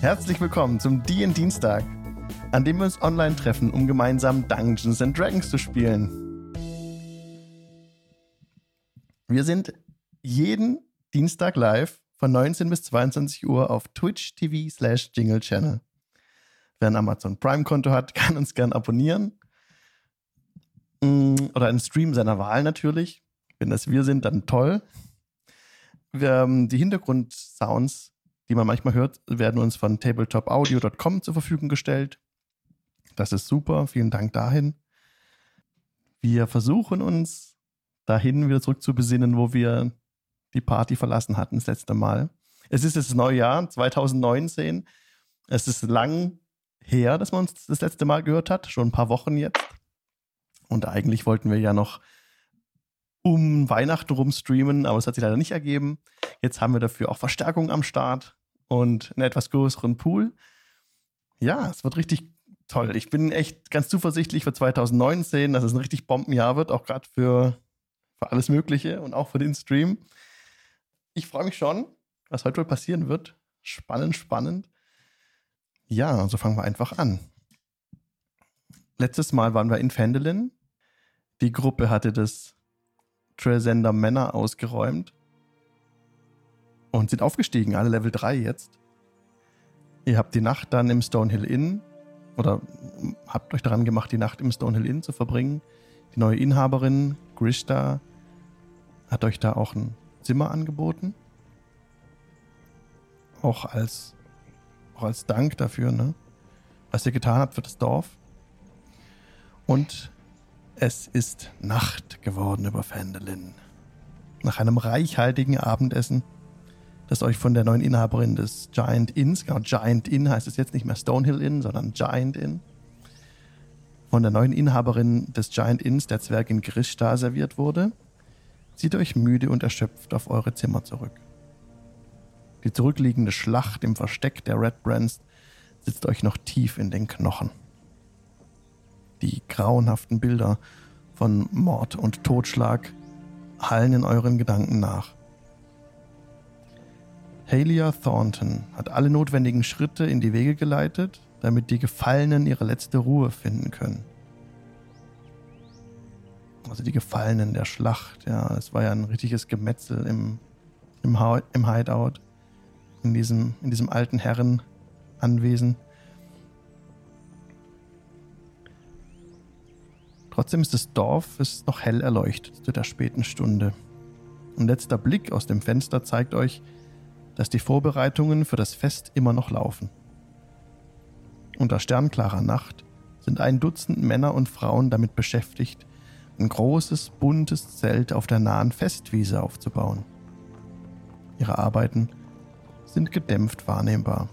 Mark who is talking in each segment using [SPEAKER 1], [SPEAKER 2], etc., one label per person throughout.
[SPEAKER 1] Herzlich willkommen zum DIN Dienstag, an dem wir uns online treffen, um gemeinsam Dungeons and Dragons zu spielen. Wir sind jeden Dienstag live von 19 bis 22 Uhr auf Twitch TV slash Jingle Channel. Wer ein Amazon Prime Konto hat, kann uns gern abonnieren. Mm, oder einen Stream seiner Wahl natürlich. Wenn das wir sind, dann toll. Wir, die Hintergrundsounds, die man manchmal hört, werden uns von tabletopaudio.com zur Verfügung gestellt. Das ist super. Vielen Dank dahin. Wir versuchen uns dahin wieder zurück zu besinnen, wo wir die Party verlassen hatten das letzte Mal. Es ist das neue Jahr 2019. Es ist lang her, dass man uns das letzte Mal gehört hat, schon ein paar Wochen jetzt. Und eigentlich wollten wir ja noch um Weihnachten rum streamen, aber es hat sich leider nicht ergeben. Jetzt haben wir dafür auch Verstärkung am Start und einen etwas größeren Pool. Ja, es wird richtig toll. Ich bin echt ganz zuversichtlich für 2019, dass es ein richtig Bombenjahr wird, auch gerade für, für alles Mögliche und auch für den Stream. Ich freue mich schon, was heute wohl passieren wird. Spannend, spannend. Ja, so fangen wir einfach an. Letztes Mal waren wir in Fendelin. Die Gruppe hatte das Tresender Männer ausgeräumt und sind aufgestiegen, alle Level 3 jetzt. Ihr habt die Nacht dann im Stonehill Inn oder habt euch daran gemacht, die Nacht im Stonehill Inn zu verbringen. Die neue Inhaberin, Grishta, hat euch da auch ein Zimmer angeboten. Auch als, auch als Dank dafür, ne? Was ihr getan habt für das Dorf. Und es ist Nacht geworden über Fendelin. Nach einem reichhaltigen Abendessen, das euch von der neuen Inhaberin des Giant Inns, genau, Giant Inn heißt es jetzt nicht mehr Stonehill Inn, sondern Giant Inn, von der neuen Inhaberin des Giant Inns, der Zwergin Grishta, serviert wurde, zieht euch müde und erschöpft auf eure Zimmer zurück. Die zurückliegende Schlacht im Versteck der Red Brands sitzt euch noch tief in den Knochen. Die grauenhaften Bilder von Mord und Totschlag hallen in euren Gedanken nach. Halia Thornton hat alle notwendigen Schritte in die Wege geleitet, damit die Gefallenen ihre letzte Ruhe finden können. Also die Gefallenen der Schlacht, ja, es war ja ein richtiges Gemetzel im, im, im Hideout, in diesem, in diesem alten Herrenanwesen. Trotzdem ist das Dorf ist noch hell erleuchtet zu der späten Stunde. Ein letzter Blick aus dem Fenster zeigt euch, dass die Vorbereitungen für das Fest immer noch laufen. Unter sternklarer Nacht sind ein Dutzend Männer und Frauen damit beschäftigt, ein großes, buntes Zelt auf der nahen Festwiese aufzubauen. Ihre Arbeiten sind gedämpft wahrnehmbar.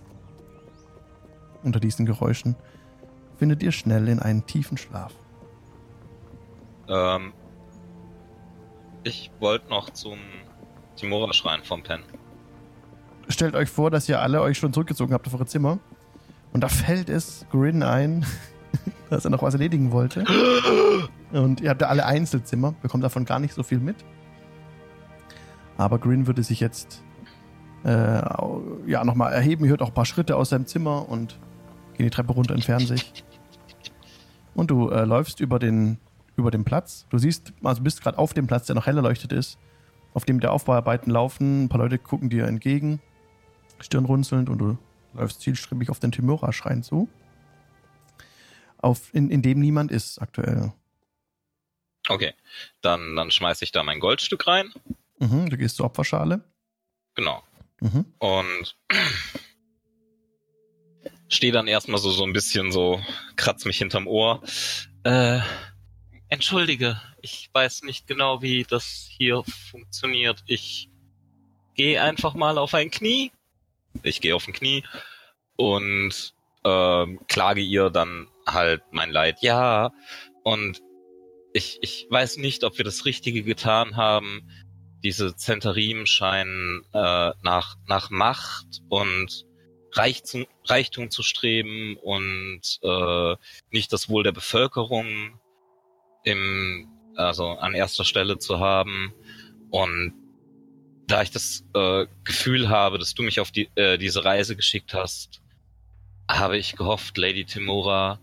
[SPEAKER 1] Unter diesen Geräuschen findet ihr schnell in einen tiefen Schlaf.
[SPEAKER 2] Ähm, ich wollte noch zum Timora-Schrein vom Pen.
[SPEAKER 1] Stellt euch vor, dass ihr alle euch schon zurückgezogen habt auf eure Zimmer. Und da fällt es Grin ein, dass er noch was erledigen wollte. Und ihr habt ja alle Einzelzimmer, bekommt davon gar nicht so viel mit. Aber Grin würde sich jetzt äh, ja nochmal erheben, hört auch ein paar Schritte aus seinem Zimmer und geht die Treppe runter, entfernt sich. Und du äh, läufst über den über den Platz. Du siehst, also bist gerade auf dem Platz, der noch hell erleuchtet ist, auf dem der Aufbauarbeiten laufen. Ein paar Leute gucken dir entgegen, stirnrunzelnd, und du läufst zielstrebig auf den Timora-Schrein zu. Auf, in, in dem niemand ist aktuell.
[SPEAKER 2] Okay, dann, dann schmeiße ich da mein Goldstück rein.
[SPEAKER 1] Mhm, du gehst zur Opferschale.
[SPEAKER 2] Genau. Mhm. Und stehe dann erstmal so, so ein bisschen so, kratz mich hinterm Ohr. Äh, Entschuldige, ich weiß nicht genau, wie das hier funktioniert. Ich gehe einfach mal auf ein Knie. Ich gehe auf ein Knie und ähm, klage ihr dann halt mein Leid. Ja, und ich, ich weiß nicht, ob wir das Richtige getan haben. Diese Zentarim scheinen äh, nach, nach Macht und Reichtum, Reichtum zu streben und äh, nicht das Wohl der Bevölkerung im, also an erster Stelle zu haben. Und da ich das äh, Gefühl habe, dass du mich auf die, äh, diese Reise geschickt hast, habe ich gehofft, Lady Timora,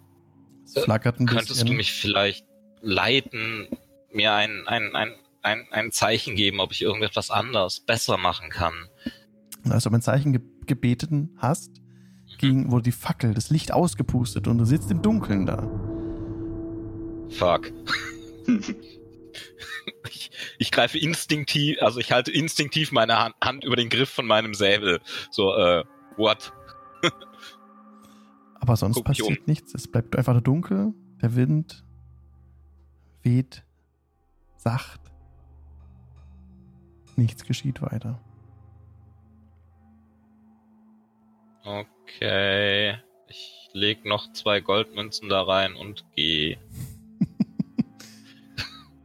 [SPEAKER 1] ein
[SPEAKER 2] könntest
[SPEAKER 1] bisschen.
[SPEAKER 2] du mich vielleicht leiten, mir ein, ein, ein, ein, ein Zeichen geben, ob ich irgendetwas anders, besser machen kann.
[SPEAKER 1] Als du um ein Zeichen ge gebeten hast, ging, wurde die Fackel, das Licht ausgepustet und du sitzt im Dunkeln da.
[SPEAKER 2] Fuck. Ich, ich greife instinktiv, also ich halte instinktiv meine Hand, Hand über den Griff von meinem Säbel. So, äh, what?
[SPEAKER 1] Aber sonst
[SPEAKER 2] Guck
[SPEAKER 1] passiert
[SPEAKER 2] um.
[SPEAKER 1] nichts. Es bleibt einfach nur dunkel. Der Wind weht sacht. Nichts geschieht weiter.
[SPEAKER 2] Okay. Ich leg noch zwei Goldmünzen da rein und gehe.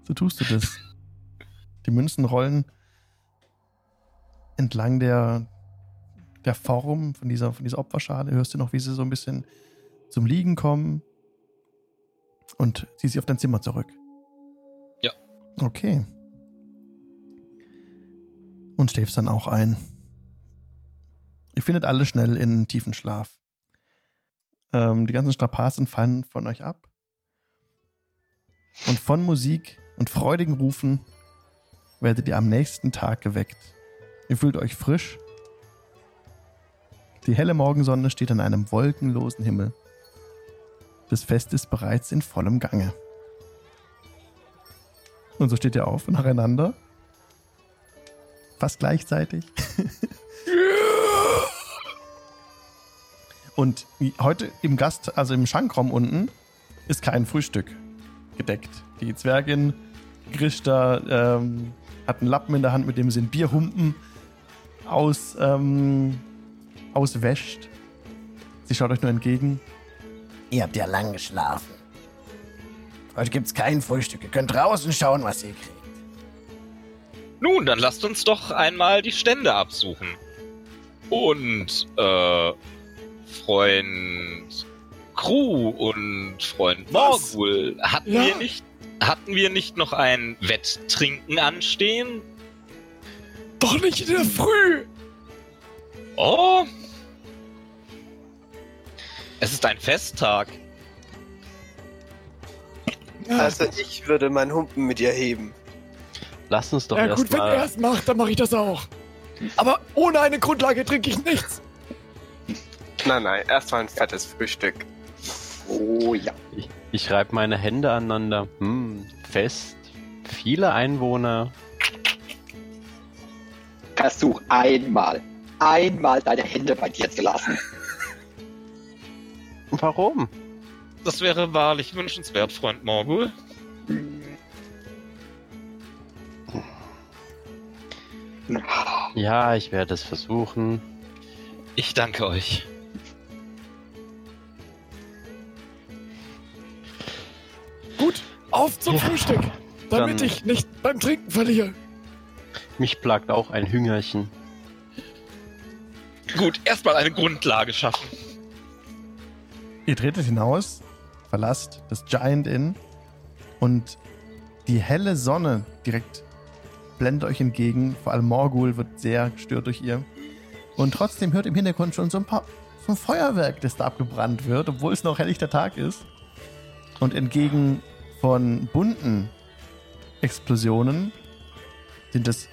[SPEAKER 1] So tust du das. Die Münzen rollen entlang der, der Form von dieser, von dieser Opferschale. Hörst du noch, wie sie so ein bisschen zum Liegen kommen und ziehst sie auf dein Zimmer zurück.
[SPEAKER 2] Ja.
[SPEAKER 1] Okay. Und schläfst dann auch ein. Ihr findet alle schnell in tiefen Schlaf. Ähm, die ganzen Strapazen fallen von euch ab. Und von Musik und freudigen Rufen werdet ihr am nächsten Tag geweckt. Ihr fühlt euch frisch. Die helle Morgensonne steht an einem wolkenlosen Himmel. Das Fest ist bereits in vollem Gange. Und so steht ihr auf nacheinander. Fast gleichzeitig. Und heute im Gast, also im Schankraum unten, ist kein Frühstück gedeckt. Die Zwergin Grishta ähm, hat einen Lappen in der Hand, mit dem sie ein Bierhumpen aus, ähm, auswäscht. Sie schaut euch nur entgegen.
[SPEAKER 3] Ihr habt ja lang geschlafen. Heute gibt's kein Frühstück. Ihr könnt draußen schauen, was ihr kriegt.
[SPEAKER 2] Nun, dann lasst uns doch einmal die Stände absuchen. Und, äh, Freund Crew und Freund? Morgul, hatten
[SPEAKER 4] Ja.
[SPEAKER 2] wir nicht, hatten wir nicht noch ein Wetttrinken anstehen?
[SPEAKER 4] Doch nicht in der Früh!
[SPEAKER 2] Oh! Es ist ein Festtag.
[SPEAKER 4] Ja,
[SPEAKER 5] Also ich würde meinen Humpen mit ihr heben.
[SPEAKER 6] Lass uns doch
[SPEAKER 4] ja gut, wenn er es macht, dann mache ich das auch. Aber ohne eine Grundlage trinke ich nichts.
[SPEAKER 5] Nein, nein, erstmal ein fettes Frühstück.
[SPEAKER 7] Oh ja.
[SPEAKER 6] Ich, ich reibe meine Hände aneinander. Hm, fest. Viele Einwohner.
[SPEAKER 7] Versuch einmal, einmal deine Hände bei dir zu lassen.
[SPEAKER 6] Warum?
[SPEAKER 2] Das wäre wahrlich wünschenswert, Freund Morgul.
[SPEAKER 6] Ja, ich werde es versuchen.
[SPEAKER 2] Ich danke euch.
[SPEAKER 4] Gut, auf zum
[SPEAKER 6] Ja,
[SPEAKER 4] Frühstück, damit
[SPEAKER 6] dann-
[SPEAKER 4] ich nicht beim Trinken verliere.
[SPEAKER 6] Mich plagt auch ein Hüngerchen.
[SPEAKER 2] Gut, erstmal eine Grundlage schaffen.
[SPEAKER 1] Ihr tretet hinaus, verlasst das Giant Inn und die helle Sonne direkt blendet euch entgegen. Vor allem Morgul wird sehr gestört durch ihr. Und trotzdem hört im Hintergrund schon so ein paar so ein Feuerwerk, das da abgebrannt wird, obwohl es noch helllichter Tag ist. Und entgegen von bunten Explosionen sind es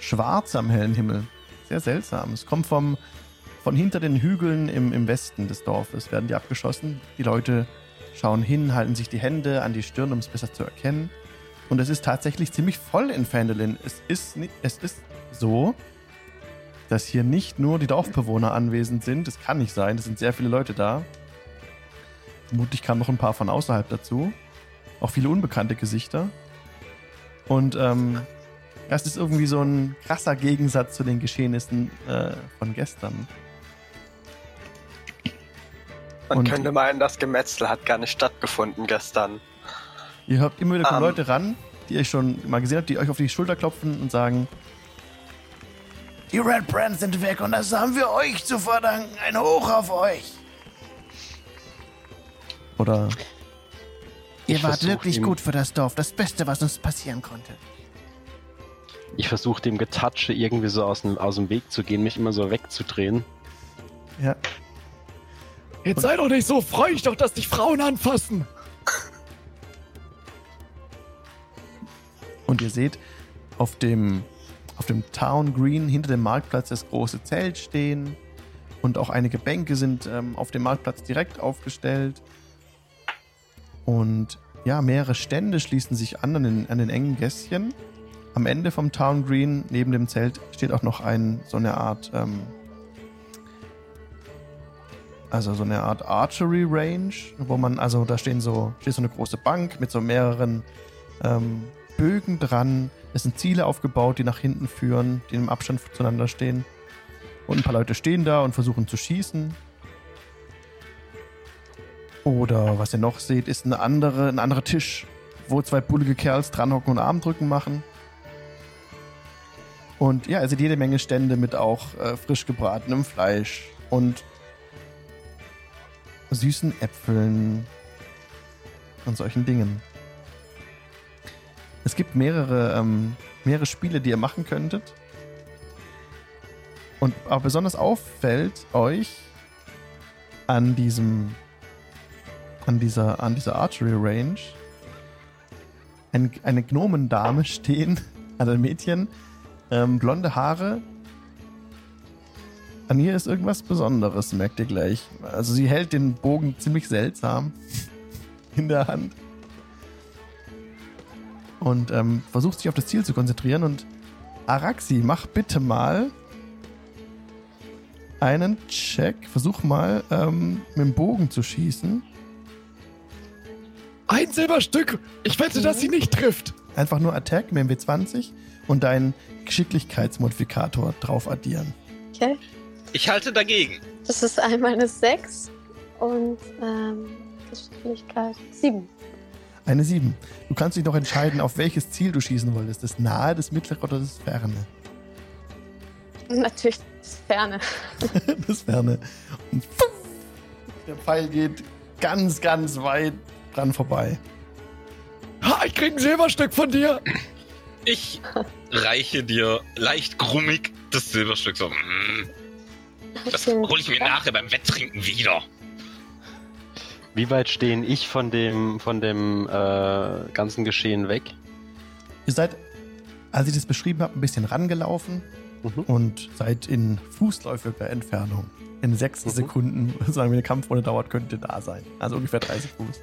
[SPEAKER 1] schwarze am hellen Himmel. Sehr seltsam. Es kommt vom, von hinter den Hügeln im, im Westen des Dorfes, werden die abgeschossen. Die Leute schauen hin, halten sich die Hände an die Stirn, um es besser zu erkennen. Und es ist tatsächlich ziemlich voll in Phandalin. Es ist, es ist so, dass hier nicht nur die Dorfbewohner anwesend sind. Das kann nicht sein, es sind sehr viele Leute da. Vermutlich kamen noch ein paar von außerhalb dazu. Auch viele unbekannte Gesichter. Und ähm, das ist irgendwie so ein krasser Gegensatz zu den Geschehnissen äh, von gestern.
[SPEAKER 5] Man
[SPEAKER 1] Und-
[SPEAKER 5] könnte meinen, das Gemetzel hat gar nicht stattgefunden gestern.
[SPEAKER 1] Ihr habt immer wieder kommen
[SPEAKER 5] Ähm.
[SPEAKER 1] Leute ran, die ihr schon mal gesehen habt, die euch auf die Schulter klopfen und sagen,
[SPEAKER 3] Die Red Brands sind weg und das haben wir euch zu verdanken. Ein Hoch auf euch.
[SPEAKER 1] oder
[SPEAKER 3] Ihr
[SPEAKER 6] Ich
[SPEAKER 3] wart wirklich
[SPEAKER 6] ihm-
[SPEAKER 3] gut für das Dorf. Das Beste, was uns passieren konnte.
[SPEAKER 6] Ich versuche dem Getatsche irgendwie so aus dem, aus dem Weg zu gehen, mich immer so wegzudrehen.
[SPEAKER 1] Ja.
[SPEAKER 4] Jetzt sei doch nicht so, freu dich doch, dass dich Frauen anfassen.
[SPEAKER 1] Und ihr seht auf dem, auf dem Town Green hinter dem Marktplatz das große Zelt stehen. Und auch einige Bänke sind ähm, auf dem Marktplatz direkt aufgestellt. Und ja, mehrere Stände schließen sich an an den, an den engen Gässchen. Am Ende vom Town Green, neben dem Zelt, steht auch noch ein, so eine Art, ähm, also so eine Art Archery Range, wo man, also da stehen so, steht so eine große Bank mit so mehreren ähm, Bögen dran. Es sind Ziele aufgebaut, die nach hinten führen, die im Abstand zueinander stehen. Und ein paar Leute stehen da und versuchen zu schießen. Oder was ihr noch seht, ist eine andere, ein anderer Tisch, wo zwei bullige Kerls dranhocken und Armdrücken machen. Und ja, ihr seht jede Menge Stände mit auch äh, frisch gebratenem Fleisch und süßen Äpfeln und solchen Dingen. Es gibt mehrere, ähm, mehrere Spiele, die ihr machen könntet. Und aber besonders auffällt euch an diesem, an dieser, an dieser Archery Range ein, eine Gnomendame stehen, also ein Mädchen, ähm, blonde Haare. An ihr ist irgendwas Besonderes, merkt ihr gleich. Also sie hält den Bogen ziemlich seltsam in der Hand und ähm, versucht sich auf das Ziel zu konzentrieren. Und Araxi, mach bitte mal einen Check. Versuch mal ähm, mit dem Bogen zu schießen.
[SPEAKER 4] Ein Silberstück. Ich wette, dass sie nicht trifft.
[SPEAKER 1] Einfach nur Attack mit dem W20 und deinen Geschicklichkeitsmodifikator drauf addieren.
[SPEAKER 8] Okay.
[SPEAKER 2] Ich halte dagegen.
[SPEAKER 8] Das ist einmal eine 6 und ähm, Geschicklichkeit 7.
[SPEAKER 1] Eine 7. Du kannst dich noch entscheiden, auf welches Ziel du schießen wolltest. Das nahe, das mittlere oder das ferne.
[SPEAKER 8] Natürlich das Ferne.
[SPEAKER 1] das ferne. Und der Pfeil geht ganz, ganz weit dran vorbei.
[SPEAKER 4] Ha, ich krieg ein Silberstück von dir.
[SPEAKER 2] Ich reiche dir leicht grummig das Silberstück so. mm, Das hole ich mir nachher beim Wetttrinken wieder.
[SPEAKER 6] Wie weit stehen ich von dem, von dem äh, ganzen Geschehen weg?
[SPEAKER 1] Ihr seid, als ich das beschrieben habe, ein bisschen rangelaufen
[SPEAKER 6] Mhm.
[SPEAKER 1] und seid in fußläufiger Entfernung. In sechs
[SPEAKER 6] Mhm.
[SPEAKER 1] Sekunden, sagen wir, eine Kampfrunde dauert, könnt ihr da sein. Also ungefähr 30 Fuß.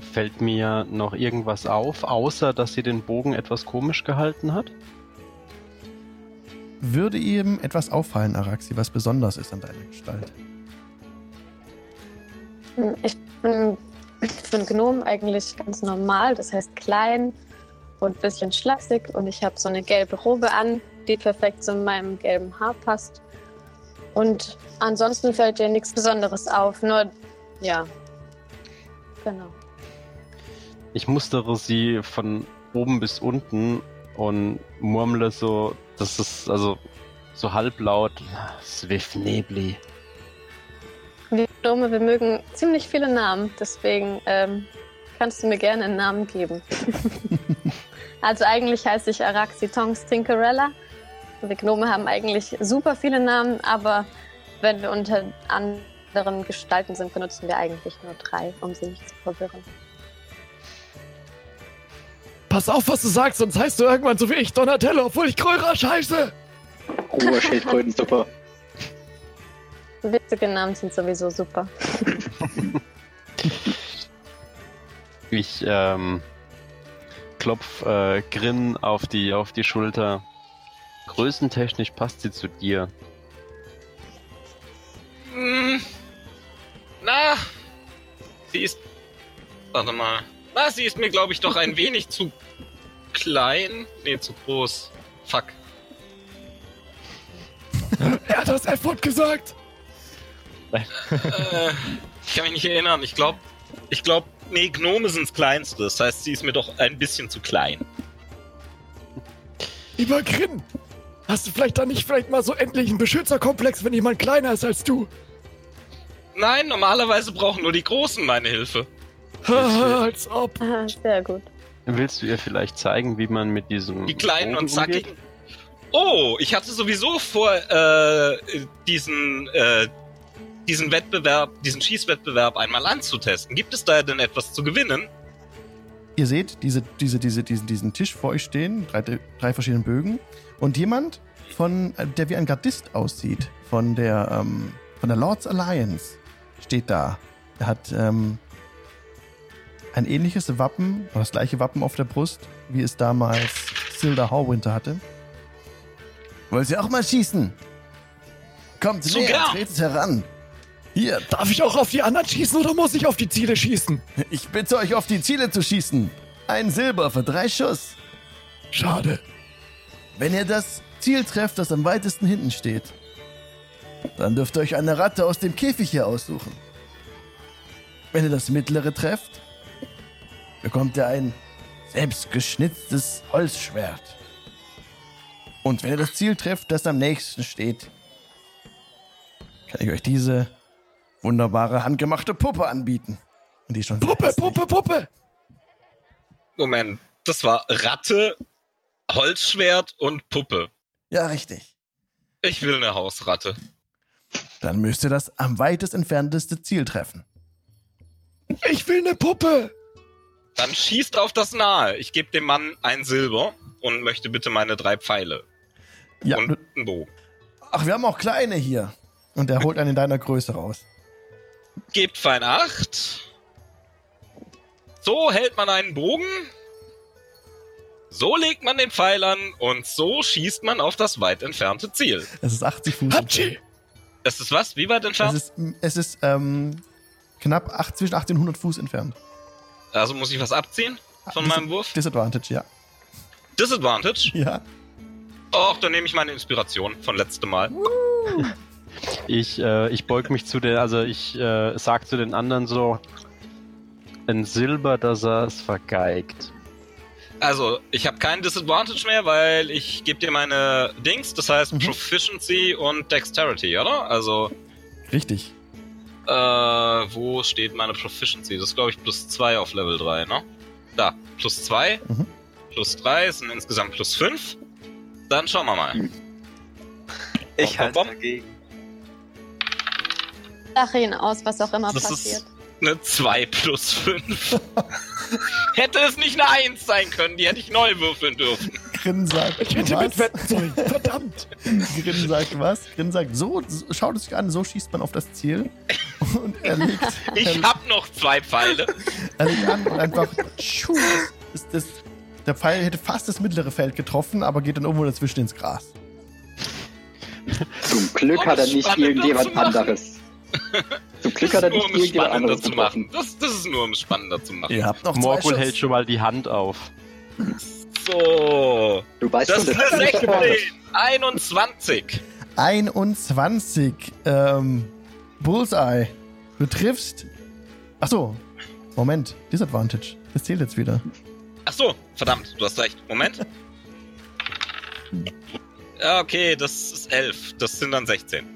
[SPEAKER 6] Fällt mir noch irgendwas auf, außer dass sie den Bogen etwas komisch gehalten hat?
[SPEAKER 1] Würde ihm etwas auffallen, Araxi, was besonders ist an deiner Gestalt?
[SPEAKER 8] Hm, Ich bin für einen Gnom eigentlich ganz normal, das heißt klein und ein bisschen schlaksig und ich habe so eine gelbe Robe an, die perfekt zu meinem gelben Haar passt. Und ansonsten fällt dir nichts Besonderes auf, nur ja. Genau.
[SPEAKER 6] Ich mustere sie von oben bis unten und murmle so, das ist also so halblaut. Swift Nebli.
[SPEAKER 8] Wir Gnome, wir mögen ziemlich viele Namen, deswegen ähm, kannst du mir gerne einen Namen geben. also eigentlich heiße ich Araxi Tongs Tinkerella. Wir Gnome haben eigentlich super viele Namen, aber wenn wir unter anderen Gestalten sind, benutzen wir eigentlich nur drei, um sie nicht zu verwirren.
[SPEAKER 4] Pass auf, was du sagst, sonst heißt du irgendwann so wie ich Donatello, obwohl ich Krörer scheiße.
[SPEAKER 7] Ruhe, Schildkrötensuppe.
[SPEAKER 8] Witzige Namen sind sowieso super.
[SPEAKER 6] Ich ähm, klopf äh, Grin auf die, auf die Schulter. Größentechnisch passt sie zu dir.
[SPEAKER 2] Hm. Na, sie ist. Warte mal. Na, sie ist mir, glaube ich, doch ein wenig zu klein. Nee, zu groß. Fuck.
[SPEAKER 4] Er hat das F-Wort gesagt.
[SPEAKER 2] Äh, ich kann mich nicht erinnern. Ich glaube, ich glaube, nee, Gnome sind's kleinste. Das heißt, sie ist mir doch ein bisschen zu klein.
[SPEAKER 4] Lieber Grin, hast du vielleicht da nicht vielleicht mal so endlich einen Beschützerkomplex, wenn jemand kleiner ist als du?
[SPEAKER 2] Nein, normalerweise brauchen nur die Großen meine Hilfe.
[SPEAKER 4] Als ob.
[SPEAKER 8] Sehr gut.
[SPEAKER 6] Willst du ihr vielleicht zeigen, wie man mit diesem.
[SPEAKER 2] Die kleinen
[SPEAKER 6] Bogen
[SPEAKER 2] und zackigen. Oh, ich hatte sowieso vor, äh, diesen, äh, diesen Wettbewerb, diesen Schießwettbewerb einmal anzutesten. Gibt es da denn etwas zu gewinnen?
[SPEAKER 1] Ihr seht diese, diese, diese, diesen, diesen Tisch vor euch stehen, drei, drei verschiedene Bögen. Und jemand, von, äh, der wie ein Gardist aussieht, von der, ähm, von der Lords Alliance, steht da. Er hat ähm, ein ähnliches Wappen, oder das gleiche Wappen auf der Brust, wie es damals Silda Hallwinter hatte. Wollt ihr auch mal schießen? Kommt
[SPEAKER 2] Sogar.
[SPEAKER 1] näher, tretet heran. Hier,
[SPEAKER 4] Darf ich auch auf die anderen schießen oder muss ich auf die Ziele schießen?
[SPEAKER 1] ich bitte euch auf die Ziele zu schießen. Ein Silber für drei Schuss.
[SPEAKER 4] Schade.
[SPEAKER 1] Wenn ihr das Ziel trefft, das am weitesten hinten steht, dann dürft ihr euch eine Ratte aus dem Käfig hier aussuchen. Wenn ihr das mittlere trefft, bekommt ihr ein selbstgeschnitztes Holzschwert. Und wenn ihr das Ziel trefft, das am nächsten steht, kann ich euch diese wunderbare handgemachte Puppe anbieten. Und die ist schon
[SPEAKER 4] Puppe. Puppe, Puppe.
[SPEAKER 2] Moment, das war Ratte, Holzschwert und Puppe.
[SPEAKER 1] Ja, richtig.
[SPEAKER 2] Ich will eine Hausratte.
[SPEAKER 1] Dann müsst ihr das am weitest entfernteste Ziel treffen.
[SPEAKER 4] Ich will eine Puppe.
[SPEAKER 2] Dann schießt auf das Nahe. Ich gebe dem Mann ein Silber und möchte bitte meine drei Pfeile
[SPEAKER 1] Ja,
[SPEAKER 2] und einen Bogen.
[SPEAKER 1] ach, wir haben auch kleine hier. Und er holt einen in deiner Größe raus.
[SPEAKER 2] Gebt fein acht. So hält man einen Bogen. So legt man den Pfeil an und so schießt man auf das weit entfernte Ziel.
[SPEAKER 1] Es ist 80 Fuß.
[SPEAKER 4] Hatschi.
[SPEAKER 2] Es ist was? Wie weit
[SPEAKER 1] Es
[SPEAKER 2] entfernt?
[SPEAKER 1] ist, es ist ähm, knapp acht, zwischen 18 und 100 Fuß entfernt.
[SPEAKER 2] Also muss ich was abziehen von
[SPEAKER 1] Dis-
[SPEAKER 2] meinem Wurf?
[SPEAKER 1] Disadvantage, ja.
[SPEAKER 2] Disadvantage?
[SPEAKER 1] Ja.
[SPEAKER 2] Och, dann nehme ich meine Inspiration von letztem Mal.
[SPEAKER 6] Ich, äh, ich beug mich zu den, also ich äh, sag zu den anderen so, ein Silber, dass er es vergeigt.
[SPEAKER 2] Also, ich habe keinen Disadvantage mehr, weil ich gebe dir meine Dings, das heißt
[SPEAKER 1] Mhm.
[SPEAKER 2] Proficiency und Dexterity, oder? Also,
[SPEAKER 1] Richtig.
[SPEAKER 2] Äh, wo steht meine Proficiency? Das ist, glaube ich, plus 2 auf Level 3, ne? Da, plus 2,
[SPEAKER 1] Mhm.
[SPEAKER 2] plus 3 sind insgesamt plus 5. Dann schauen wir mal.
[SPEAKER 5] Ich halte dagegen.
[SPEAKER 8] Lache ihn aus, was auch immer
[SPEAKER 2] Das
[SPEAKER 8] passiert.
[SPEAKER 2] ist eine 2 plus 5. hätte es nicht eine 1 sein können, die hätte ich neu würfeln dürfen.
[SPEAKER 1] Grin sagt,
[SPEAKER 4] Ich hätte
[SPEAKER 1] was?
[SPEAKER 4] mitwetten sollen. Verdammt.
[SPEAKER 1] Grin sagt, was? Grin sagt, so, so, schaut es sich an, so schießt man auf das Ziel. Und er legt,
[SPEAKER 2] Ich
[SPEAKER 1] er,
[SPEAKER 2] hab noch zwei Pfeile.
[SPEAKER 1] er legt an und einfach, tschu, ist das, der Pfeil hätte fast das mittlere Feld getroffen, aber geht dann irgendwo dazwischen ins Gras.
[SPEAKER 7] Zum Glück hat er nicht irgendjemand anderes. Zum Glück hat er nicht
[SPEAKER 2] um
[SPEAKER 7] irgendjemand anderes
[SPEAKER 2] zu machen. Das, das ist nur, um es spannender zu machen.
[SPEAKER 1] Ihr habt noch zwei
[SPEAKER 6] Morgul hält schon mal die Hand auf.
[SPEAKER 2] So.
[SPEAKER 7] Du weißt
[SPEAKER 2] Das
[SPEAKER 7] schon,
[SPEAKER 2] ist
[SPEAKER 7] das ist nicht gefährlich.
[SPEAKER 2] 16. 21.
[SPEAKER 1] 21. Ähm, Bullseye. Du triffst. Achso. Moment. Disadvantage. Das zählt jetzt wieder.
[SPEAKER 2] Ach so, verdammt, du hast recht. Moment. Ja, okay, das ist 11. Das sind dann 16.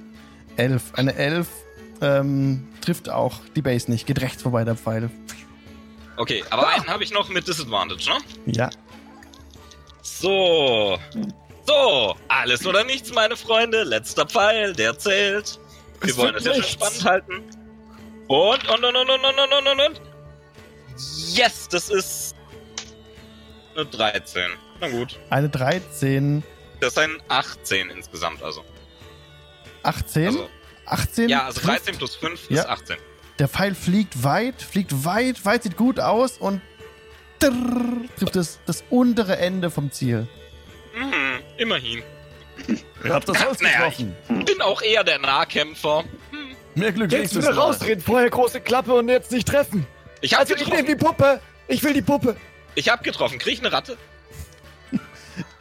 [SPEAKER 1] 11. Eine 11 ähm, trifft auch die Base nicht. Geht rechts vorbei, der Pfeil.
[SPEAKER 2] Okay, aber einen habe ich noch mit Disadvantage, ne?
[SPEAKER 1] Ja.
[SPEAKER 2] So. So, alles oder nichts, meine Freunde. Letzter Pfeil, der zählt. Wir
[SPEAKER 4] Es
[SPEAKER 2] wollen es ja
[SPEAKER 4] nichts.
[SPEAKER 2] spannend halten. Und, und, und, und, und, und, und, und, und. Yes, das ist eine 13. Na gut.
[SPEAKER 1] Eine 13.
[SPEAKER 2] Das ist ein 18 insgesamt, also.
[SPEAKER 1] 18.
[SPEAKER 2] also
[SPEAKER 1] 18.
[SPEAKER 2] ja, also
[SPEAKER 1] trifft.
[SPEAKER 2] 13 plus 5
[SPEAKER 1] Ja.
[SPEAKER 2] ist 18.
[SPEAKER 1] Der Pfeil fliegt weit, fliegt weit, weit, sieht gut aus und drrr, trifft das, das untere Ende vom Ziel.
[SPEAKER 2] Mhm, immerhin.
[SPEAKER 1] Ihr habt das Haus
[SPEAKER 2] Naja,
[SPEAKER 1] getroffen.
[SPEAKER 2] Bin auch eher der Nahkämpfer.
[SPEAKER 1] Mehr Glück
[SPEAKER 4] Jetzt
[SPEAKER 1] nächstes
[SPEAKER 4] wieder
[SPEAKER 1] Mal.
[SPEAKER 4] rausdrehen, vorher große Klappe und jetzt nicht treffen.
[SPEAKER 2] Ich hab
[SPEAKER 4] Also ich nehme
[SPEAKER 2] getroffen.
[SPEAKER 4] die Puppe. Ich will die Puppe.
[SPEAKER 2] Ich hab getroffen. Krieg ich eine Ratte?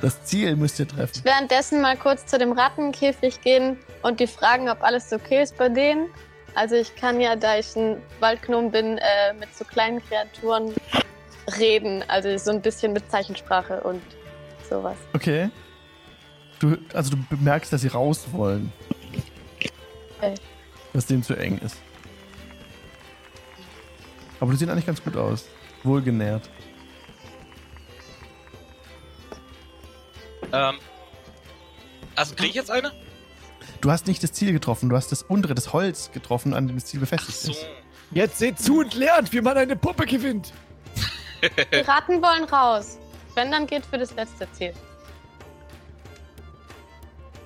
[SPEAKER 1] Das Ziel müsst ihr treffen.
[SPEAKER 8] Währenddessen mal kurz zu dem Rattenkäfig gehen und die fragen, ob alles okay ist bei denen. Also ich kann ja, da ich ein Waldgnom bin, äh, mit so kleinen Kreaturen reden. Also so ein bisschen mit Zeichensprache und sowas.
[SPEAKER 1] Okay. Du, also du bemerkst, dass sie raus wollen.
[SPEAKER 8] Okay.
[SPEAKER 1] Dass dem zu eng ist. Aber die sehen eigentlich ganz gut aus. Wohlgenährt.
[SPEAKER 2] Ähm. Also krieg ich jetzt eine?
[SPEAKER 1] Du hast nicht das Ziel getroffen, du hast das untere, das Holz getroffen, an dem das Ziel
[SPEAKER 2] Ach
[SPEAKER 1] befestigt
[SPEAKER 2] so.
[SPEAKER 1] ist.
[SPEAKER 4] Jetzt seht zu und lernt, wie man eine Puppe gewinnt.
[SPEAKER 8] Die Ratten wollen raus. Wenn, dann geht für das letzte Ziel.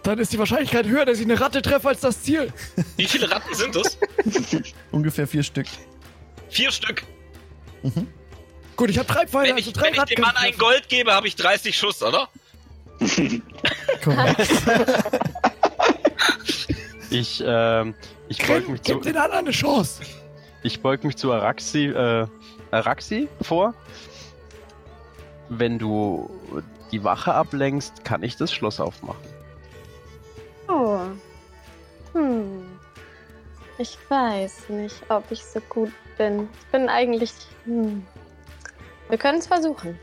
[SPEAKER 4] Dann ist die Wahrscheinlichkeit höher, dass ich eine Ratte treffe als das Ziel.
[SPEAKER 2] Wie viele Ratten sind es?
[SPEAKER 1] Ungefähr vier Stück.
[SPEAKER 2] Vier Stück.
[SPEAKER 1] Mhm.
[SPEAKER 4] Gut, ich habe drei Pfeile,
[SPEAKER 2] Wenn
[SPEAKER 4] also
[SPEAKER 2] ich,
[SPEAKER 4] drei
[SPEAKER 2] wenn ich dem Mann ein. Gold gebe, habe ich 30 Schuss, oder?
[SPEAKER 1] Korrekt.
[SPEAKER 6] Ich, ähm, ich beug mich zu,
[SPEAKER 4] Gib den anderen eine Chance.
[SPEAKER 6] Ich beug mich zu Araxi, äh, Araxi vor. Wenn du die Wache ablenkst, kann ich das Schloss aufmachen.
[SPEAKER 8] Oh. Hm. Ich weiß nicht, ob ich so gut bin. Ich bin eigentlich. Hm. Wir können es versuchen.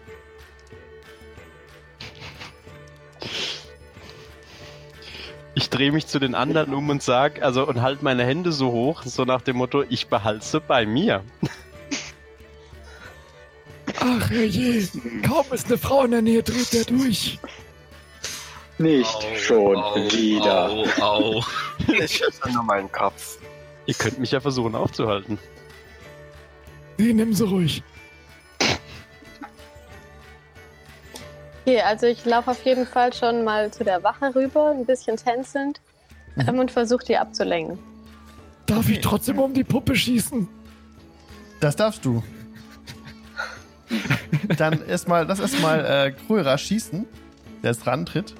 [SPEAKER 6] Ich drehe mich zu den anderen um und sag, also und halt meine Hände so hoch, so nach dem Motto, ich behalte sie bei mir.
[SPEAKER 4] Ach herrje, kaum ist eine Frau in der Nähe, dreht der durch.
[SPEAKER 7] Nicht
[SPEAKER 2] Au,
[SPEAKER 7] schon
[SPEAKER 2] au,
[SPEAKER 7] wieder.
[SPEAKER 2] Au, au.
[SPEAKER 5] Ich schätze nur meinen Kopf.
[SPEAKER 6] Ihr könnt mich ja versuchen aufzuhalten.
[SPEAKER 4] Nee, nimm sie ruhig.
[SPEAKER 8] Okay, also ich laufe auf jeden Fall schon mal zu der Wache rüber, ein bisschen tänzelnd ähm, und versuche die abzulenken.
[SPEAKER 4] Darf ich trotzdem um die Puppe schießen?
[SPEAKER 1] Das darfst du. Dann erstmal, lass erstmal äh, Kröra schießen, der jetzt rantritt.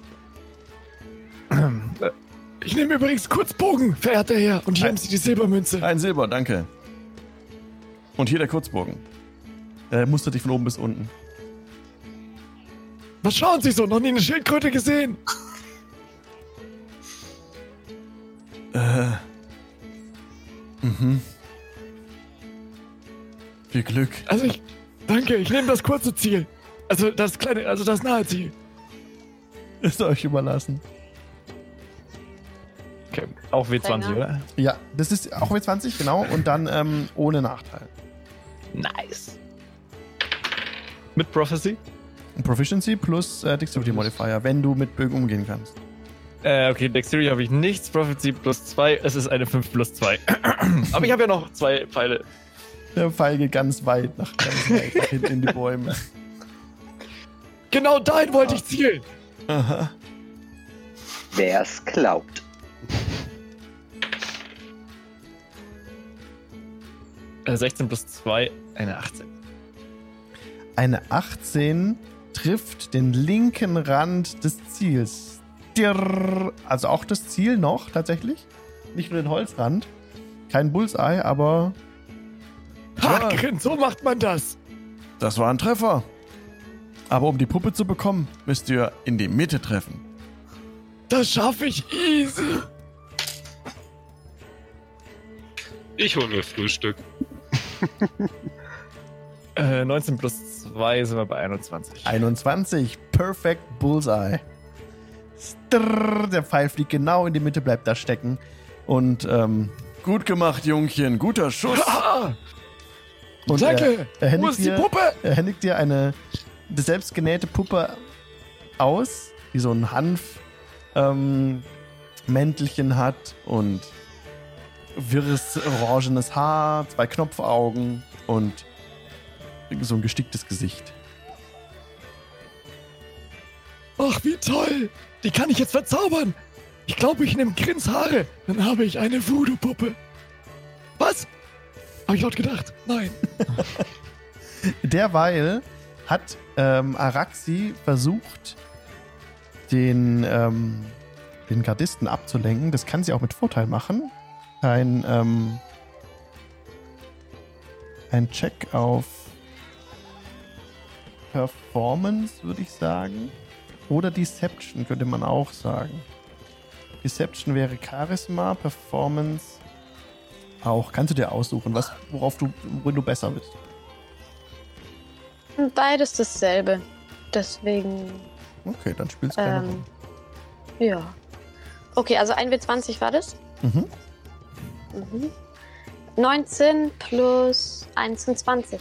[SPEAKER 4] Ich nehme übrigens Kurzbogen, verehrter Herr, und hier haben Sie die Silbermünze.
[SPEAKER 1] Ein Silber, danke. Und hier der Kurzbogen. Der mustert dich von oben bis unten.
[SPEAKER 4] Was schauen Sie so? Noch nie eine Schildkröte gesehen?
[SPEAKER 1] Äh. Mhm. Viel Glück.
[SPEAKER 4] Also ich. Danke, ich nehme das kurze Ziel. Also das kleine, also das nahe Ziel.
[SPEAKER 1] Ist euch überlassen.
[SPEAKER 9] Okay. Auch W20,
[SPEAKER 8] Länger.
[SPEAKER 9] oder?
[SPEAKER 1] Ja, das ist auch mit 20, genau. Und dann ähm, ohne Nachteil.
[SPEAKER 9] Nice. Mit Prophecy?
[SPEAKER 1] Proficiency plus äh, Dexterity Modifier, wenn du mit Bögen umgehen kannst.
[SPEAKER 9] Äh, okay, Dexterity habe ich nichts. Prophecy plus 2. Es ist eine 5 plus 2. Aber ich habe ja noch zwei Pfeile.
[SPEAKER 1] Der Pfeil geht ganz weit nach, ganz weit nach hinten in die Bäume.
[SPEAKER 4] Genau dahin wollte ich zielen.
[SPEAKER 1] Aha.
[SPEAKER 7] Wer es glaubt.
[SPEAKER 9] Äh, 16 plus 2, eine 18.
[SPEAKER 1] Eine 18 trifft den linken Rand des Ziels. Also auch das Ziel noch tatsächlich. Nicht nur den Holzrand. Kein Bullseye, aber
[SPEAKER 4] Haken, so macht man das.
[SPEAKER 1] das war ein Treffer. Aber um die Puppe zu bekommen, müsst ihr in die Mitte treffen.
[SPEAKER 4] Das schaffe ich easy.
[SPEAKER 2] Ich hole mir Frühstück.
[SPEAKER 9] Äh, 19 plus 2 sind wir bei 21.
[SPEAKER 1] 21. Perfect Bullseye. Strrr, der Pfeil fliegt genau in die Mitte, bleibt da stecken. Und ähm, gut gemacht, Jungchen. Guter Schuss.
[SPEAKER 4] Ah,
[SPEAKER 1] Und
[SPEAKER 4] danke.
[SPEAKER 1] Er, er,
[SPEAKER 4] Wo
[SPEAKER 1] händigt
[SPEAKER 4] ist die
[SPEAKER 1] dir,
[SPEAKER 4] Puppe?
[SPEAKER 1] er händigt dir eine selbstgenähte Puppe aus, die so ein Hanf ähm, Mäntelchen hat und wirres orangenes Haar, zwei Knopfaugen und so ein gesticktes Gesicht.
[SPEAKER 4] Ach, wie toll. Die kann ich jetzt verzaubern. Ich glaube, ich nehme Grins Haare. Dann habe ich eine Voodoo-Puppe. Was? Habe ich laut gedacht? Nein.
[SPEAKER 1] Derweil hat ähm, Araxi versucht, den, ähm, den Gardisten abzulenken. Das kann sie auch mit Vorteil machen. Ein, ähm, ein Check auf Performance, würde ich sagen. Oder Deception könnte man auch sagen. Deception wäre Charisma, Performance auch. Kannst du dir aussuchen, was, worauf du, worin du besser bist.
[SPEAKER 8] Beides dasselbe. Deswegen,
[SPEAKER 1] Okay, dann spielst du keine
[SPEAKER 8] ähm, ja. Okay, also 1W20 war das?
[SPEAKER 1] Rolle. Mhm.
[SPEAKER 8] Mhm. 19 plus 1 sind 20.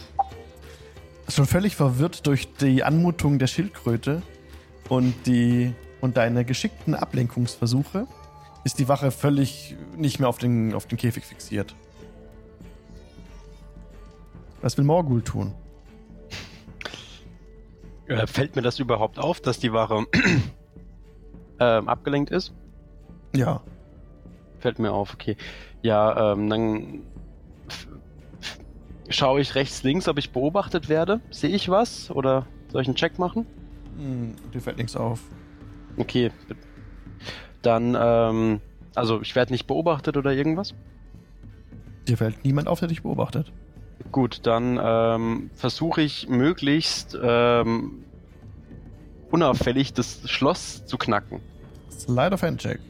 [SPEAKER 1] Schon völlig verwirrt durch die Anmutung der Schildkröte und, die, und deine geschickten Ablenkungsversuche, ist die Wache völlig nicht mehr auf den, auf den Käfig fixiert. Was will Morgul tun?
[SPEAKER 6] Äh, fällt mir das überhaupt auf, dass die Ware ähm, abgelenkt ist?
[SPEAKER 1] Ja.
[SPEAKER 6] Fällt mir auf, okay. Ja, ähm, dann schaue ich rechts, links, ob ich beobachtet werde. Sehe ich was? Oder soll ich einen Check machen?
[SPEAKER 1] Hm, dir fällt nichts auf.
[SPEAKER 6] Okay. Dann, ähm, also ich werde nicht beobachtet oder irgendwas.
[SPEAKER 1] Dir fällt niemand auf, der dich beobachtet.
[SPEAKER 6] Gut, dann ähm, versuche ich möglichst ähm, unauffällig das Schloss zu knacken.
[SPEAKER 1] Slide of Handcheck.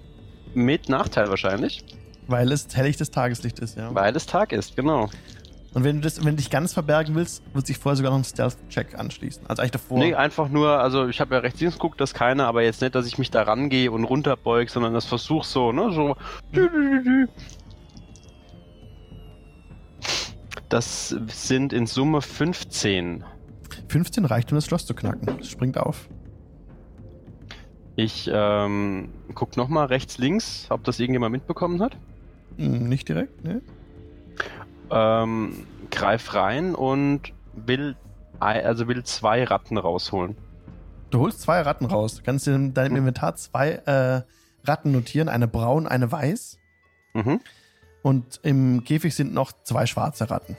[SPEAKER 6] Mit Nachteil wahrscheinlich,
[SPEAKER 1] Weil es helllichtes Tageslicht ist, ja.
[SPEAKER 6] weil es Tag ist, genau.
[SPEAKER 1] Und wenn du, das, wenn du dich ganz verbergen willst, wird sich vorher sogar noch ein Stealth-Check anschließen. Also eigentlich davor.
[SPEAKER 6] Nee, einfach nur, also ich habe ja rechts links geguckt, das keiner, aber jetzt nicht, dass ich mich da rangehe und runterbeug, sondern das Versuch so, ne, so. Das sind in Summe 15.
[SPEAKER 1] 15 reicht, um das Schloss zu knacken. Es springt auf.
[SPEAKER 6] Ich ähm, guck nochmal rechts links, ob das irgendjemand mitbekommen hat.
[SPEAKER 1] Hm, nicht direkt, ne?
[SPEAKER 6] Ähm, greif rein und will, also will zwei Ratten rausholen.
[SPEAKER 1] Du holst zwei Ratten raus. Du kannst in deinem
[SPEAKER 6] Mhm.
[SPEAKER 1] Inventar zwei äh, Ratten notieren. Eine braun, eine weiß.
[SPEAKER 6] Mhm.
[SPEAKER 1] Und im Käfig sind noch zwei schwarze Ratten.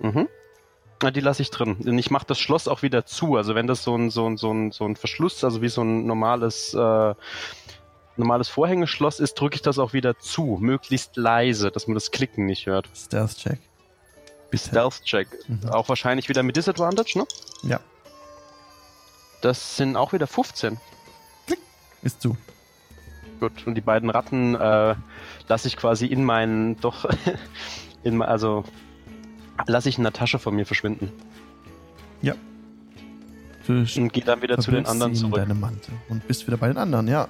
[SPEAKER 6] Mhm. Na, die lasse ich drin. Ich mache das Schloss auch wieder zu. Also wenn das so ein, so ein, so ein, so ein Verschluss, also wie so ein normales, äh, normales Vorhängeschloss ist, drücke ich das auch wieder zu. Möglichst leise, dass man das Klicken nicht hört.
[SPEAKER 1] Stealth-Check.
[SPEAKER 6] Stealth-Check.
[SPEAKER 1] Mhm.
[SPEAKER 6] Auch wahrscheinlich wieder mit Disadvantage, ne?
[SPEAKER 1] Ja.
[SPEAKER 6] Das sind auch wieder 15.
[SPEAKER 1] Ist zu.
[SPEAKER 6] Gut. Und die beiden Ratten äh, lasse ich quasi in meinen, doch, in, also lasse ich in der Tasche von mir verschwinden.
[SPEAKER 1] Du
[SPEAKER 6] Und gehe dann wieder zu den anderen zurück.
[SPEAKER 1] deinem Mantel und bist wieder bei den anderen, ja.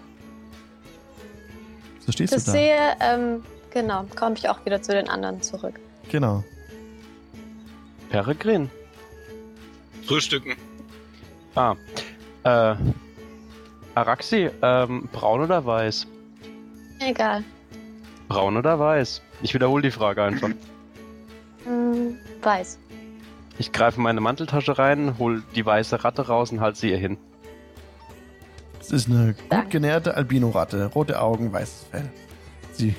[SPEAKER 1] So stehst
[SPEAKER 8] Das
[SPEAKER 1] du da.
[SPEAKER 8] sehe, ähm, genau, komme ich auch wieder zu den anderen zurück.
[SPEAKER 1] Genau.
[SPEAKER 6] Peregrin.
[SPEAKER 2] Frühstücken.
[SPEAKER 6] Ah. Äh. Araxi, ähm, braun oder weiß?
[SPEAKER 8] Egal.
[SPEAKER 6] Braun oder weiß? Ich wiederhole die Frage einfach.
[SPEAKER 8] Hm, weiß.
[SPEAKER 6] Ich greife in meine Manteltasche rein, hol die weiße Ratte raus und halte sie ihr hin.
[SPEAKER 1] Es ist eine gut genährte Albino-Ratte. Rote Augen, weißes Fell. Sie.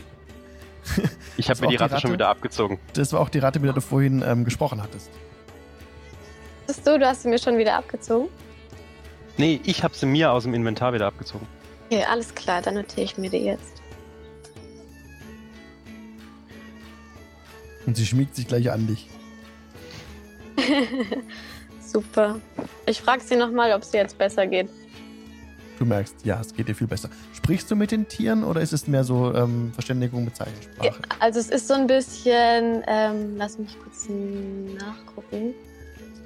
[SPEAKER 6] Ich habe mir die
[SPEAKER 1] die
[SPEAKER 6] Ratte, schon
[SPEAKER 1] Ratte?
[SPEAKER 6] wieder abgezogen.
[SPEAKER 1] Das war auch die Ratte, mit der du vorhin ähm, gesprochen hattest.
[SPEAKER 8] Bist du, du hast sie mir schon wieder abgezogen?
[SPEAKER 6] Nee, ich habe sie mir aus dem Inventar wieder abgezogen.
[SPEAKER 8] Okay, alles klar, dann notiere ich mir die jetzt.
[SPEAKER 1] Und sie schmiegt sich gleich an dich.
[SPEAKER 8] Super. Ich frage sie nochmal, ob es ihr jetzt besser geht.
[SPEAKER 1] Du merkst, ja, es geht dir viel besser. Sprichst du mit den Tieren oder ist es mehr so ähm, Verständigung mit Zeichensprache?
[SPEAKER 8] Also es ist so ein bisschen, ähm, lass mich kurz nachgucken.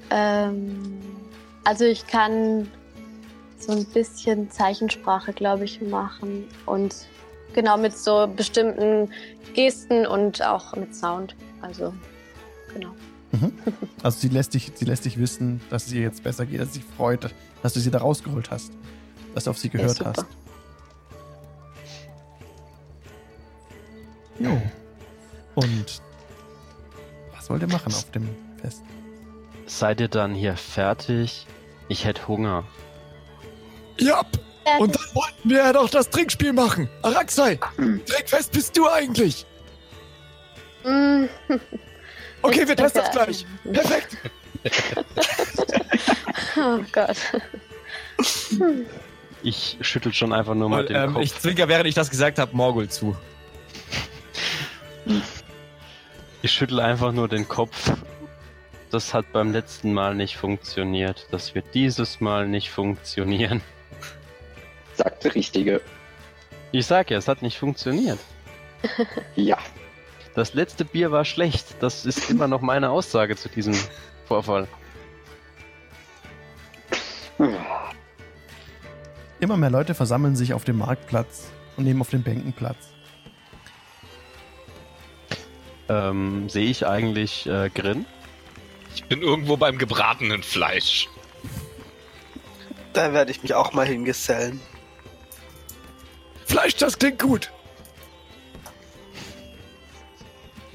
[SPEAKER 8] Ähm, also ich kann so ein bisschen Zeichensprache, glaube ich, machen und genau mit so bestimmten Gesten und auch mit Sound. Also genau.
[SPEAKER 1] Also sie lässt, dich, sie lässt dich wissen, dass es ihr jetzt besser geht, dass sie sich freut, dass du sie da rausgeholt hast. Dass du auf sie
[SPEAKER 8] Ja,
[SPEAKER 1] gehört
[SPEAKER 8] super.
[SPEAKER 1] hast. Jo. Und was wollt ihr machen auf dem Fest?
[SPEAKER 6] Seid ihr dann hier fertig? Ich hätte Hunger.
[SPEAKER 4] Ja, und dann wollten wir ja doch das Trinkspiel machen. Araxai, Trinkfest bist du eigentlich.
[SPEAKER 8] Mm,
[SPEAKER 4] Okay, wir testen das gleich. Perfekt.
[SPEAKER 8] Oh Gott.
[SPEAKER 6] Ich schüttel schon einfach nur mal
[SPEAKER 9] Und,
[SPEAKER 6] den
[SPEAKER 9] ähm,
[SPEAKER 6] Kopf.
[SPEAKER 9] ich zwinker, während ich das gesagt habe, Morgul zu.
[SPEAKER 6] Ich schüttel einfach nur den Kopf. Das hat beim letzten Mal nicht funktioniert. Das wird dieses Mal nicht funktionieren.
[SPEAKER 7] Sagt der Richtige.
[SPEAKER 6] Ich sag ja, es hat nicht funktioniert.
[SPEAKER 7] Ja.
[SPEAKER 6] Das letzte Bier war schlecht. Das ist immer noch meine Aussage zu diesem Vorfall.
[SPEAKER 1] Immer mehr Leute versammeln sich auf dem Marktplatz und nehmen auf den Bänken Platz.
[SPEAKER 6] Ähm, sehe ich eigentlich äh, Grin?
[SPEAKER 2] Ich bin irgendwo beim gebratenen Fleisch.
[SPEAKER 5] Da werde ich mich auch mal hingesellen.
[SPEAKER 4] Fleisch, das klingt gut.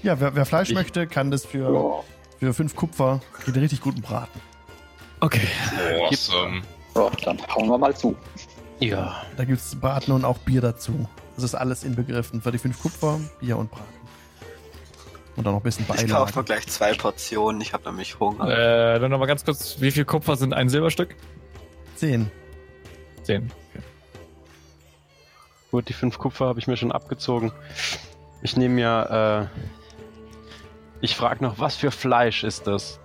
[SPEAKER 1] Ja, wer, wer Fleisch
[SPEAKER 6] Ich-
[SPEAKER 1] möchte, kann das für,
[SPEAKER 7] Ja.
[SPEAKER 1] für fünf Kupfer, kriegt einen richtig guten Braten.
[SPEAKER 4] Okay.
[SPEAKER 2] Awesome.
[SPEAKER 7] Ja, dann hauen wir mal zu.
[SPEAKER 6] Ja.
[SPEAKER 1] Da gibt es Braten und auch Bier dazu. Das ist alles inbegriffen. Für die fünf Kupfer, Bier und Braten. Und dann noch ein bisschen
[SPEAKER 10] Ich kaufe mir gleich zwei Portionen, ich habe nämlich Hunger.
[SPEAKER 9] Äh, dann nochmal ganz kurz, wie viel Kupfer sind ein Silberstück?
[SPEAKER 1] Zehn.
[SPEAKER 9] Zehn. Okay.
[SPEAKER 6] Gut, die fünf Kupfer habe ich mir schon abgezogen. Ich nehme mir, äh, ich frage noch, was für Fleisch ist das?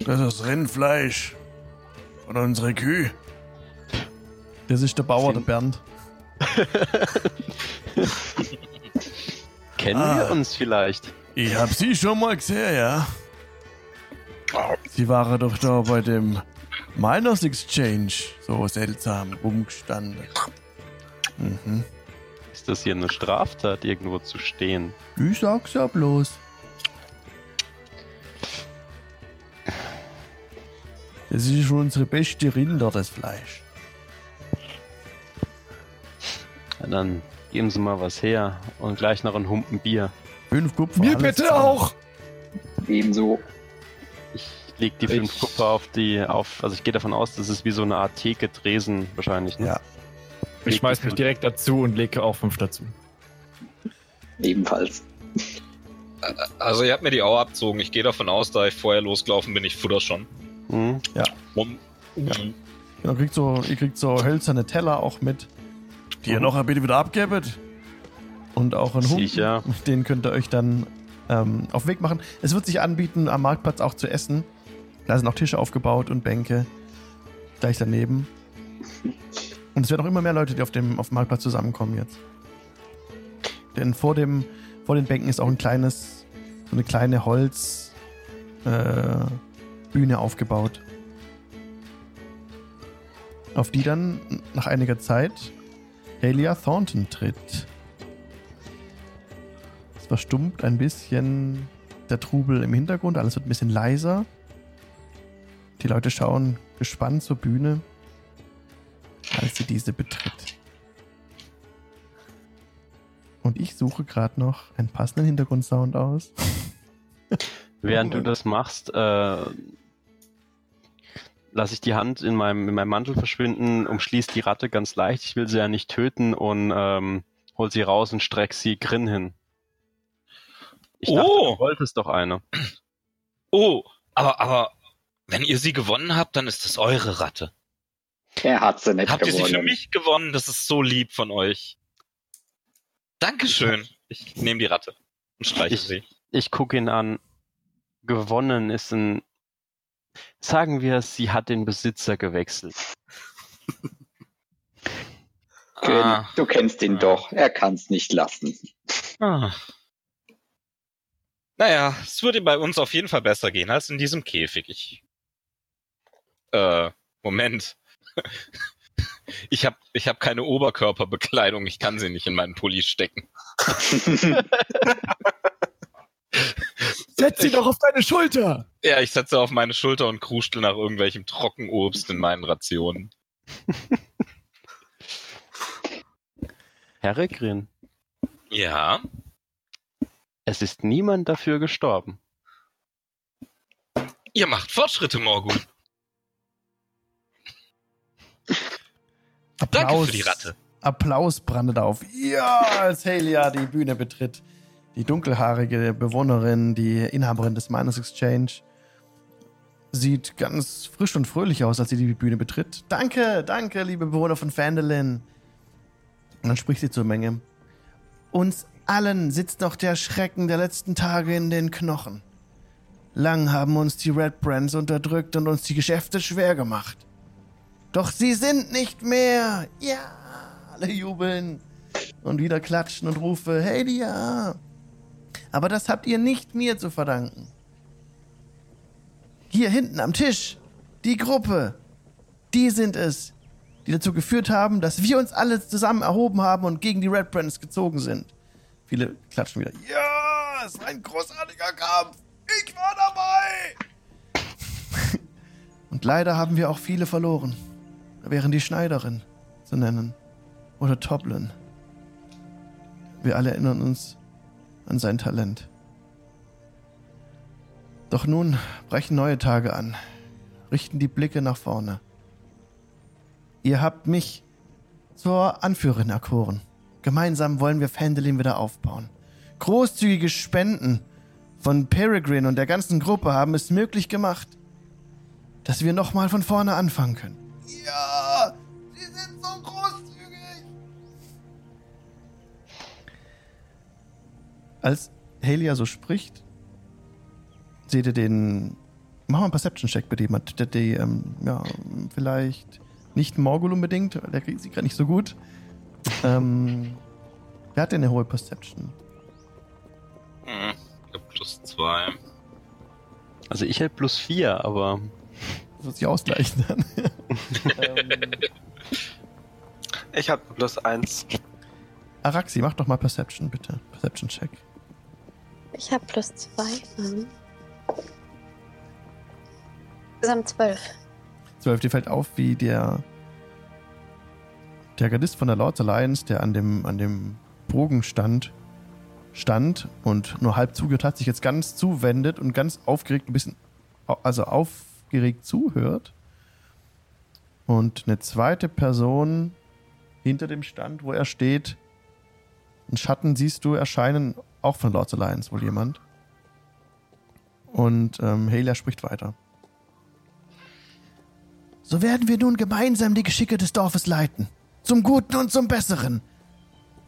[SPEAKER 1] Das ist Rindfleisch. Von unserer Kühe. Das ist der Bauer, der Bernd.
[SPEAKER 6] Kennen
[SPEAKER 1] Ah.
[SPEAKER 6] wir uns vielleicht?
[SPEAKER 1] Ich hab sie schon mal gesehen, ja. Sie waren doch da bei dem Miners Exchange so seltsam rumgestanden. Mhm.
[SPEAKER 6] Ist das hier eine Straftat, irgendwo zu stehen?
[SPEAKER 1] Ich sag's ja bloß. Das ist schon unsere beste Rinder, das Fleisch.
[SPEAKER 6] Dann geben Sie mal was her und gleich noch ein Humpen Bier.
[SPEAKER 1] Fünf Kupfer.
[SPEAKER 4] Mir bitte
[SPEAKER 1] zusammen.
[SPEAKER 4] auch.
[SPEAKER 7] Ebenso.
[SPEAKER 6] Ich leg die fünf
[SPEAKER 2] Ich-
[SPEAKER 6] Kupfer auf die, auf, also ich gehe davon aus, das ist wie so eine Art Theke, Tresen wahrscheinlich. Ne?
[SPEAKER 1] Ja.
[SPEAKER 9] Ich schmeiß mich direkt dazu und lege auch fünf dazu.
[SPEAKER 7] Ebenfalls.
[SPEAKER 2] Also ihr habt mir die Auer abzogen. Ich gehe davon aus, da ich vorher losgelaufen bin, ich futter schon.
[SPEAKER 6] Hm?
[SPEAKER 2] Um,
[SPEAKER 1] Genau, kriegt so, ihr kriegt so hölzerne Teller auch mit, die ihr noch bitte wieder abgebt. Und auch einen Humpen.
[SPEAKER 6] Sicher.
[SPEAKER 1] Den könnt ihr euch dann ähm, auf Weg machen. Es wird sich anbieten, am Marktplatz auch zu essen. Da sind auch Tische aufgebaut und Bänke gleich daneben. Und es werden auch immer mehr Leute, die auf dem, auf dem Marktplatz zusammenkommen jetzt. Denn vor, dem, vor den Bänken ist auch ein kleines, so eine kleine Holz äh, aufgebaut. Auf die dann nach einiger Zeit Halia Thornton tritt. Es verstummt ein bisschen der Trubel im Hintergrund, alles wird ein bisschen leiser. Die Leute schauen gespannt zur Bühne, als sie diese betritt. Und ich suche gerade noch einen passenden Hintergrundsound aus.
[SPEAKER 6] Während du das machst, äh, lasse ich die Hand in meinem, in meinem Mantel verschwinden, umschließt die Ratte ganz leicht. Ich will sie ja nicht töten und ähm, hol sie raus und streck sie Grin hin. Ich dachte,
[SPEAKER 2] Oh!
[SPEAKER 6] du wolltest doch eine.
[SPEAKER 2] oh, aber, aber, wenn ihr sie gewonnen habt, dann ist das eure Ratte.
[SPEAKER 7] Er hat sie nicht
[SPEAKER 2] Habt ihr sie für
[SPEAKER 7] gewonnen.
[SPEAKER 2] mich gewonnen? Das ist so lieb von euch. Dankeschön. Ich nehme die Ratte und streiche
[SPEAKER 6] Ich-
[SPEAKER 2] sie.
[SPEAKER 6] Ich gucke ihn an. Gewonnen ist ein. Sagen wir, sie hat den Besitzer gewechselt.
[SPEAKER 2] Ah.
[SPEAKER 7] Du kennst ihn
[SPEAKER 2] Ah.
[SPEAKER 7] doch. Er kann's nicht lassen.
[SPEAKER 2] Ah. Naja, es würde bei uns auf jeden Fall besser gehen als in diesem Käfig. Ich. Äh, Moment. Ich habe ich hab keine Oberkörperbekleidung. Ich kann sie nicht in meinen Pulli stecken.
[SPEAKER 4] Setz sie doch auf deine Schulter.
[SPEAKER 2] Ja, ich setze auf meine Schulter und kruschtel nach irgendwelchem Trockenobst in meinen Rationen.
[SPEAKER 6] Herr Grin,
[SPEAKER 2] Ja.
[SPEAKER 6] es ist niemand dafür gestorben.
[SPEAKER 2] Ihr macht Fortschritte, Morgun. Danke für die Ratte.
[SPEAKER 1] Applaus brandet auf. Ja, als Halia die Bühne betritt. Die dunkelhaarige Bewohnerin, die Inhaberin des Miners Exchange, sieht ganz frisch und fröhlich aus, als sie die Bühne betritt. Danke, danke, liebe Bewohner von Phandalin. Und dann spricht sie zur Menge. Uns allen sitzt noch der Schrecken der letzten Tage in den Knochen. Lang haben uns die Red Brands unterdrückt und uns die Geschäfte schwer gemacht. Doch sie sind nicht mehr. Ja, alle jubeln und wieder klatschen und rufe, hey ja. Aber das habt ihr nicht mir zu verdanken. Hier hinten am Tisch, die Gruppe, die sind es, die dazu geführt haben, dass wir uns alle zusammen erhoben haben und gegen die Red Brands gezogen sind. Viele klatschen wieder. Ja, es war ein großartiger Kampf. Ich war dabei. und leider haben wir auch viele verloren. Da wären die Schneiderin zu nennen. oder Toblin. Wir alle erinnern uns an sein Talent. Doch nun brechen neue Tage an, richten die Blicke nach vorne. Ihr habt mich zur Anführerin erkoren. Gemeinsam wollen wir Fendelin wieder aufbauen. Großzügige Spenden von Peregrine und der ganzen Gruppe haben es möglich gemacht, dass wir nochmal von vorne anfangen können. Ja, sie sind so großzügig. Als Halia so spricht, seht ihr den. Mach mal einen Perception-Check bitte jemand, der die, ähm, ja, vielleicht nicht Morgul unbedingt, der kriegt sie gerade nicht so gut. Ähm, wer hat denn eine hohe Perception?
[SPEAKER 2] Hm, ich hab plus zwei.
[SPEAKER 6] Also ich hätte plus vier, aber.
[SPEAKER 1] Das wird sich ausgleichen dann.
[SPEAKER 5] Ähm, Ich habe plus eins.
[SPEAKER 1] Araxi, mach doch mal Perception bitte. Perception-Check.
[SPEAKER 8] Ich habe plus zwei. Mhm. Insgesamt zwölf.
[SPEAKER 1] Zwölf, dir fällt auf, wie der der Gardist von der Lords Alliance, der an dem, an dem Bogen stand, stand und nur halb zugehört hat, sich jetzt ganz zuwendet und ganz aufgeregt ein bisschen, also aufgeregt zuhört. Und eine zweite Person hinter dem Stand, wo er steht, einen Schatten siehst du erscheinen, auch von Lords Alliance wohl jemand. Und ähm, Halia spricht weiter. So werden wir nun gemeinsam die Geschicke des Dorfes leiten. Zum Guten und zum Besseren.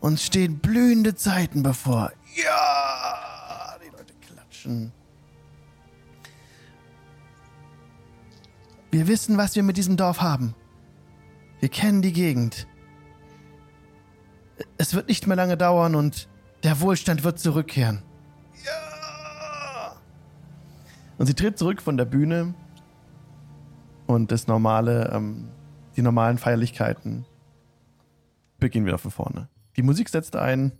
[SPEAKER 1] Uns stehen blühende Zeiten bevor. Ja! Die Leute klatschen. Wir wissen, was wir mit diesem Dorf haben. Wir kennen die Gegend. Es wird nicht mehr lange dauern und der Wohlstand wird zurückkehren. Ja! Und sie tritt zurück von der Bühne und das normale, ähm, die normalen Feierlichkeiten beginnen wieder von vorne. Die Musik setzt ein.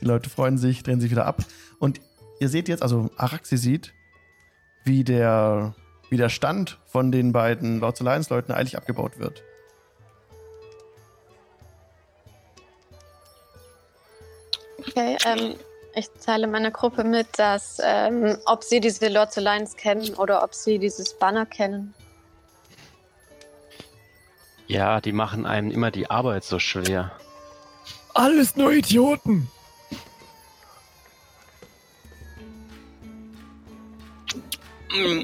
[SPEAKER 1] Die Leute freuen sich, drehen sich wieder ab. Und ihr seht jetzt, also Araxi sieht, wie der, wie der Stand von den beiden Lords Alliance-Leuten eilig abgebaut wird.
[SPEAKER 8] Okay, ähm, ich teile meiner Gruppe mit, dass, ähm, ob sie diese Lords Alliance kennen oder ob sie dieses Banner kennen.
[SPEAKER 6] Ja, die machen einem immer die Arbeit so schwer.
[SPEAKER 4] Alles nur Idioten.
[SPEAKER 2] Mm,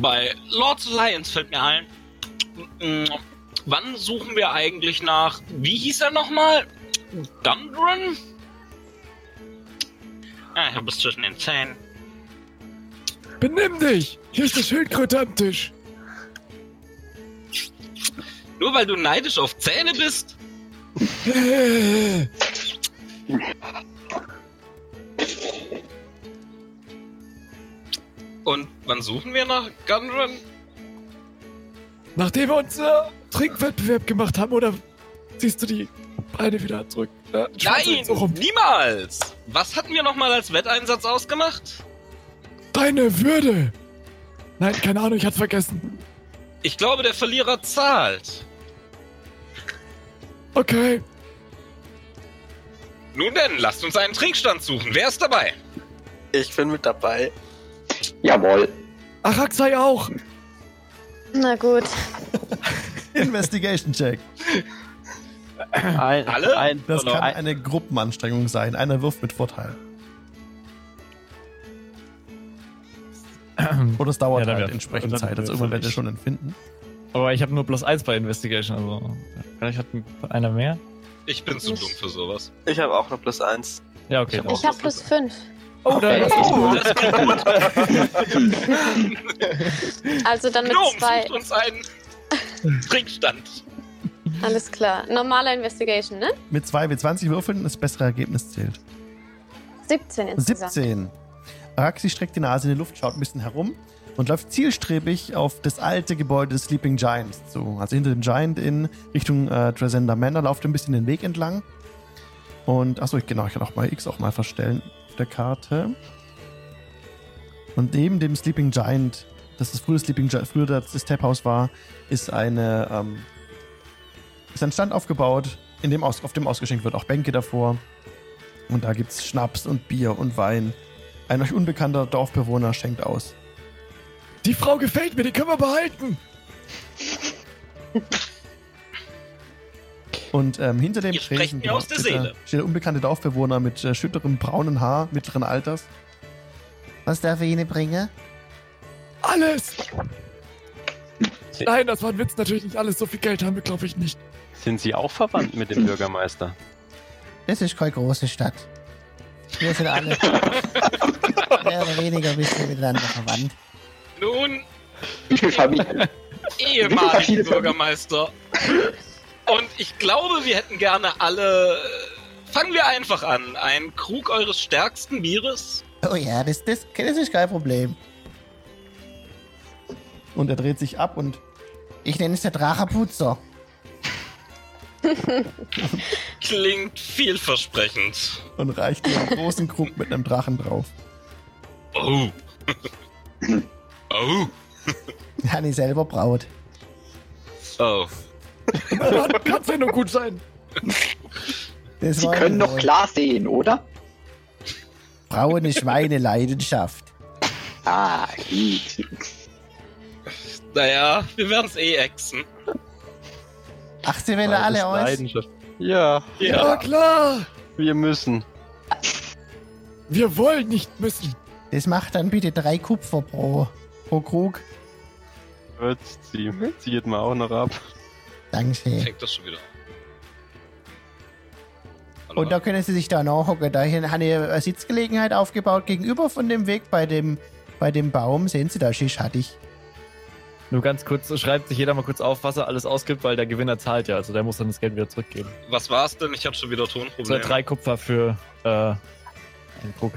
[SPEAKER 2] Bei Lords Alliance fällt mir ein, mm, wann suchen wir eigentlich nach, wie hieß er nochmal? Gundren? Ich hab es zwischen den Zähnen.
[SPEAKER 4] Benimm dich. Hier ist eine Schildkröte am Tisch.
[SPEAKER 2] Nur weil du neidisch auf Zähne bist?
[SPEAKER 4] Äh,
[SPEAKER 2] Und wann suchen wir nach Gundren?
[SPEAKER 4] Nachdem wir unser Trinkwettbewerb gemacht haben, oder ziehst du die Beine wieder zurück? Schwanz
[SPEAKER 2] Nein,
[SPEAKER 4] so rum.
[SPEAKER 2] niemals! Was hatten wir nochmal als Wetteinsatz ausgemacht?
[SPEAKER 4] Deine Würde. Nein, keine Ahnung, ich hatte vergessen.
[SPEAKER 2] Ich glaube, der Verlierer zahlt.
[SPEAKER 4] Okay.
[SPEAKER 2] Nun denn, lasst uns einen Trinkstand suchen. Wer ist dabei?
[SPEAKER 5] Ich bin mit dabei.
[SPEAKER 7] Jawohl.
[SPEAKER 4] Araxai auch.
[SPEAKER 8] Na gut.
[SPEAKER 1] Investigation Check.
[SPEAKER 6] Ein,
[SPEAKER 2] Alle?
[SPEAKER 6] Ein,
[SPEAKER 1] Das kann
[SPEAKER 6] ein,
[SPEAKER 1] eine Gruppenanstrengung sein. Einer wirft mit Vorteil. Oder es dauert
[SPEAKER 9] Ja, dann
[SPEAKER 1] halt entsprechend
[SPEAKER 9] dann
[SPEAKER 1] Zeit. Also irgendwann werdet ihr schon empfinden.
[SPEAKER 9] Aber ich habe nur plus eins bei Investigation, also vielleicht hat einer mehr.
[SPEAKER 2] Ich bin zu dumm für sowas.
[SPEAKER 5] Ich habe auch nur plus eins.
[SPEAKER 9] Ja, okay. dann-
[SPEAKER 8] Ich habe plus fünf.
[SPEAKER 9] Oh, dann
[SPEAKER 2] Das klingt gut.
[SPEAKER 8] Also dann mit
[SPEAKER 2] Gnome
[SPEAKER 8] zwei.
[SPEAKER 2] sucht uns einen Trinkstand.
[SPEAKER 8] Alles klar. Normaler Investigation, ne?
[SPEAKER 1] Mit 2 W20 würfeln, das bessere Ergebnis zählt.
[SPEAKER 8] 17 insgesamt.
[SPEAKER 1] 17. Araxi streckt die Nase in die Luft, schaut ein bisschen herum und läuft zielstrebig auf das alte Gebäude des Sleeping Giants zu. Also hinter dem Giant in Richtung äh, Tresender Manor, lauft ein bisschen den Weg entlang. Und, achso, ich, genau, ich kann auch mal X auch mal verstellen auf der Karte. Und neben dem Sleeping Giant, das das früher Sleeping Giant, früher das Step House war, ist eine, ähm, ist ein Stand aufgebaut, in dem aus, auf dem ausgeschenkt wird, auch Bänke davor. Und da gibt es Schnaps und Bier und Wein. Ein euch unbekannter Dorfbewohner schenkt aus.
[SPEAKER 4] Die Frau gefällt mir, die können wir behalten.
[SPEAKER 1] Und ähm, hinter dem Tresen steht, der unbekannte Dorfbewohner mit äh, schütterem braunen Haar mittleren Alters. Was darf ich Ihnen bringen?
[SPEAKER 4] Alles. Nein, das war ein Witz, natürlich nicht alles. So viel Geld haben wir, glaube ich, nicht.
[SPEAKER 6] Sind Sie auch verwandt mit dem Bürgermeister?
[SPEAKER 3] Das ist keine große Stadt. Wir sind alle mehr oder weniger ein bisschen miteinander verwandt.
[SPEAKER 2] Nun,
[SPEAKER 7] Familie?
[SPEAKER 2] ehemaligen? Bürgermeister. Und ich glaube, wir hätten gerne alle. Fangen wir einfach an. Ein Krug eures stärksten Bieres.
[SPEAKER 3] Oh ja, das, das, das ist kein Problem.
[SPEAKER 1] Und er dreht sich ab und
[SPEAKER 3] Ich nenne es der Dracheputzer.
[SPEAKER 2] Klingt vielversprechend.
[SPEAKER 1] und reicht dir einen großen Krug mit einem Drachen drauf.
[SPEAKER 2] Oh. oh.
[SPEAKER 3] Hanni selber braut.
[SPEAKER 2] Oh.
[SPEAKER 4] Kann es ja nur gut sein.
[SPEAKER 3] Das
[SPEAKER 7] Sie können noch klar sehen, oder?
[SPEAKER 3] Braune Schweine Leidenschaft.
[SPEAKER 7] Ah, gut.
[SPEAKER 2] Naja, wir werden es eh exen.
[SPEAKER 3] Ach, sie wollen alle aus.
[SPEAKER 6] Leidenschaft. Ja,
[SPEAKER 4] Ja, klar.
[SPEAKER 6] wir müssen.
[SPEAKER 4] Wir wollen nicht müssen.
[SPEAKER 3] Das macht dann bitte drei Kupfer pro, pro Krug.
[SPEAKER 6] Jetzt zieh, zieht mal auch noch ab.
[SPEAKER 3] Danke.
[SPEAKER 2] Fängt das schon wieder. Hallo?
[SPEAKER 3] Und da können Sie sich da nachhocken. Da hier habe ich eine Sitzgelegenheit aufgebaut gegenüber von dem Weg bei dem, bei dem Baum. Sehen Sie da, Schisch hatte ich.
[SPEAKER 9] Nur ganz kurz, schreibt sich jeder mal kurz auf, was er alles ausgibt, weil der Gewinner zahlt ja. Also der muss dann das Geld wieder zurückgeben.
[SPEAKER 2] Was war's denn? Ich hatte schon wieder Tonprobleme.
[SPEAKER 9] drei Kupfer für äh, einen Krug.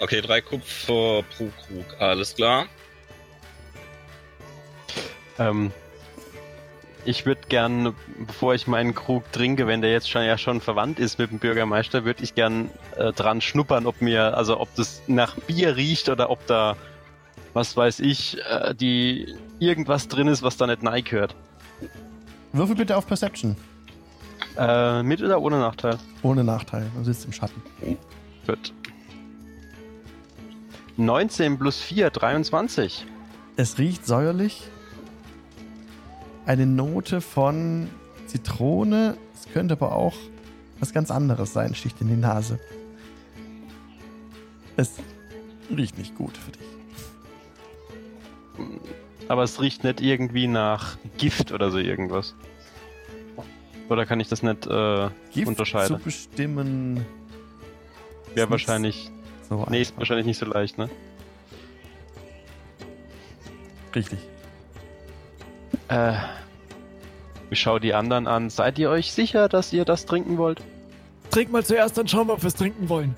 [SPEAKER 2] Okay, drei Kupfer pro Krug. Alles klar.
[SPEAKER 6] Ähm, ich würde gern, bevor ich meinen Krug trinke, wenn der jetzt schon ja schon verwandt ist mit dem Bürgermeister, würde ich gern äh, dran schnuppern, ob mir, also ob das nach Bier riecht oder ob da, was weiß ich, äh, die irgendwas drin ist, was da nicht nein gehört.
[SPEAKER 1] Würfel bitte auf Perception.
[SPEAKER 6] Äh, mit oder ohne Nachteil?
[SPEAKER 1] Ohne Nachteil. Du sitzt im Schatten.
[SPEAKER 6] Gut. 19 plus 4, 23.
[SPEAKER 1] Es riecht säuerlich. Eine Note von Zitrone. Es könnte aber auch was ganz anderes sein, sticht in die Nase. Es riecht nicht gut für dich.
[SPEAKER 6] Aber es riecht nicht irgendwie nach Gift oder so irgendwas. Oder kann ich das nicht äh,
[SPEAKER 1] Gift
[SPEAKER 6] unterscheiden?
[SPEAKER 1] zu bestimmen.
[SPEAKER 6] Wäre
[SPEAKER 1] ist
[SPEAKER 6] wahrscheinlich.
[SPEAKER 1] So
[SPEAKER 6] Nee, ist wahrscheinlich nicht so leicht, ne?
[SPEAKER 1] Richtig.
[SPEAKER 6] Äh. Ich schau die anderen an. Seid ihr euch sicher, dass ihr das trinken wollt?
[SPEAKER 4] Trink mal zuerst, dann schauen wir, ob wir es trinken wollen.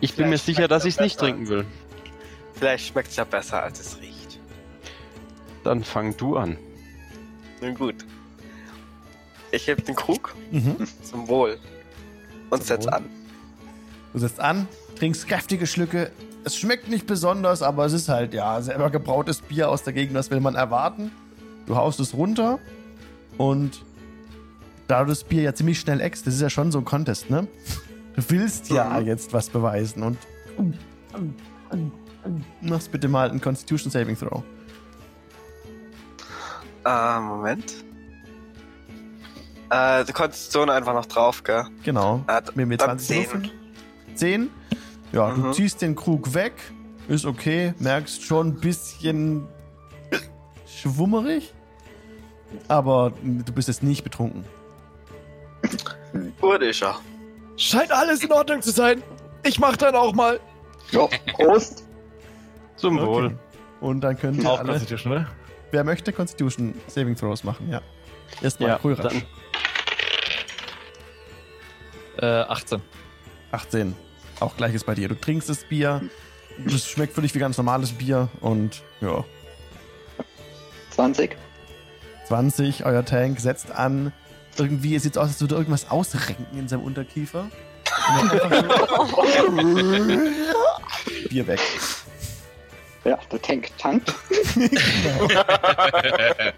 [SPEAKER 6] Ich bin mir sicher, dass ich es nicht trinken will.
[SPEAKER 5] Vielleicht schmeckt es ja besser, als es riecht.
[SPEAKER 6] Dann fang du an.
[SPEAKER 5] Nun gut. Ich heb den Krug
[SPEAKER 1] Mhm.
[SPEAKER 5] zum Wohl und
[SPEAKER 1] Zum
[SPEAKER 5] setz
[SPEAKER 1] Wohl.
[SPEAKER 5] an.
[SPEAKER 1] Du setzt an, trinkst kräftige Schlücke. Es schmeckt nicht besonders, aber es ist halt, ja, selber gebrautes Bier aus der Gegend. Was will man erwarten? Du haust es runter und da du das Bier ja ziemlich schnell eckst, das ist ja schon so ein Contest, ne? Du willst ja
[SPEAKER 5] Mhm.
[SPEAKER 1] jetzt was beweisen und machst bitte mal einen Constitution Saving Throw.
[SPEAKER 5] Äh, Moment. Äh, die Konstitution einfach noch drauf, gell?
[SPEAKER 1] Genau.
[SPEAKER 5] Äh,
[SPEAKER 1] Mit
[SPEAKER 5] dann
[SPEAKER 1] 20
[SPEAKER 5] 10.
[SPEAKER 1] Würfeln. 10. Ja, du
[SPEAKER 5] Mhm.
[SPEAKER 1] ziehst den Krug weg. Ist okay. Merkst schon ein bisschen schwummerig. Aber du bist jetzt nicht betrunken.
[SPEAKER 5] Wurde ich ja.
[SPEAKER 4] Scheint alles in Ordnung zu sein. Ich mach dann auch mal.
[SPEAKER 7] So, Prost.
[SPEAKER 6] Zum Wohl.
[SPEAKER 1] Okay. Und dann könnt ihr
[SPEAKER 9] Auch
[SPEAKER 1] alle,
[SPEAKER 9] Constitution, oder?
[SPEAKER 1] wer möchte, Constitution Saving Throws machen, ja. Erstmal
[SPEAKER 6] Ja,
[SPEAKER 1] Kohlrasch.
[SPEAKER 6] dann.
[SPEAKER 9] Äh, 18.
[SPEAKER 1] 18. Auch gleiches bei dir. Du trinkst das Bier. Das schmeckt für dich wie ganz normales Bier. Und ja,
[SPEAKER 7] 20.
[SPEAKER 1] 20, euer Tank setzt an. Irgendwie, es sieht so aus, als würde irgendwas ausrenken in seinem Unterkiefer. Und dann einfach so Bier weg.
[SPEAKER 7] Ja, der Tank tankt.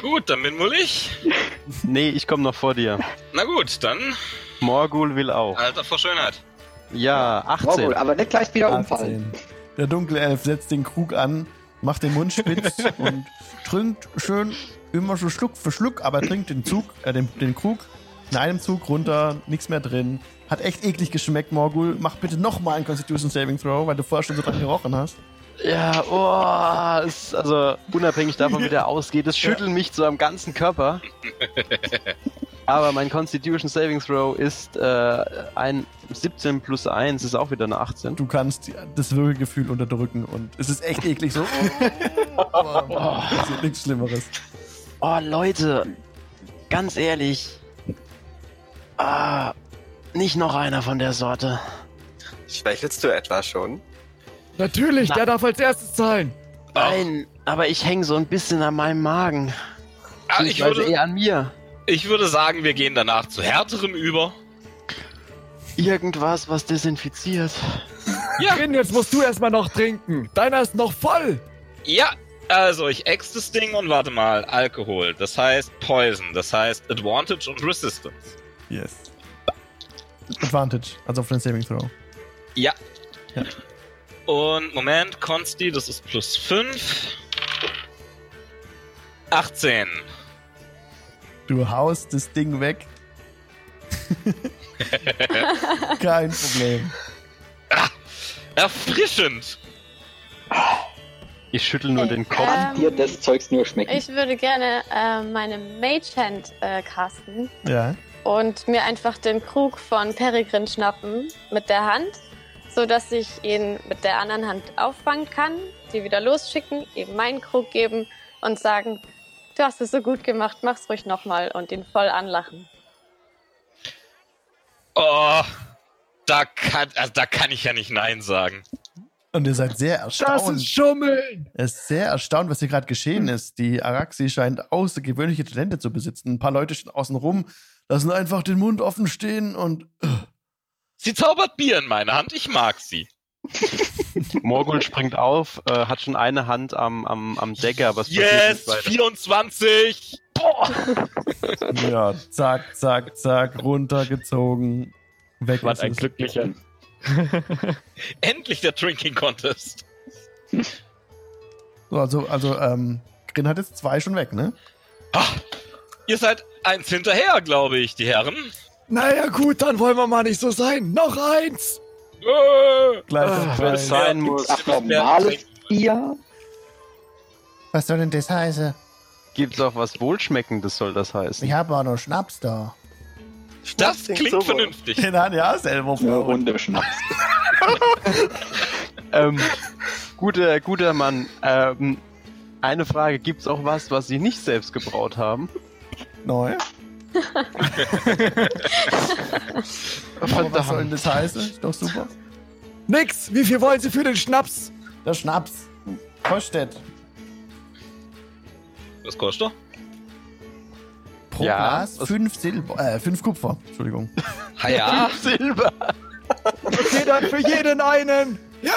[SPEAKER 2] Gut, dann bin wohl ich.
[SPEAKER 6] Nee, ich komme noch vor dir.
[SPEAKER 2] Na gut, dann
[SPEAKER 6] Morgul will auch.
[SPEAKER 2] Alter vor Schönheit.
[SPEAKER 6] Ja, 18.
[SPEAKER 7] Morgul, aber nicht gleich wieder umfallen.
[SPEAKER 1] 18. Der dunkle Elf setzt den Krug an, macht den Mund spitz und trinkt schön immer so Schluck für Schluck, aber trinkt den Zug, äh, den, den Krug in einem Zug runter, nichts mehr drin. Hat echt eklig geschmeckt, Morgul. Mach bitte nochmal einen Constitution Saving Throw, weil du vorher schon so dran gerochen hast.
[SPEAKER 6] Ja, oh, ist, also unabhängig davon, wie der ausgeht, es schüttelt mich so am ganzen Körper. Aber mein Constitution Saving Throw ist äh, ein 17 plus 1, ist auch wieder eine 18.
[SPEAKER 1] Du kannst das Würgegefühl unterdrücken und es ist echt eklig so. Aber es ist nichts Schlimmeres.
[SPEAKER 6] Oh, Leute, ganz ehrlich. Ah, nicht noch einer von der Sorte.
[SPEAKER 5] Schwächelst du etwa schon?
[SPEAKER 4] Natürlich,
[SPEAKER 6] Na.
[SPEAKER 4] der darf als erstes zahlen.
[SPEAKER 6] Nein, aber ich hänge so ein bisschen an meinem Magen.
[SPEAKER 2] Ah, ich, würde,
[SPEAKER 6] eher an mir.
[SPEAKER 2] ich würde sagen, wir gehen danach zu härterem über.
[SPEAKER 6] Irgendwas, was desinfiziert.
[SPEAKER 4] Grin, jetzt musst du erstmal noch trinken. Deiner ist noch voll.
[SPEAKER 2] Ja, also ich ex das Ding und warte mal, Alkohol. Das heißt Poison, das heißt Advantage und Resistance.
[SPEAKER 1] Yes. Advantage, also auf den Saving Throw.
[SPEAKER 2] Ja.
[SPEAKER 1] Ja.
[SPEAKER 2] Und Moment, Consti, das ist plus 5. 18.
[SPEAKER 1] Du haust das Ding weg. Kein Problem.
[SPEAKER 2] Erfrischend.
[SPEAKER 6] Ich schüttel nur den Kopf.
[SPEAKER 8] Ähm,
[SPEAKER 7] Dir das Zeugs nur schmecken.
[SPEAKER 8] Ich würde gerne äh, meine Mage Hand äh, casten
[SPEAKER 1] Ja.
[SPEAKER 8] Und mir einfach den Krug von Peregrin schnappen mit der Hand, so dass ich ihn mit der anderen Hand auffangen kann, die wieder losschicken, ihm meinen Krug geben und sagen, du hast es so gut gemacht, mach's ruhig nochmal und ihn voll anlachen.
[SPEAKER 2] Oh, da kann, also da kann ich ja nicht Nein sagen.
[SPEAKER 1] Und ihr seid sehr
[SPEAKER 4] Das
[SPEAKER 1] erstaunt.
[SPEAKER 4] ist Schummeln.
[SPEAKER 1] Er ist sehr erstaunt, was hier gerade geschehen ist. Die Araxi scheint außergewöhnliche Talente zu besitzen. Ein paar Leute stehen außen rum, lassen einfach den Mund offen stehen und äh,
[SPEAKER 2] Sie zaubert Bier in meine Hand, ich mag sie.
[SPEAKER 6] Morgul springt auf, äh, hat schon eine Hand am, am, am Decker, was
[SPEAKER 2] Yes,
[SPEAKER 6] nicht weiter.
[SPEAKER 2] 24. Boah.
[SPEAKER 1] ja, zack, zack, zack, runtergezogen. Weg
[SPEAKER 9] Was
[SPEAKER 1] ist
[SPEAKER 9] ein glücklicher.
[SPEAKER 2] Endlich der Drinking Contest.
[SPEAKER 1] So, also, also, ähm, Grin hat jetzt zwei schon weg, ne?
[SPEAKER 2] Ah, ihr seid eins hinterher, glaube ich, die Herren.
[SPEAKER 4] Naja, gut, dann wollen wir mal nicht so sein. Noch eins.
[SPEAKER 2] Äh,
[SPEAKER 1] Gleich
[SPEAKER 6] Ah, wenn es sein muss.
[SPEAKER 7] Ach, normales Bier?
[SPEAKER 3] Was soll denn das heißen?
[SPEAKER 6] Gibt's auch was Wohlschmeckendes, soll das heißen.
[SPEAKER 3] Ich habe auch noch Schnaps da.
[SPEAKER 2] Das klingt
[SPEAKER 5] super.
[SPEAKER 2] vernünftig.
[SPEAKER 1] Den hat ja selber
[SPEAKER 7] Eine
[SPEAKER 1] vor.
[SPEAKER 7] Runde Schnaps.
[SPEAKER 6] Ähm, guter, guter Mann, ähm, eine Frage, gibt's auch was, was Sie nicht selbst gebraut haben?
[SPEAKER 1] Neu. Aber was soll denn das heißen? Ist doch super.
[SPEAKER 4] Nix. Wie viel wollen Sie für den Schnaps?
[SPEAKER 1] Der Schnaps. Kostet.
[SPEAKER 2] Was kostet er?
[SPEAKER 1] Pro
[SPEAKER 6] Ja,
[SPEAKER 1] Glas fünf Silber, äh, fünf Kupfer. Entschuldigung.
[SPEAKER 2] Ha ja.
[SPEAKER 6] Silber!
[SPEAKER 4] Okay, dann für jeden einen. Ja!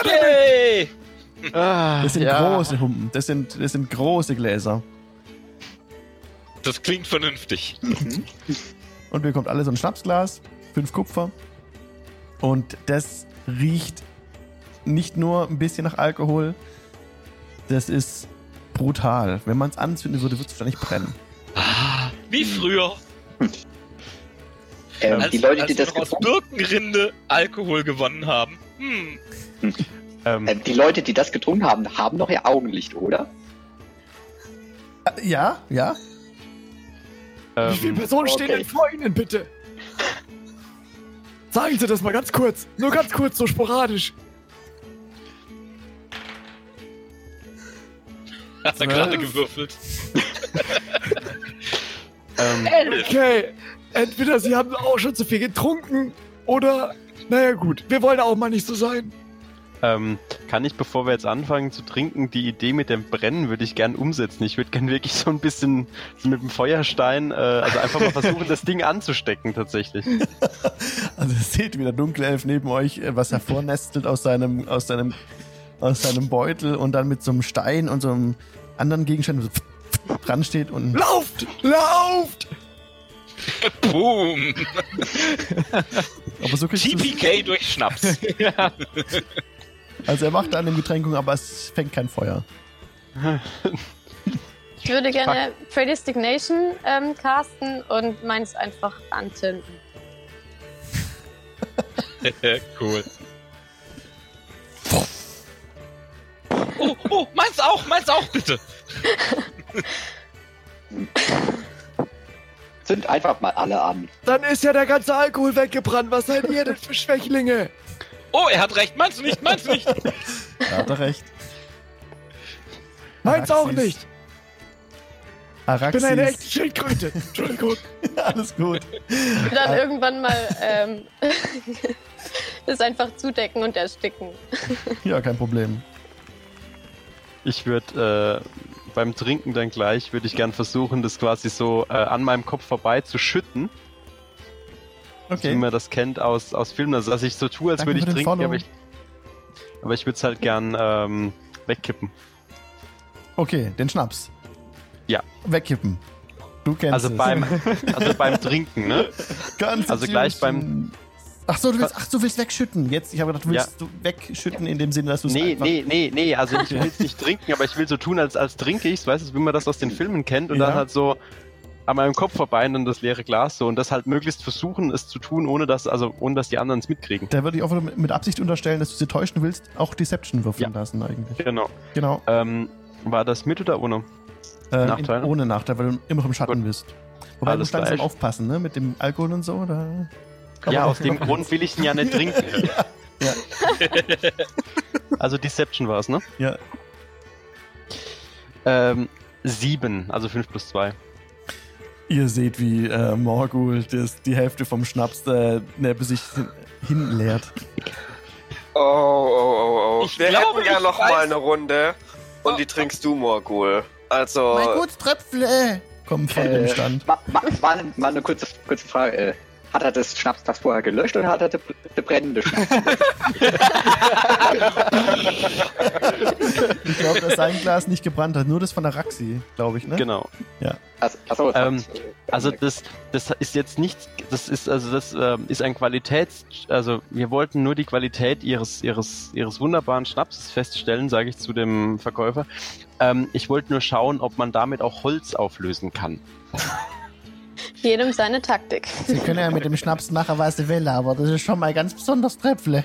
[SPEAKER 6] Ah,
[SPEAKER 1] Das sind
[SPEAKER 6] ja.
[SPEAKER 1] große Humpen. Das sind, das sind große Gläser.
[SPEAKER 2] Das klingt vernünftig.
[SPEAKER 1] Und bekommt alle so ein Schnapsglas, fünf Kupfer. Und das riecht nicht nur ein bisschen nach Alkohol, das ist brutal. Wenn man es anzünden würde, würde es wahrscheinlich brennen.
[SPEAKER 2] Ah, wie früher.
[SPEAKER 7] Ähm,
[SPEAKER 2] Als,
[SPEAKER 7] die Leute, die das
[SPEAKER 2] aus
[SPEAKER 7] getrunken
[SPEAKER 2] Birkenrinde Alkohol gewonnen haben. Hm.
[SPEAKER 6] Ähm,
[SPEAKER 7] ähm, die Leute, die das getrunken haben, haben noch ihr Augenlicht, oder?
[SPEAKER 1] Äh, Ja, ja.
[SPEAKER 4] Wie viele
[SPEAKER 6] ähm,
[SPEAKER 4] Personen
[SPEAKER 7] okay.
[SPEAKER 4] stehen denn vor Ihnen, bitte? Sagen Sie das mal ganz kurz. Nur ganz kurz, so sporadisch.
[SPEAKER 2] Hat er gerade gewürfelt.
[SPEAKER 6] ähm,
[SPEAKER 4] Okay. Entweder Sie haben auch schon zu viel getrunken oder. Naja, gut. Wir wollen auch mal nicht so sein.
[SPEAKER 6] Ähm, kann ich, bevor wir jetzt anfangen zu trinken, die Idee mit dem Brennen würde ich gern umsetzen. Ich würde gern wirklich so ein bisschen mit dem Feuerstein, äh, also einfach mal versuchen, das Ding anzustecken tatsächlich.
[SPEAKER 1] Also ihr seht, wie der Dunkelelf neben euch äh, was hervornestelt aus seinem, aus seinem, aus seinem Beutel und dann mit so einem Stein und so einem anderen Gegenstand so dran steht und.
[SPEAKER 4] Lauft! Lauft!
[SPEAKER 2] Boom!
[SPEAKER 1] Aber so
[SPEAKER 2] TPK durch Schnaps.
[SPEAKER 9] ja.
[SPEAKER 1] Also er macht an dem Getränkung, aber es fängt kein Feuer.
[SPEAKER 8] Ich würde gerne Predestination ähm, casten und meins einfach anzünden.
[SPEAKER 2] cool. Oh, oh, meins auch, meins auch, bitte.
[SPEAKER 7] Zünd einfach mal alle an.
[SPEAKER 4] Dann ist ja der ganze Alkohol weggebrannt. Was seid ihr denn für Schwächlinge?
[SPEAKER 2] Oh, er hat recht, meinst du nicht, meinst du nicht?
[SPEAKER 1] Da hat er recht.
[SPEAKER 4] Meins auch
[SPEAKER 1] Araxis.
[SPEAKER 4] nicht. Ich
[SPEAKER 1] Araxis.
[SPEAKER 4] bin eine echte Schildkröte. Entschuldigung.
[SPEAKER 1] Alles gut.
[SPEAKER 8] Und dann irgendwann mal ähm, das einfach zudecken und ersticken.
[SPEAKER 1] Ja, kein Problem.
[SPEAKER 6] Ich würde äh, beim Trinken dann gleich, würde ich gern versuchen, das quasi so äh, an meinem Kopf vorbei zu schütten, wie
[SPEAKER 1] Okay.
[SPEAKER 6] man das kennt aus, aus Filmen. Also, dass ich so tue, als
[SPEAKER 1] Danke
[SPEAKER 6] würde ich trinken,
[SPEAKER 1] Follow.
[SPEAKER 6] aber ich, aber ich würde es halt gern ähm, wegkippen.
[SPEAKER 1] Okay, den Schnaps.
[SPEAKER 6] Ja.
[SPEAKER 1] Wegkippen. Du kennst
[SPEAKER 6] Also
[SPEAKER 1] es.
[SPEAKER 6] beim, also beim Trinken, ne?
[SPEAKER 1] Ganz
[SPEAKER 6] also gleich beim-
[SPEAKER 1] Ach so, du willst, ach, du willst wegschütten. Jetzt, ich habe gedacht, du willst du wegschütten in dem Sinne, dass du es
[SPEAKER 6] Nee,
[SPEAKER 1] einfach...
[SPEAKER 6] nee, nee, nee, also ich will es nicht trinken, aber ich will so tun, als, als trinke ich weißt du, wie man das aus den Filmen kennt und
[SPEAKER 1] Ja.
[SPEAKER 6] dann halt so an meinem Kopf vorbei und dann das leere Glas so und das halt möglichst versuchen, es zu tun, ohne dass, also ohne dass die anderen es mitkriegen.
[SPEAKER 1] Da würde ich auch mit- mit Absicht unterstellen, dass du sie täuschen willst, auch Deception würfeln
[SPEAKER 6] Ja.
[SPEAKER 1] lassen eigentlich.
[SPEAKER 6] Genau.
[SPEAKER 1] Genau.
[SPEAKER 6] Ähm, war das mit oder ohne?
[SPEAKER 1] Äh,
[SPEAKER 6] Nachteil?
[SPEAKER 1] Ohne Nachteil, weil du immer noch im Schatten
[SPEAKER 6] Gut.
[SPEAKER 1] bist. Wobei
[SPEAKER 6] Alles
[SPEAKER 1] du langsam aufpassen, ne? Mit dem Alkohol und so. Da
[SPEAKER 6] Ja, aus dem Grund will ich ihn ja nicht trinken.
[SPEAKER 1] Ja.
[SPEAKER 6] Also Deception war es, ne?
[SPEAKER 1] Ja.
[SPEAKER 6] Ähm, sieben, also fünf plus zwei.
[SPEAKER 1] Ihr seht, wie äh, Morgul das, die Hälfte vom Schnaps äh, neben sich hin- hinleert.
[SPEAKER 5] Oh, oh, oh, oh.
[SPEAKER 2] Ich
[SPEAKER 5] Wir
[SPEAKER 2] glaube,
[SPEAKER 5] hätten ja
[SPEAKER 2] ich
[SPEAKER 5] noch
[SPEAKER 2] weiß-
[SPEAKER 5] mal eine Runde. Und die trinkst du, Morgul. Also,
[SPEAKER 3] Mein gutes Tröpfle.
[SPEAKER 1] Kommen von
[SPEAKER 7] Äh,
[SPEAKER 1] dem Stand.
[SPEAKER 7] Ma, mal, mal eine kurze, kurze Frage. Hat er das Schnapsglas vorher gelöscht oder hat er de brennende Schnaps?
[SPEAKER 1] Ich glaube, dass sein Glas nicht gebrannt hat. Nur das von der Raxi, glaube ich, ne?
[SPEAKER 6] Genau.
[SPEAKER 7] Also, achso,
[SPEAKER 6] Ähm, Also das, das ist jetzt nicht, das ist also das ähm, ist ein Qualitäts, also wir wollten nur die Qualität ihres ihres ihres wunderbaren Schnapses feststellen, sage ich zu dem Verkäufer. Ähm, ich wollte nur schauen, ob man damit auch Holz auflösen kann.
[SPEAKER 8] Jedem seine Taktik.
[SPEAKER 3] Sie können ja mit dem Schnaps machen, was sie will, aber das ist schon mal ganz besonders Tröpfle.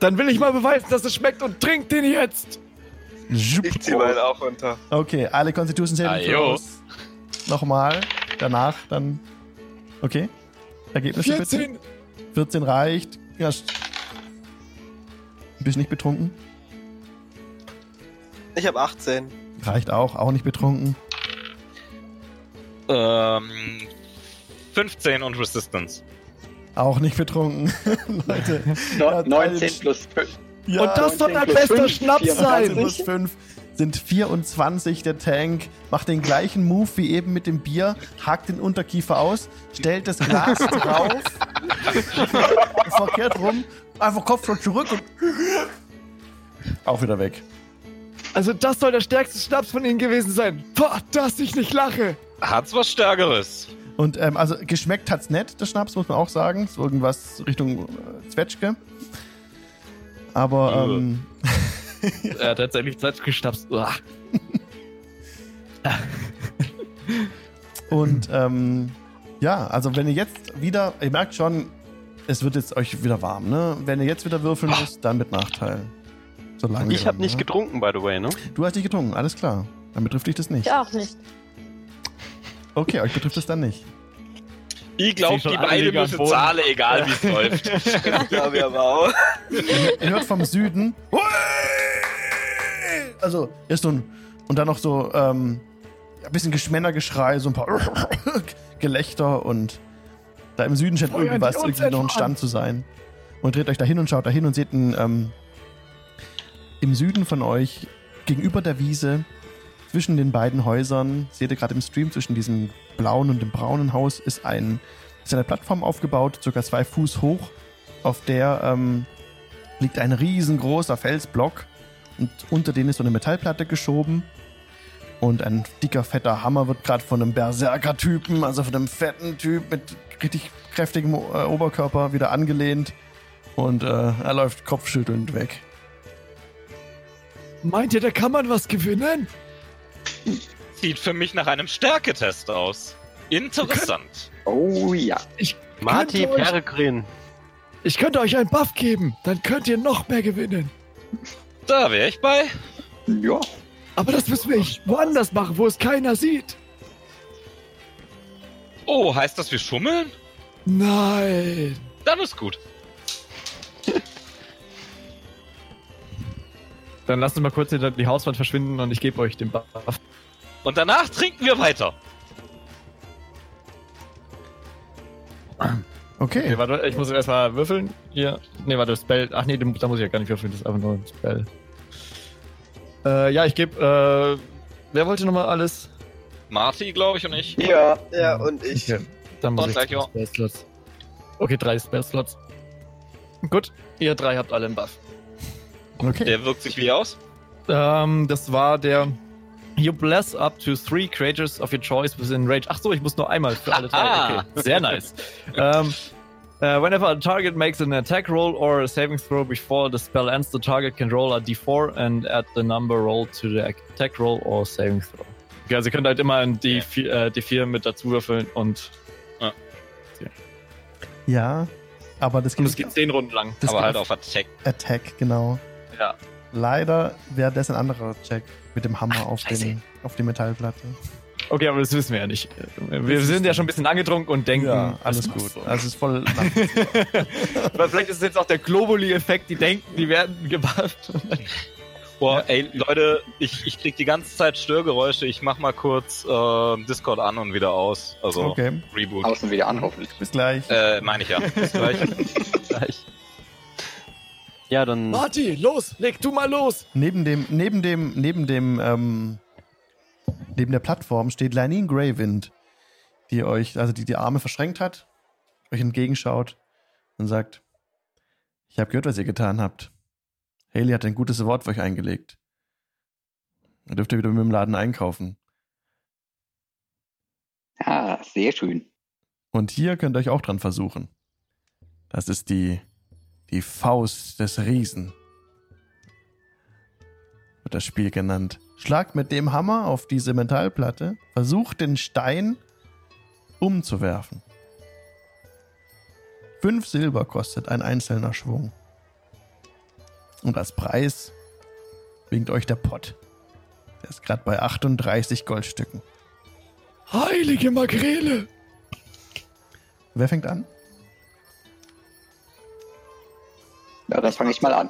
[SPEAKER 4] Dann will ich mal beweisen, dass es schmeckt und trinkt den jetzt.
[SPEAKER 5] Ich zieh meinen auch runter.
[SPEAKER 1] Okay, alle Constitution Saving. Nochmal. Danach dann. Okay. Ergebnisse bitte.
[SPEAKER 4] 14.
[SPEAKER 1] 14 reicht. Ja. st- Bist nicht betrunken?
[SPEAKER 5] Ich habe 18.
[SPEAKER 1] Reicht auch. Auch nicht betrunken.
[SPEAKER 2] Ähm, 15 und Resistance.
[SPEAKER 1] Auch nicht betrunken. Leute.
[SPEAKER 7] No,
[SPEAKER 1] Ja,
[SPEAKER 7] 19 plus 5.
[SPEAKER 1] Ja,
[SPEAKER 4] Und das soll
[SPEAKER 7] 19
[SPEAKER 4] ein
[SPEAKER 7] plus
[SPEAKER 4] bester
[SPEAKER 7] 5,
[SPEAKER 4] Schnaps
[SPEAKER 7] 24.
[SPEAKER 4] sein.
[SPEAKER 1] plus 5 sind 24. Der Tank macht den gleichen Move wie eben mit dem Bier, hakt den Unterkiefer aus, stellt das Glas drauf, verkehrt rum, einfach Kopf schon zurück und auch wieder weg.
[SPEAKER 4] Also das soll der stärkste Schnaps von ihnen gewesen sein. Boah, dass ich nicht lache.
[SPEAKER 2] Hat's was Stärkeres?
[SPEAKER 1] Und ähm, also geschmeckt hat's nett, der Schnaps, muss man auch sagen. So irgendwas Richtung äh, Zwetschge. Aber
[SPEAKER 2] Ja.
[SPEAKER 1] ähm,
[SPEAKER 9] Er hat tatsächlich geschnapst. Uah.
[SPEAKER 1] Und ähm, ja, also wenn ihr jetzt wieder, ihr merkt schon, es wird jetzt euch wieder warm, ne? Wenn ihr jetzt wieder würfeln müsst, dann mit Nachteil. So
[SPEAKER 6] Ich habe nicht
[SPEAKER 1] ne?
[SPEAKER 6] getrunken, by the way, ne?
[SPEAKER 1] Du hast nicht getrunken, alles klar. Dann betrifft dich das nicht.
[SPEAKER 8] Ich auch nicht.
[SPEAKER 1] Okay, euch betrifft es dann nicht.
[SPEAKER 2] Ich glaube,
[SPEAKER 9] Ich
[SPEAKER 2] die beiden müssen
[SPEAKER 9] Boden.
[SPEAKER 2] zahlen, egal wie es läuft.
[SPEAKER 5] Ja, wir aber auch.
[SPEAKER 1] Ihr hört vom Süden. Also, ist so ein. Und dann noch so ähm, ein bisschen Geschmännergeschrei, so ein paar Gelächter und da im Süden scheint irgendwas irgendwie noch ein Stand zu sein. Und dreht euch da hin und schaut da hin und seht ein, ähm, im Süden von euch, gegenüber der Wiese, zwischen den beiden Häusern, seht ihr gerade im Stream, zwischen diesem blauen und dem braunen Haus, ist, ein, ist eine Plattform aufgebaut, circa zwei Fuß hoch, auf der ähm, liegt ein riesengroßer Felsblock und unter den ist so eine Metallplatte geschoben Und ein dicker, fetter Hammer wird gerade von einem Berserker-Typen, also von einem fetten Typ mit richtig kräftigem äh, Oberkörper, wieder angelehnt. Und äh, er läuft kopfschüttelnd weg.
[SPEAKER 4] Meint ihr, da kann man was gewinnen?
[SPEAKER 2] Sieht für mich nach einem Stärketest aus. Interessant.
[SPEAKER 7] Oh ja.
[SPEAKER 6] Marty
[SPEAKER 4] könnte euch-
[SPEAKER 6] Peregrin.
[SPEAKER 4] Ich könnte euch einen Buff geben, dann könnt ihr noch mehr gewinnen.
[SPEAKER 2] Da wäre ich bei.
[SPEAKER 7] Ja.
[SPEAKER 4] Aber das müssen wir woanders machen, wo es keiner sieht.
[SPEAKER 2] Oh, heißt das, wir schummeln?
[SPEAKER 4] Nein.
[SPEAKER 2] Dann ist gut.
[SPEAKER 9] Dann lasst uns mal kurz hinter die Hauswand verschwinden und ich gebe euch den Buff.
[SPEAKER 2] Und danach trinken wir weiter.
[SPEAKER 1] Okay.
[SPEAKER 9] Okay, warte, ich muss erstmal würfeln. Hier. Ne, warte, Spell. Ach nee, da muss ich ja gar nicht würfeln, das ist einfach nur ein Spell. Äh, ja, ich gebe, äh, wer wollte nochmal alles?
[SPEAKER 2] Marty, glaube ich, und ich.
[SPEAKER 10] Ja, ja, und ich.
[SPEAKER 9] Okay, dann muss
[SPEAKER 2] Und
[SPEAKER 9] ich
[SPEAKER 2] gleich
[SPEAKER 9] zwei
[SPEAKER 2] auch.
[SPEAKER 9] Spell-Slots. Okay, drei Spell-Slots. Gut, ihr drei habt alle einen Buff.
[SPEAKER 1] Okay.
[SPEAKER 2] Der wirkt sich wie aus?
[SPEAKER 9] Ähm, das war der You bless up to three creatures of your choice within range. Ach so, ich muss nur einmal für alle drei. Okay, sehr nice. um, uh, whenever a target makes an attack roll or a saving throw before the spell ends, the target can roll a d4 and add the number rolled to the attack roll or saving throw. Okay, also ihr könnt halt immer ein D4, äh, D4 mit dazu würfeln und,
[SPEAKER 1] Ja, aber das
[SPEAKER 9] und
[SPEAKER 1] geht,
[SPEAKER 9] es geht zehn Runden lang.
[SPEAKER 1] das
[SPEAKER 2] aber halt
[SPEAKER 1] auf
[SPEAKER 2] Attack.
[SPEAKER 1] Attack, genau.
[SPEAKER 9] Ja.
[SPEAKER 1] Leider wäre das ein anderer Check mit dem Hammer auf,
[SPEAKER 2] scheiße.
[SPEAKER 1] den, auf die Metallplatte.
[SPEAKER 9] Okay, aber das wissen wir ja nicht. Wir sind ja schon ein bisschen angetrunken und denken.
[SPEAKER 1] Ja, alles
[SPEAKER 9] das
[SPEAKER 1] gut.
[SPEAKER 9] so.
[SPEAKER 1] Also es ist voll.
[SPEAKER 9] Aber vielleicht ist es jetzt auch der Globally-Effekt, die denken, die werden gebufft.
[SPEAKER 2] Boah, ey, Leute, ich, ich krieg die ganze Zeit Störgeräusche. Ich mach mal kurz äh, Discord an und wieder aus. Also
[SPEAKER 1] Okay,
[SPEAKER 2] Reboot.
[SPEAKER 7] Außen wieder an, hoffentlich.
[SPEAKER 1] bis gleich.
[SPEAKER 2] Äh, meine ich ja. Bis gleich.
[SPEAKER 6] Gleich. Ja, dann.
[SPEAKER 4] Marty, los, leg du mal los.
[SPEAKER 1] Neben dem, neben dem, neben dem, ähm, neben der Plattform steht Lanine Greywind, die euch, also die die Arme verschränkt hat, euch entgegenschaut und sagt: Ich habe gehört, was ihr getan habt. Haley hat ein gutes Wort für euch eingelegt. Dann dürft ihr wieder mit dem Laden einkaufen.
[SPEAKER 7] Ah, sehr schön.
[SPEAKER 1] Und hier könnt ihr euch auch dran versuchen. Das ist die, die Faust des Riesen. Wird das Spiel genannt. Schlagt mit dem Hammer auf diese Metallplatte, versucht den Stein umzuwerfen. Fünf Silber kostet ein einzelner Schwung. Und als Preis winkt euch der Pott. Der ist gerade bei 38 Goldstücken.
[SPEAKER 4] Heilige Makrele.
[SPEAKER 1] Wer fängt an?
[SPEAKER 7] Ja, das fange ich mal an.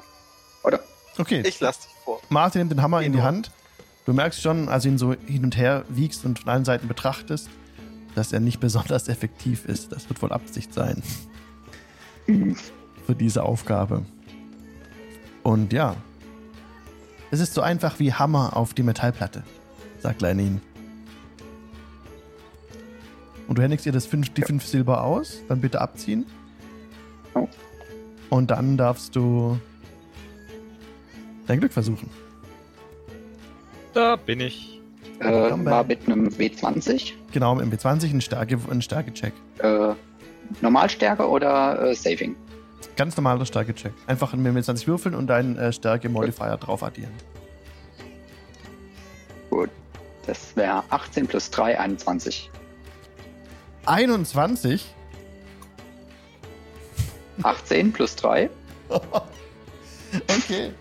[SPEAKER 7] Oder?
[SPEAKER 1] Okay.
[SPEAKER 10] Ich lass dich vor.
[SPEAKER 1] Martin nimmt den Hammer in die. Hand. Du merkst schon, als du ihn so hin und her wiegst und von allen Seiten betrachtest, dass er nicht besonders effektiv ist. Das wird wohl Absicht sein. Für diese Aufgabe. Und ja. Es ist so einfach wie Hammer auf die Metallplatte, sagt Leinin. Und du händigst ihr das fünf, die fünf Silber aus, dann bitte abziehen.
[SPEAKER 7] Oh.
[SPEAKER 1] Und dann darfst du dein Glück versuchen.
[SPEAKER 2] Da bin ich.
[SPEAKER 7] Äh, war mit einem W20.
[SPEAKER 1] Genau, im B20 ein Stärke, ein Stärke-Check.
[SPEAKER 7] Äh, Normalstärke oder äh, Saving?
[SPEAKER 1] Ganz normaler Stärke-Check. Einfach mit B20 würfeln und deinen äh, Stärke-Modifier drauf addieren.
[SPEAKER 7] Gut. Das wäre 18 plus 3, 21.
[SPEAKER 1] 21?
[SPEAKER 7] 18 plus 3.
[SPEAKER 1] Okay.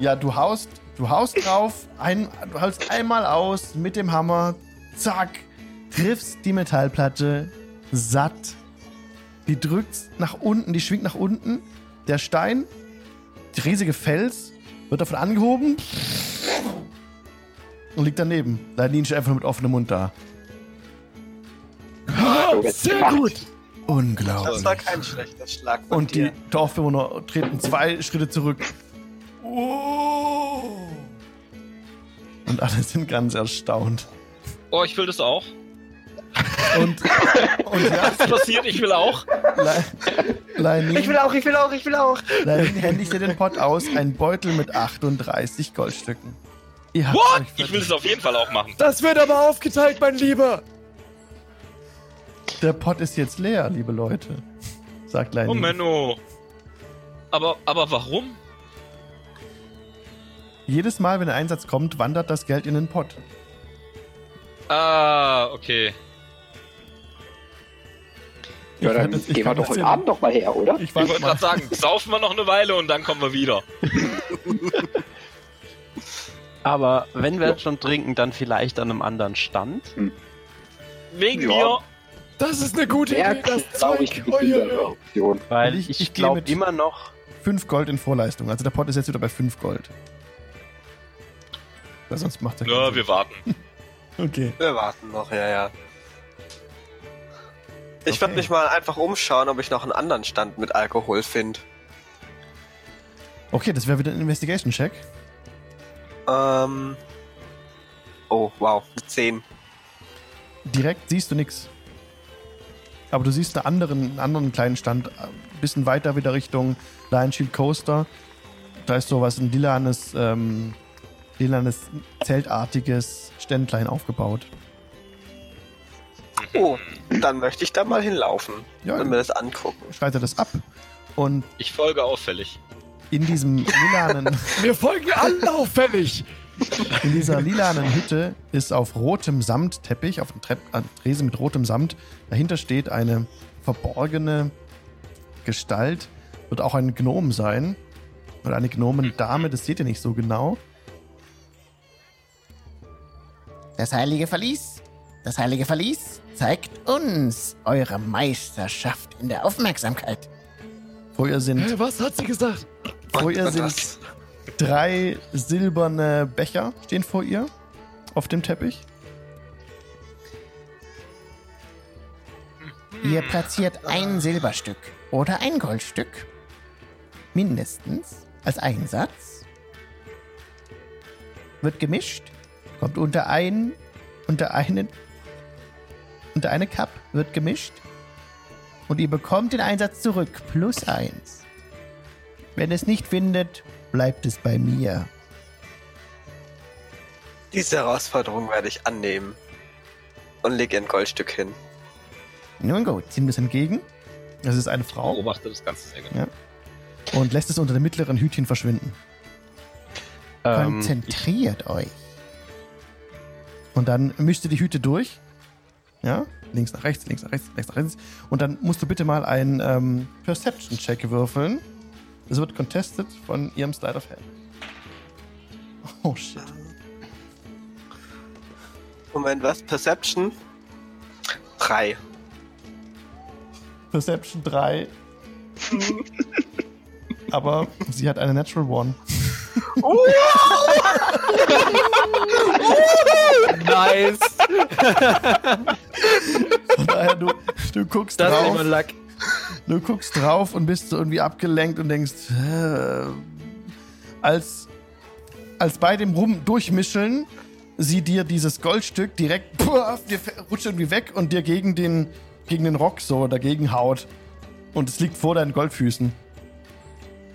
[SPEAKER 1] Ja, du haust, du haust drauf, ein, du haust einmal aus mit dem Hammer, zack, triffst die Metallplatte satt. Die drückt nach unten, die schwingt nach unten. Der Stein, der riesige Fels, wird davon angehoben und liegt daneben. Ladin steht einfach mit offenem Mund da.
[SPEAKER 4] Sehr gut.
[SPEAKER 1] Unglaublich.
[SPEAKER 10] Das war kein schlechter Schlag von
[SPEAKER 1] Und die
[SPEAKER 10] dir.
[SPEAKER 1] Dorfbewohner treten zwei Schritte zurück. Und alle sind ganz erstaunt.
[SPEAKER 2] Oh, ich will das auch.
[SPEAKER 1] Und, und ja,
[SPEAKER 2] Was passiert? Ich will auch.
[SPEAKER 1] Le Leinin,
[SPEAKER 10] Ich will auch, ich will auch, ich will auch.
[SPEAKER 1] Leinin händigt dir den Pott aus, ein Beutel mit 38 Goldstücken.
[SPEAKER 2] What? Ich will es auf jeden Fall auch machen.
[SPEAKER 4] Das wird aber aufgeteilt, mein Lieber.
[SPEAKER 1] Der Pot ist jetzt leer, liebe Leute. Sagt Leine.
[SPEAKER 2] Oh Menno. Aber, aber warum?
[SPEAKER 1] Jedes Mal, wenn der Einsatz kommt, wandert das Geld in den Pot.
[SPEAKER 2] Ah, okay.
[SPEAKER 7] Ja,
[SPEAKER 1] Ich
[SPEAKER 7] dann
[SPEAKER 1] das-
[SPEAKER 7] gehen wir doch heute
[SPEAKER 1] ja-
[SPEAKER 7] Abend noch mal her, oder?
[SPEAKER 1] Ich
[SPEAKER 2] Ich wollte gerade sagen, saufen wir noch eine Weile und dann kommen wir wieder.
[SPEAKER 6] Aber wenn wir jetzt schon trinken, dann vielleicht an einem anderen Stand.
[SPEAKER 2] Wegen
[SPEAKER 7] Ja.
[SPEAKER 2] mir.
[SPEAKER 4] Das ist eine gute
[SPEAKER 7] Wer
[SPEAKER 4] Idee, das Zeug.
[SPEAKER 7] Option.
[SPEAKER 6] Weil
[SPEAKER 1] Ich-
[SPEAKER 6] ich,
[SPEAKER 1] ich
[SPEAKER 6] glaube
[SPEAKER 1] mit-
[SPEAKER 6] immer noch,
[SPEAKER 1] 5 Gold in Vorleistung. Also der Pot ist jetzt wieder bei 5 Gold. Weil sonst macht er
[SPEAKER 2] Ja, wir warten.
[SPEAKER 1] Okay.
[SPEAKER 10] Wir warten noch, ja, ja. Ich würde
[SPEAKER 1] Okay.
[SPEAKER 10] mich mal einfach umschauen, ob ich noch einen anderen Stand mit Alkohol finde.
[SPEAKER 1] Okay, das wäre wieder ein Investigation-Check.
[SPEAKER 10] Ähm. Oh, wow. 10.
[SPEAKER 1] Direkt siehst du nichts. Aber du siehst einen anderen, einen anderen kleinen Stand, ein bisschen weiter wieder Richtung Lion Shield Coaster. Da ist sowas, ein lilanes, ähm, lilanes, zeltartiges Ständlein aufgebaut.
[SPEAKER 10] Oh, dann möchte ich da mal hinlaufen
[SPEAKER 1] Ja,
[SPEAKER 10] und mir das angucken.
[SPEAKER 1] schreitet das ab. Und
[SPEAKER 2] Ich folge auffällig.
[SPEAKER 1] in diesem lilanen,
[SPEAKER 4] Wir folgen allen auffällig.
[SPEAKER 1] In dieser lilanen Hütte ist auf rotem Samtteppich, auf einem Trepp, äh, Tresen mit rotem Samt, dahinter steht eine verborgene Gestalt. Wird auch ein Gnom sein. Oder eine Gnomendame, das seht ihr nicht so genau.
[SPEAKER 3] Das heilige Verlies, das heilige Verlies zeigt uns eure Meisterschaft in der Aufmerksamkeit.
[SPEAKER 1] Vor ihr sind,
[SPEAKER 4] Was hat sie gesagt?
[SPEAKER 1] vor ihr sind? Drei silberne Becher stehen vor ihr auf dem Teppich.
[SPEAKER 3] Ihr platziert ein Silberstück oder ein Goldstück. Mindestens als Einsatz. Wird gemischt, kommt unter ein, unter einen, unter eine Cup, wird gemischt. Und ihr bekommt den Einsatz zurück, plus eins. Wenn es nicht findet, bleibt es bei mir.
[SPEAKER 10] Diese Herausforderung werde ich annehmen. Und leg ihr ein Goldstück hin.
[SPEAKER 3] Nun gut,
[SPEAKER 1] Ziehen wir es entgegen. Das ist eine Frau.
[SPEAKER 2] Beobachte das Ganze sehr genau.
[SPEAKER 1] Und lässt es unter dem mittleren Hütchen verschwinden.
[SPEAKER 6] ähm,
[SPEAKER 3] konzentriert euch.
[SPEAKER 1] Und dann mischst du die Hüte durch. Ja, links nach rechts, links nach rechts, rechts nach rechts. Und dann musst du bitte mal einen ähm, Perception-Check würfeln. Das wird contested von ihrem Slide of Hand. Oh shit.
[SPEAKER 10] Moment, was? Perception? Drei.
[SPEAKER 1] Perception 3. Aber sie hat eine Natural One.
[SPEAKER 9] Nice.
[SPEAKER 1] Von daher, du, du guckst
[SPEAKER 9] Das ist
[SPEAKER 1] drauf.
[SPEAKER 9] immer Lack.
[SPEAKER 1] Du guckst drauf und bist so irgendwie abgelenkt und denkst, äh, als, als bei dem Rum durchmischeln, sie dir dieses Goldstück direkt puff, dir rutscht irgendwie weg und dir gegen den, gegen den Rock so dagegen haut. Und es liegt vor deinen Goldfüßen.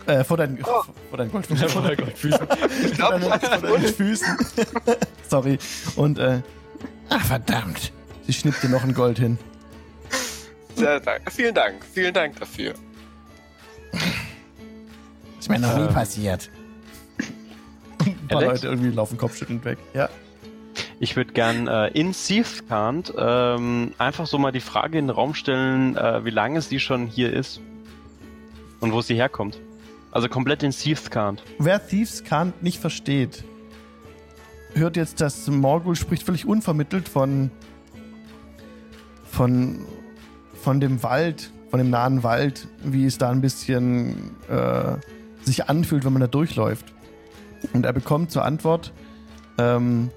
[SPEAKER 1] Äh, vor deinen, vor deinen Goldfüßen. vor deinen Goldfüßen.
[SPEAKER 10] Ich glaube, ich
[SPEAKER 1] vor deinen. Füßen. Sorry. Und äh,
[SPEAKER 3] Ach, verdammt.
[SPEAKER 1] sie schnippt dir noch ein Gold hin.
[SPEAKER 10] Sehr dank. Vielen Dank. Vielen Dank dafür.
[SPEAKER 3] Ist mir noch nie
[SPEAKER 6] Ähm.
[SPEAKER 3] passiert.
[SPEAKER 1] Ein paar
[SPEAKER 6] Alex?
[SPEAKER 1] Leute irgendwie laufen kopfschüttelnd weg. Ja.
[SPEAKER 6] Ich würde gern äh, in Seathkant ähm, einfach so mal die Frage in den Raum stellen, äh, wie lange sie schon hier ist und wo sie herkommt. Also komplett in Seathkant.
[SPEAKER 1] Wer Thieves Can't nicht versteht, hört jetzt, dass Morgul spricht völlig unvermittelt von, von, von dem Wald, von dem nahen Wald, wie es da ein bisschen äh, sich anfühlt, wenn man da durchläuft. Und er bekommt zur Antwort, ähm,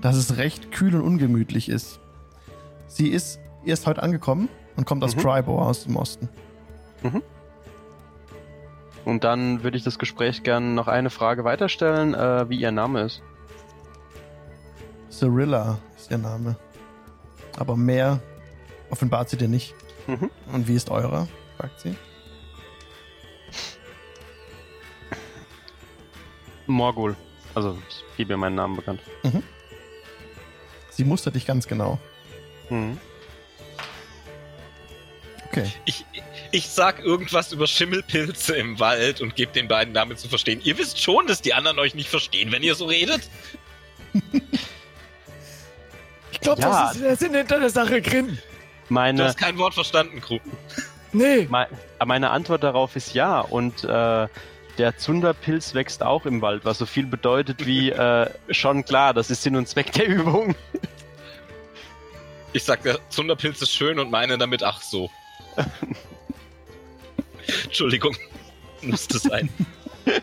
[SPEAKER 1] dass es recht kühl und ungemütlich ist. Sie ist erst heute angekommen und kommt aus
[SPEAKER 6] Mhm.
[SPEAKER 1] Tribor, aus dem Osten.
[SPEAKER 6] Und dann würde ich das Gespräch gern noch eine Frage weiterstellen, äh, wie ihr Name ist.
[SPEAKER 1] Cyrilla ist ihr Name. Aber mehr offenbart sie dir nicht.
[SPEAKER 6] Mhm.
[SPEAKER 1] Und wie ist eurer? fragt sie.
[SPEAKER 6] Morgul. Also, ich gebe ihr meinen Namen bekannt.
[SPEAKER 1] Sie mustert dich ganz genau.
[SPEAKER 6] Mhm.
[SPEAKER 1] Okay.
[SPEAKER 2] Ich, ich sag irgendwas über Schimmelpilze im Wald und gebe den beiden damit zu verstehen. Ihr wisst schon, dass die anderen euch nicht verstehen, wenn ihr so redet.
[SPEAKER 4] Ich glaube,
[SPEAKER 6] Ja.
[SPEAKER 4] das ist der Sinn hinter der Sache, Grin.
[SPEAKER 2] Du
[SPEAKER 6] Meine,
[SPEAKER 2] hast kein Wort verstanden, Krug.
[SPEAKER 4] Nee.
[SPEAKER 6] mei- meine Antwort darauf ist ja. Und äh, der Zunderpilz wächst auch im Wald, was so viel bedeutet wie äh, schon klar, das ist Sinn und Zweck der Übung.
[SPEAKER 2] Ich sag, der Zunderpilz ist schön und meine damit ach so. Entschuldigung. Musste sein.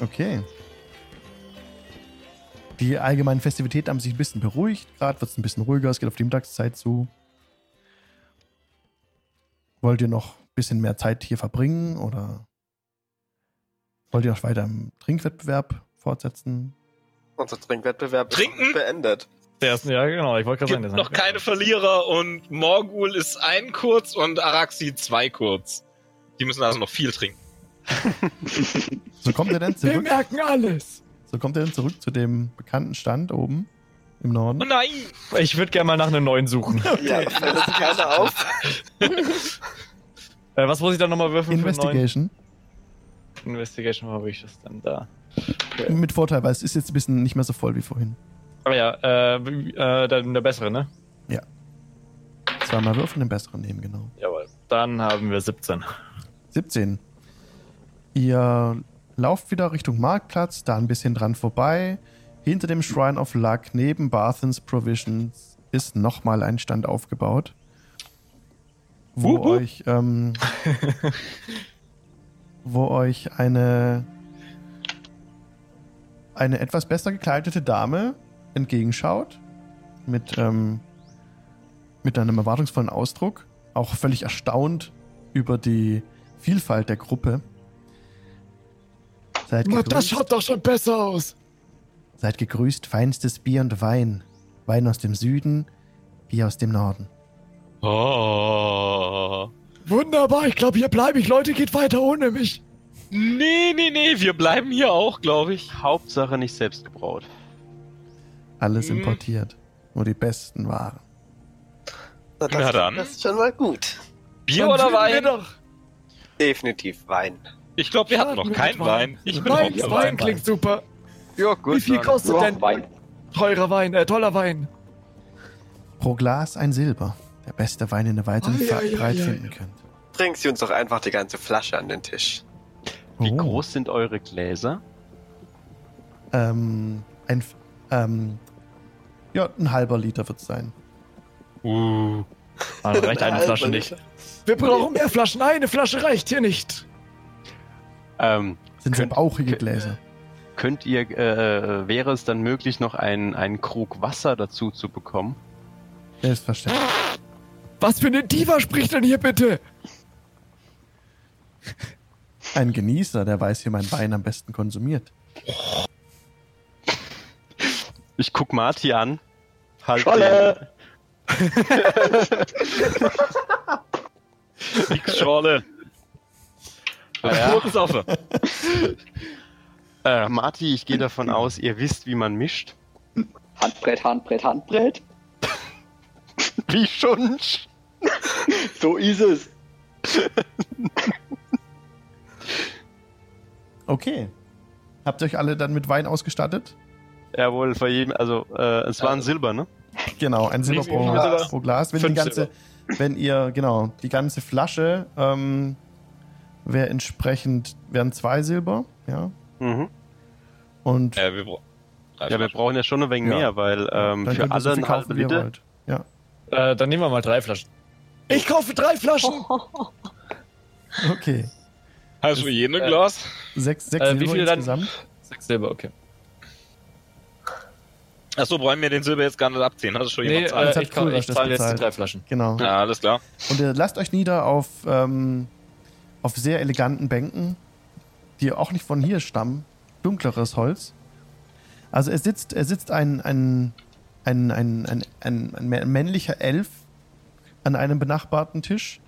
[SPEAKER 1] Okay. Die allgemeinen Festivitäten haben sich ein bisschen beruhigt. Gerade wird es ein bisschen ruhiger. Es geht auf die Mittagszeit zu. Wollt ihr noch ein bisschen mehr Zeit hier verbringen oder wollt ihr noch weiter im Trinkwettbewerb fortsetzen?
[SPEAKER 10] Unser Trinkwettbewerb
[SPEAKER 2] Trinken?
[SPEAKER 10] ist beendet.
[SPEAKER 9] Der ist, ja, genau, ich wollte gerade sagen.
[SPEAKER 2] Gibt noch keine Verlierer und Morgul ist ein kurz und Araxi zwei kurz. Die müssen also noch viel trinken.
[SPEAKER 1] So kommt ihr denn
[SPEAKER 4] Wir
[SPEAKER 1] zurück,
[SPEAKER 4] merken alles.
[SPEAKER 1] So kommt ihr denn zurück zu dem bekannten Stand oben im
[SPEAKER 2] Oh
[SPEAKER 1] Norden.
[SPEAKER 2] nein!
[SPEAKER 9] Ich würde gerne mal nach einem neuen suchen.
[SPEAKER 10] Ja, uns keiner auf.
[SPEAKER 9] äh, was muss ich dann nochmal würfeln für
[SPEAKER 1] Investigation.
[SPEAKER 9] Investigation, wo habe ich das denn da?
[SPEAKER 1] Mit Vorteil, weil es ist jetzt ein bisschen nicht mehr so voll wie vorhin.
[SPEAKER 9] Aber ja, äh, äh, der, der bessere, ne?
[SPEAKER 1] Zweimal würfeln, den besseren nehmen, genau.
[SPEAKER 9] Jawohl. Dann haben wir 17.
[SPEAKER 1] 17. Ihr lauft wieder Richtung Marktplatz, da ein bisschen dran vorbei. Hinter dem Shrine of Luck, neben Barthens Provisions, ist nochmal ein Stand aufgebaut. Wo
[SPEAKER 2] Wup, wup.
[SPEAKER 1] euch, ähm, wo euch eine, eine etwas besser gekleidete Dame entgegenschaut. Mit, ähm, mit einem erwartungsvollen Ausdruck. Auch völlig erstaunt über die Vielfalt der Gruppe. Seid
[SPEAKER 4] Na, das
[SPEAKER 1] gegrüßt,
[SPEAKER 4] schaut doch schon besser aus.
[SPEAKER 1] seid gegrüßt, feinstes Bier und Wein. Wein aus dem Süden, Bier aus dem Norden.
[SPEAKER 2] Oh.
[SPEAKER 4] Wunderbar, ich glaube, hier bleibe ich. Leute, geht weiter ohne mich.
[SPEAKER 2] Nee, nee, nee, wir bleiben hier auch, glaube ich.
[SPEAKER 6] Hauptsache nicht selbst gebraut.
[SPEAKER 1] Alles
[SPEAKER 2] Mhm.
[SPEAKER 1] importiert. Nur die besten Waren.
[SPEAKER 10] Na, das,
[SPEAKER 2] Na dann.
[SPEAKER 10] das ist schon mal gut.
[SPEAKER 2] Bier
[SPEAKER 4] Dann
[SPEAKER 2] oder Wein?
[SPEAKER 4] Doch.
[SPEAKER 10] Definitiv Wein.
[SPEAKER 2] Ich glaube, wir hatten
[SPEAKER 4] Starten
[SPEAKER 2] noch keinen Wein. Ich bin
[SPEAKER 4] Wein, Wein
[SPEAKER 2] Wein.
[SPEAKER 4] klingt super.
[SPEAKER 6] Ja, gut.
[SPEAKER 4] Wie viel
[SPEAKER 6] dann.
[SPEAKER 4] kostet
[SPEAKER 7] Ja,
[SPEAKER 4] denn
[SPEAKER 7] Wein.
[SPEAKER 4] teurer Wein, äh, toller Wein?
[SPEAKER 1] Pro Glas ein Silber. Der beste Wein, den ihr weit und
[SPEAKER 4] Ei, ei,
[SPEAKER 1] breit
[SPEAKER 4] ei, ei.
[SPEAKER 1] finden könnt.
[SPEAKER 10] Bringen Sie uns doch einfach die ganze Flasche an den Tisch.
[SPEAKER 6] Wie
[SPEAKER 1] Oh.
[SPEAKER 6] groß sind eure Gläser?
[SPEAKER 1] Ähm, ein, ähm, ja, ein halber Liter wird es sein.
[SPEAKER 2] Uh.
[SPEAKER 9] Da reicht eine Flasche nicht.
[SPEAKER 4] Wir brauchen mehr Flaschen. Eine Flasche reicht hier nicht.
[SPEAKER 6] Ähm,
[SPEAKER 1] Sind so
[SPEAKER 6] Könnt-
[SPEAKER 1] bauchige
[SPEAKER 6] kö-
[SPEAKER 1] Gläser.
[SPEAKER 6] könnt ihr, äh, wäre es dann möglich, noch einen, einen Krug Wasser dazu zu bekommen?
[SPEAKER 1] Selbstverständlich.
[SPEAKER 4] Was für eine Diva spricht denn hier bitte?
[SPEAKER 1] Ein Genießer, der weiß, wie man Wein am besten konsumiert.
[SPEAKER 6] Ich guck Marty an. Halt
[SPEAKER 7] Scholle!
[SPEAKER 2] Nix Schorle.
[SPEAKER 6] Ja. Den- Äh, Marty, ich gehe davon aus, ihr wisst, wie man mischt.
[SPEAKER 7] Handbrett, Handbrett, Handbrett.
[SPEAKER 6] Wie schon?
[SPEAKER 7] So ist es.
[SPEAKER 1] Okay. Habt ihr euch alle dann mit Wein ausgestattet?
[SPEAKER 6] Jawohl, für jeden, also äh, es war ein Silber, ne?
[SPEAKER 1] Genau, ein Silber pro,
[SPEAKER 2] Silber?
[SPEAKER 1] pro Glas. Wenn die ganze, wenn ihr, genau, die ganze Flasche ähm, wäre entsprechend, wären zwei Silber, ja.
[SPEAKER 6] Mhm.
[SPEAKER 1] Und
[SPEAKER 2] Ja, wir,
[SPEAKER 6] Ja, wir brauchen ja schon ein wenig
[SPEAKER 1] Ja.
[SPEAKER 6] mehr, weil ähm,
[SPEAKER 1] dann
[SPEAKER 6] für
[SPEAKER 1] so
[SPEAKER 6] alle
[SPEAKER 1] viel
[SPEAKER 6] eine halbe
[SPEAKER 1] kaufen, wie ihr
[SPEAKER 6] Liter.
[SPEAKER 1] wollt. Ja.
[SPEAKER 9] Äh, dann nehmen wir mal drei Flaschen.
[SPEAKER 4] Ich kaufe drei Flaschen.
[SPEAKER 1] Okay.
[SPEAKER 2] Hast du jeden ein
[SPEAKER 9] Äh,
[SPEAKER 2] Glas?
[SPEAKER 1] Sechs, sechs
[SPEAKER 9] Äh, wie
[SPEAKER 1] Silber
[SPEAKER 9] viel dann?
[SPEAKER 1] insgesamt.
[SPEAKER 9] Sechs Silber, okay.
[SPEAKER 2] Achso, brauchen wir den Silber jetzt gar nicht abziehen. Hast du schon
[SPEAKER 9] Nee,
[SPEAKER 2] jemand
[SPEAKER 9] äh,
[SPEAKER 1] Jetzt hat
[SPEAKER 9] ich,
[SPEAKER 1] Krüger
[SPEAKER 9] ich zahle jetzt die drei Flaschen.
[SPEAKER 1] Genau.
[SPEAKER 2] Ja, alles klar.
[SPEAKER 1] Und ihr lasst euch nieder auf, ähm, auf sehr eleganten Bänken, die auch nicht von hier stammen. Dunkleres Holz. Also es sitzt, es sitzt ein, ein, ein, ein, ein, ein, ein mä- männlicher Elf an einem benachbarten Tisch.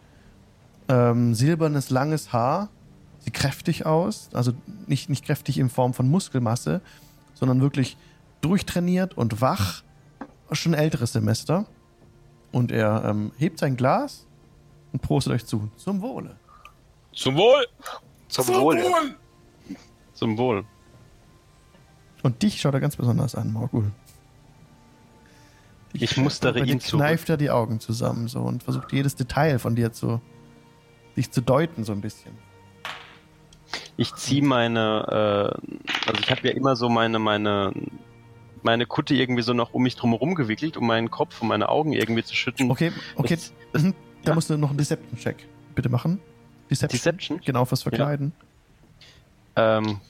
[SPEAKER 1] Ähm, silbernes, langes Haar. sie kräftig aus, also nicht, nicht kräftig in Form von Muskelmasse, sondern wirklich durchtrainiert und wach. Schon älteres Semester. Und er ähm, hebt sein Glas und prostet euch zu. Zum Wohle.
[SPEAKER 2] Zum Wohl!
[SPEAKER 5] Zum Wohle.
[SPEAKER 6] Zum Wohl.
[SPEAKER 1] Und dich schaut er ganz besonders an, Morgul. Dich
[SPEAKER 6] Ich mustere ihn zurück.
[SPEAKER 1] kneift er die Augen zusammen so und versucht jedes Detail von dir zu dich zu deuten so ein bisschen.
[SPEAKER 6] Ich ziehe meine, äh, also ich habe ja immer so meine, meine, meine Kutte irgendwie so noch um mich drum herum gewickelt, um meinen Kopf und meine Augen irgendwie zu schütten.
[SPEAKER 1] Okay, okay,
[SPEAKER 6] Das, das,
[SPEAKER 1] mhm. da
[SPEAKER 6] ja.
[SPEAKER 1] musst du noch einen Deception-Check bitte machen. Deception?
[SPEAKER 6] Deception?
[SPEAKER 1] Genau, fürs Verkleiden.
[SPEAKER 6] ähm,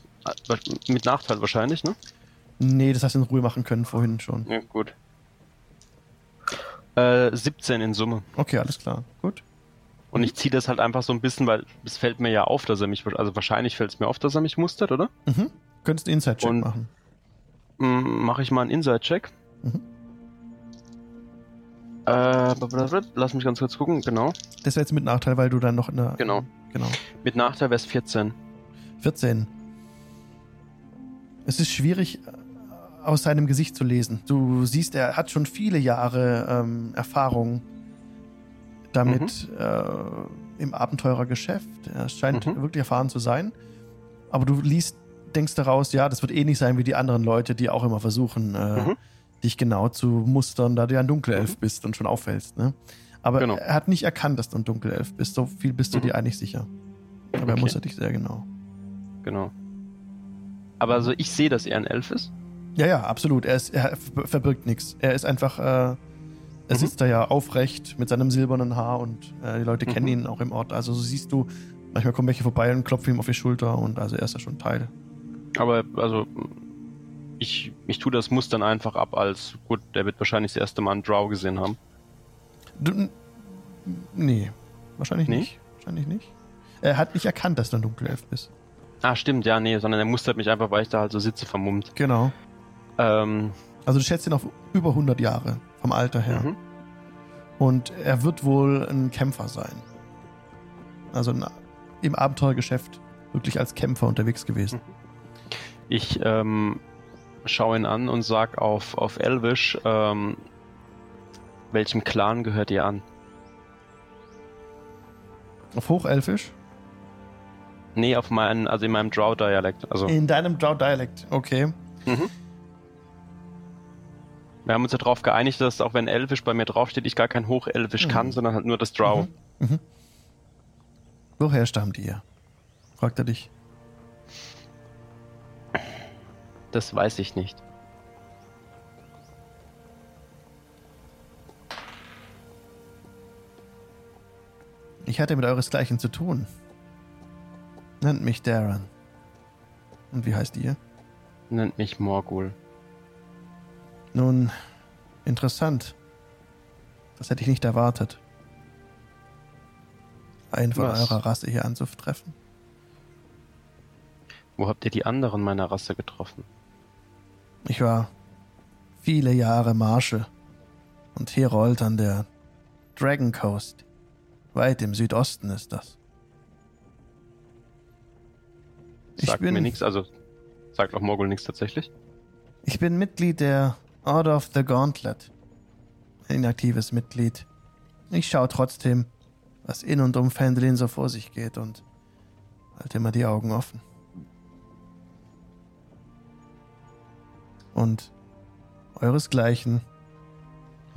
[SPEAKER 6] mit Nachteil wahrscheinlich, ne?
[SPEAKER 1] Nee, das hast du in Ruhe machen können vorhin schon.
[SPEAKER 6] Ja, gut. Äh, 17 in Summe.
[SPEAKER 1] Okay, alles klar. Gut.
[SPEAKER 6] Und ich ziehe das halt einfach so ein bisschen, weil es fällt mir ja auf, dass er mich, also wahrscheinlich fällt es mir auf, dass er mich mustert, oder?
[SPEAKER 1] Mhm. Könntest einen Inside-Check machen.
[SPEAKER 6] Mache ich mal einen Inside-Check.
[SPEAKER 1] Mhm.
[SPEAKER 6] Äh, lass mich ganz kurz gucken, genau.
[SPEAKER 1] Das wäre jetzt mit Nachteil, weil du dann noch in der.
[SPEAKER 6] Genau.
[SPEAKER 1] Genau.
[SPEAKER 6] Mit Nachteil wäre es 14.
[SPEAKER 1] 14. Es ist schwierig äh, aus seinem Gesicht zu lesen. Du siehst, er hat schon viele Jahre ähm, Erfahrung damit äh, im Abenteurergeschäft. Er scheint
[SPEAKER 6] Mhm.
[SPEAKER 1] wirklich erfahren zu sein. Aber du liest, denkst daraus, ja, das wird ähnlich sein wie die anderen Leute, die auch immer versuchen, äh,
[SPEAKER 6] Mhm.
[SPEAKER 1] Dich genau zu mustern, da du ja ein Dunkelelf bist und schon auffällst. Ne? Aber
[SPEAKER 6] Genau.
[SPEAKER 1] er hat nicht erkannt, dass du ein Dunkelelf bist. So viel bist du
[SPEAKER 6] Mhm.
[SPEAKER 1] dir eigentlich sicher. Aber er
[SPEAKER 6] Okay.
[SPEAKER 1] mustert dich sehr genau.
[SPEAKER 6] Genau. Aber also ich sehe, dass er ein Elf ist.
[SPEAKER 1] Ja, ja, absolut. Er, ist, er ver- verbirgt nichts. Er ist einfach, äh, er
[SPEAKER 6] Mhm.
[SPEAKER 1] sitzt da ja aufrecht mit seinem silbernen Haar und äh, die Leute kennen
[SPEAKER 6] Mhm.
[SPEAKER 1] ihn auch im Ort. Also so siehst du, manchmal kommen welche vorbei und klopfen ihm auf die Schulter und also er ist ja schon Teil.
[SPEAKER 6] Aber also ich, ich tue das Mustern einfach ab als, gut, der wird wahrscheinlich das erste Mal einen Drow gesehen haben.
[SPEAKER 1] Du, nee, wahrscheinlich
[SPEAKER 6] Nee?
[SPEAKER 1] nicht. Wahrscheinlich nicht. Er hat nicht erkannt, dass du ein Dunkelelf bist.
[SPEAKER 6] Ah, stimmt, ja, nee, sondern er mustert mich einfach, weil ich da halt so sitze vermummt.
[SPEAKER 1] Genau.
[SPEAKER 6] Ähm,
[SPEAKER 1] Also du schätzt ihn auf über 100 Jahre vom Alter her.
[SPEAKER 6] mhm.
[SPEAKER 1] Und er wird wohl ein Kämpfer sein. Also ein, im Abenteuergeschäft wirklich als Kämpfer unterwegs gewesen.
[SPEAKER 6] Ich ähm, schaue ihn an und sag auf, auf Elvish, ähm, welchem Clan gehört ihr an?
[SPEAKER 1] Auf Hochelfisch?
[SPEAKER 6] Nee, auf meinen, also in meinem Drow-Dialekt. Also,
[SPEAKER 1] In deinem Drow-Dialekt, okay.
[SPEAKER 6] mhm. Wir haben uns ja darauf geeinigt, dass auch wenn Elvish bei mir draufsteht, ich gar kein Hochelvisch
[SPEAKER 1] Mhm.
[SPEAKER 6] kann, sondern halt nur das Drow.
[SPEAKER 1] Mhm. Mhm. Woher stammt ihr? Fragt er dich.
[SPEAKER 6] Das weiß ich nicht.
[SPEAKER 1] Ich hatte mit euresgleichen zu tun. Nennt mich Darren. Und wie heißt ihr?
[SPEAKER 6] Nennt mich Morgul.
[SPEAKER 1] Nun, interessant. Das hätte ich nicht erwartet. Einen von
[SPEAKER 6] Was?
[SPEAKER 1] eurer Rasse hier anzutreffen.
[SPEAKER 6] Wo habt ihr die anderen meiner Rasse getroffen?
[SPEAKER 1] Ich war viele Jahre Marschall und Herold an der Dragon Coast. Weit im Südosten ist das. Ich
[SPEAKER 6] Sagt
[SPEAKER 1] bin-
[SPEAKER 6] mir nichts, also sagt auch Morgul nichts tatsächlich.
[SPEAKER 1] Ich bin Mitglied der Order of the Gauntlet. Ein inaktives Mitglied. Ich schaue trotzdem, was in und um Fendelin so vor sich geht und halte immer die Augen offen. Und euresgleichen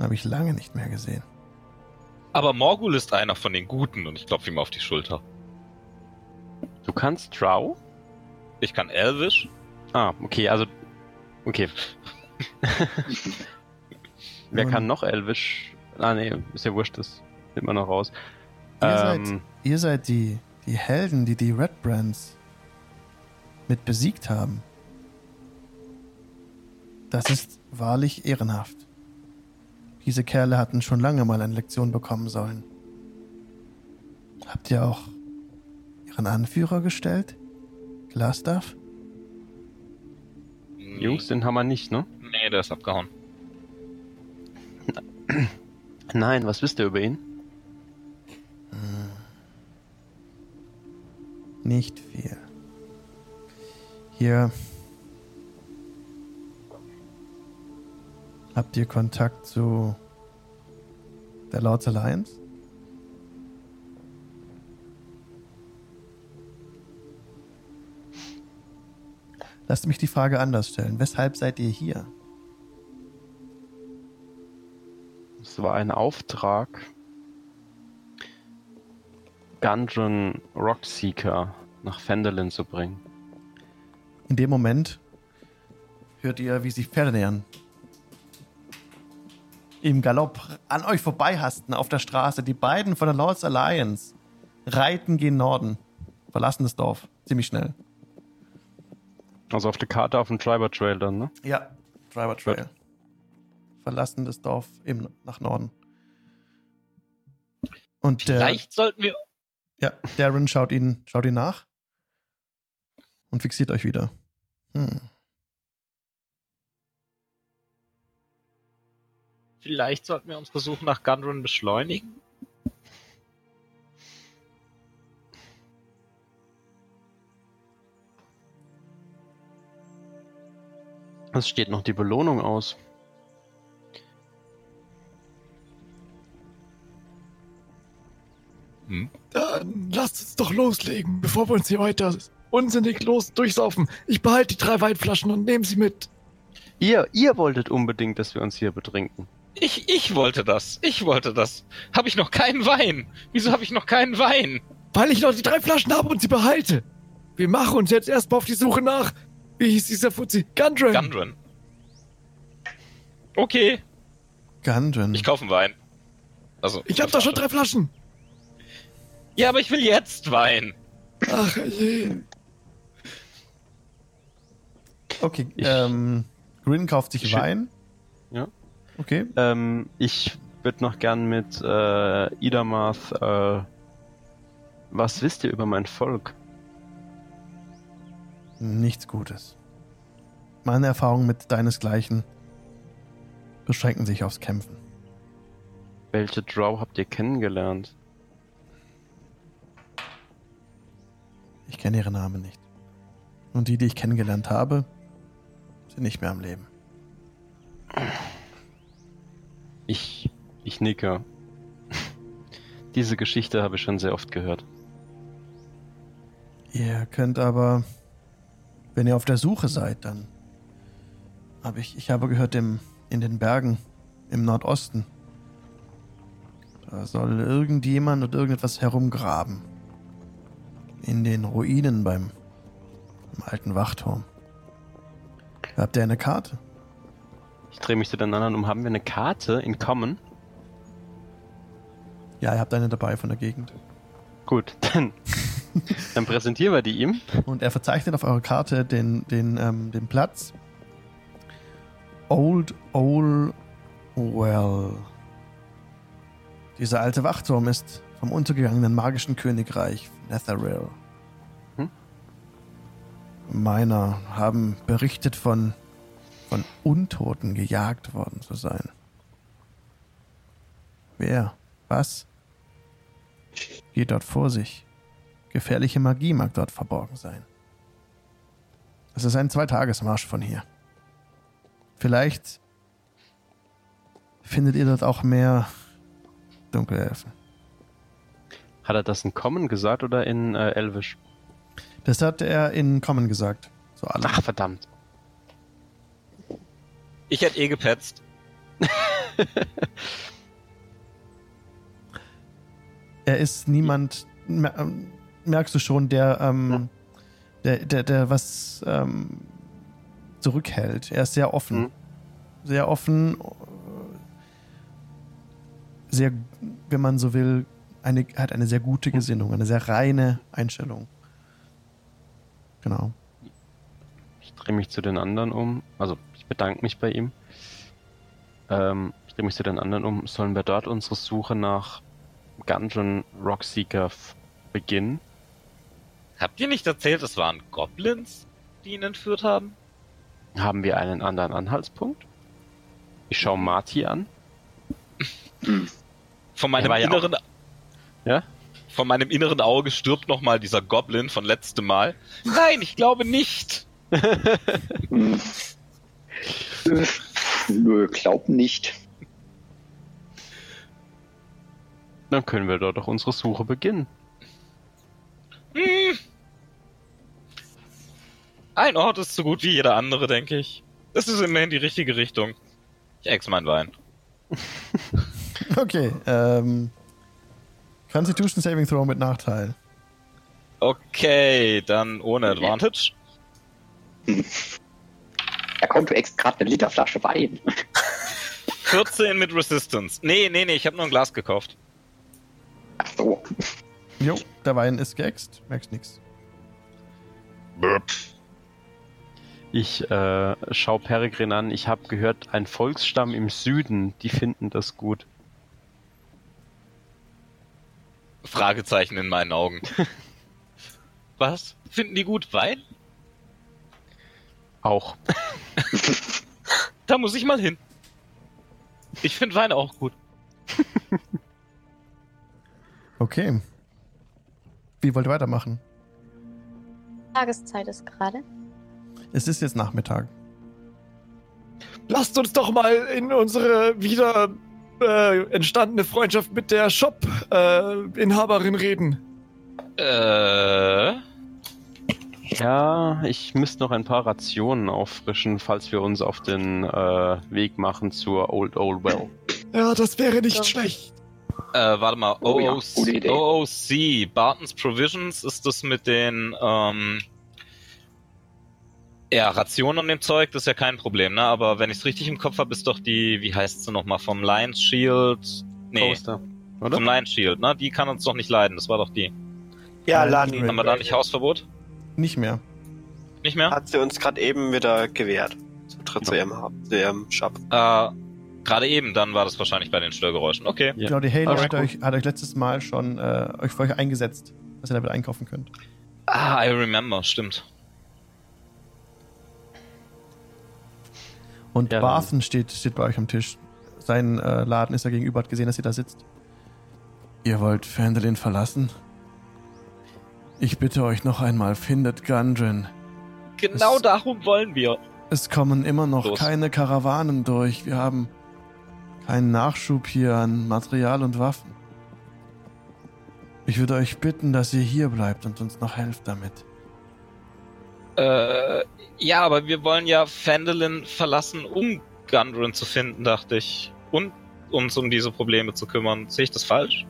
[SPEAKER 1] habe ich lange nicht mehr gesehen.
[SPEAKER 2] Aber Morgul ist einer von den Guten und ich klopfe ihm auf die Schulter.
[SPEAKER 6] Du kannst Drow?
[SPEAKER 2] Ich kann Elvish.
[SPEAKER 6] Ah, okay, also. Okay. Wer
[SPEAKER 1] Nun-
[SPEAKER 6] kann noch Elvisch? Ah, nee, ist ja wurscht, das nimmt man noch raus.
[SPEAKER 1] Ihr
[SPEAKER 6] Ähm,
[SPEAKER 1] seid, ihr seid die, die Helden, die die Red Brands mit besiegt haben. Das ist wahrlich ehrenhaft. Diese Kerle hatten schon lange mal eine Lektion bekommen sollen. Habt ihr auch ihren Anführer gestellt? Glastaff?
[SPEAKER 6] Jungs, den haben wir nicht, ne?
[SPEAKER 2] Nee, der ist abgehauen.
[SPEAKER 6] Nein, was wisst ihr über ihn?
[SPEAKER 1] Nicht viel. Hier habt ihr Kontakt zu der Lords Alliance? Lasst mich die Frage anders stellen. Weshalb seid ihr hier?
[SPEAKER 6] Es war ein Auftrag, Gundren Rockseeker nach Fendelin zu bringen.
[SPEAKER 1] In dem Moment hört ihr, wie sich Pferde nähern. Im Galopp an euch vorbeihasten auf der Straße. Die beiden von der Lords Alliance reiten gen Norden. Verlassen das Dorf. Ziemlich schnell.
[SPEAKER 6] Also auf der Karte auf dem Triber Trail dann, ne?
[SPEAKER 1] Ja, Driver Trail. Verlassen das Dorf eben nach Norden. Und der,
[SPEAKER 2] Vielleicht sollten wir.
[SPEAKER 1] ja, Darren schaut ihn, schaut ihn nach und fixiert euch wieder. Hm.
[SPEAKER 2] Vielleicht sollten wir unsere Suche nach Gundrun beschleunigen.
[SPEAKER 6] Es steht noch die Belohnung aus.
[SPEAKER 4] Dann lasst uns doch loslegen, bevor wir uns hier weiter unsinnig los durchsaufen. Ich behalte die drei Weinflaschen und nehme sie mit.
[SPEAKER 6] Ihr, ihr wolltet unbedingt, dass wir uns hier betrinken.
[SPEAKER 2] Ich, ich wollte das. Ich wollte das. Habe ich noch keinen Wein? Wieso habe ich noch keinen Wein?
[SPEAKER 4] Weil ich noch die drei Flaschen habe und sie behalte. Wir machen uns jetzt erstmal auf die Suche nach. Wie hieß dieser Fuzzi? Gundren.
[SPEAKER 2] Gundren. Okay,
[SPEAKER 1] Gundren.
[SPEAKER 2] ich kaufe einen Wein. Also.
[SPEAKER 4] Ich habe doch schon drei Flaschen.
[SPEAKER 2] Ja, aber ich will jetzt Wein.
[SPEAKER 4] Ach je.
[SPEAKER 1] Okay,
[SPEAKER 6] Ich-
[SPEAKER 1] ähm, Grin kauft sich
[SPEAKER 6] Ich-
[SPEAKER 1] Wein.
[SPEAKER 6] Ja.
[SPEAKER 1] Okay.
[SPEAKER 6] Ähm, ich würde noch gern mit äh, Idamath. Äh, was wisst ihr über mein Volk?
[SPEAKER 1] Nichts Gutes. Meine Erfahrungen mit deinesgleichen beschränken sich aufs Kämpfen.
[SPEAKER 6] Welche Drow habt ihr kennengelernt?
[SPEAKER 1] Ich kenne ihre Namen nicht. Und die, die ich kennengelernt habe, sind nicht mehr am Leben.
[SPEAKER 6] Ich, ich nicke. Diese Geschichte habe ich schon sehr oft gehört.
[SPEAKER 1] Ihr könnt aber, wenn ihr auf der Suche seid, dann habe ich, ich habe gehört, im, in den Bergen im Nordosten, da soll irgendjemand und irgendetwas herumgraben. In den Ruinen beim, beim alten Wachturm. Habt ihr eine Karte?
[SPEAKER 6] Ich drehe mich zu den anderen um. Haben wir eine Karte in Common?
[SPEAKER 1] Ja, ihr habt eine dabei von der Gegend.
[SPEAKER 6] Gut, dann, dann präsentieren wir die ihm.
[SPEAKER 1] Und er verzeichnet auf eurer Karte den, den, ähm, den Platz. Old Old Well. Dieser alte Wachturm ist vom untergegangenen magischen Königreich Netheril.
[SPEAKER 6] Hm?
[SPEAKER 1] Meiner haben berichtet von, von Untoten gejagt worden zu sein. Wer? Was? Geht dort vor sich. Gefährliche Magie mag dort verborgen sein. Es ist ein Zweitagesmarsch von hier. Vielleicht findet ihr dort auch mehr Dunkelelfen.
[SPEAKER 6] Hat er das in Common gesagt oder in äh, Elvisch?
[SPEAKER 1] Das hat er in Common gesagt. Allem.
[SPEAKER 6] Ach, verdammt.
[SPEAKER 2] Ich hätte eh gepetzt.
[SPEAKER 1] Er ist niemand, ähm, merkst du schon, der, ähm, der, der, der was ähm, zurückhält. Er ist sehr offen.
[SPEAKER 6] Mhm.
[SPEAKER 1] Sehr offen. Sehr, wenn man so will, eine, hat eine sehr gute Gesinnung, eine sehr reine Einstellung. Genau.
[SPEAKER 6] Ich drehe mich zu den anderen um. Also, bedanke mich bei ihm. Ähm, ich drehe mich zu den anderen um. Sollen wir dort unsere Suche nach Gungeon Rockseeker beginnen?
[SPEAKER 2] Habt ihr nicht erzählt, es waren Goblins, die ihn entführt haben?
[SPEAKER 6] Haben wir einen anderen Anhaltspunkt? Ich schaue Marty an.
[SPEAKER 2] Von meinem
[SPEAKER 6] ja
[SPEAKER 2] inneren.
[SPEAKER 6] Ja?
[SPEAKER 2] von meinem inneren Auge stirbt nochmal dieser Goblin von letztem Mal. Nein, ich glaube nicht.
[SPEAKER 7] Nö, glaub nicht.
[SPEAKER 6] Dann können wir dort doch unsere Suche beginnen.
[SPEAKER 2] Hm. Ein Ort ist so gut wie jeder andere, denke ich. Das ist immerhin die richtige Richtung. Ich ex mein Wein.
[SPEAKER 1] Okay, ähm. Constitution Saving Throw mit Nachteil.
[SPEAKER 2] Okay, dann ohne Advantage.
[SPEAKER 7] Da kommt du ex gerade eine Literflasche Wein.
[SPEAKER 2] 14 mit Resistance. Nee, nee, nee, ich habe nur ein Glas gekauft.
[SPEAKER 7] Ach so.
[SPEAKER 1] Jo, der Wein ist geäxt, merkst nix.
[SPEAKER 6] Ich äh, schau Peregrin an. Ich habe gehört, ein Volksstamm im Süden, die finden das gut.
[SPEAKER 2] Fragezeichen in meinen Augen. Was? Finden die gut Wein?
[SPEAKER 6] Auch.
[SPEAKER 2] Da muss ich mal hin. Ich finde Wein auch gut.
[SPEAKER 1] Okay. Wie wollt ihr weitermachen?
[SPEAKER 8] Tageszeit ist gerade.
[SPEAKER 1] Es ist jetzt Nachmittag.
[SPEAKER 4] Lasst uns doch mal in unsere wieder äh, entstandene Freundschaft mit der Shop-Inhaberin reden.
[SPEAKER 2] Äh.
[SPEAKER 6] Ja, ich müsste noch ein paar Rationen auffrischen, falls wir uns auf den äh, Weg machen zur Old Old Well.
[SPEAKER 4] Ja, das wäre nicht
[SPEAKER 8] Ja.
[SPEAKER 4] schlecht.
[SPEAKER 2] Äh, warte mal.
[SPEAKER 7] Oh ja,
[SPEAKER 2] OOC. OOC, Barton's Provisions, ist das mit den, ähm, ja, Rationen und dem Zeug, das ist ja kein Problem, ne? Aber wenn ich es richtig im Kopf habe, ist doch die, wie heißt sie nochmal, vom Lions Shield? Nee,
[SPEAKER 6] Toaster, oder?
[SPEAKER 2] vom Lions Shield, ne? Die kann uns doch nicht leiden, das war doch die.
[SPEAKER 10] Ja,
[SPEAKER 1] Nein,
[SPEAKER 10] Lani.
[SPEAKER 2] Haben wir da nicht Hausverbot?
[SPEAKER 1] Nicht mehr.
[SPEAKER 2] Nicht mehr?
[SPEAKER 10] hat sie uns gerade eben wieder gewährt. Zutritt zu ihrem, zu ihrem Shop.
[SPEAKER 2] Äh, gerade eben, dann war das wahrscheinlich bei den Störgeräuschen. Okay.
[SPEAKER 6] Ja.
[SPEAKER 1] Genau, die Halo
[SPEAKER 6] Alles
[SPEAKER 1] hat euch, hat euch letztes Mal schon äh, euch für euch eingesetzt, dass ihr damit einkaufen könnt.
[SPEAKER 2] Ah, I remember, stimmt.
[SPEAKER 1] Und
[SPEAKER 6] Ja,
[SPEAKER 1] Barthen steht, steht bei euch am Tisch. Sein äh, Laden ist da gegenüber, hat gesehen, dass ihr da sitzt. Ihr wollt Fandolin verlassen? Ich bitte euch noch einmal, findet Gundren.
[SPEAKER 2] Genau
[SPEAKER 1] Es-
[SPEAKER 2] darum wollen wir.
[SPEAKER 1] Es kommen immer noch
[SPEAKER 2] Los.
[SPEAKER 1] keine Karawanen durch. Wir haben keinen Nachschub hier an Material und Waffen. Ich würde euch bitten, dass ihr hier bleibt und uns noch helft damit.
[SPEAKER 2] Äh, ja, aber wir wollen ja Fandolin verlassen, um Gundren zu finden, dachte ich. Und uns um diese Probleme zu kümmern. Sehe ich das falsch?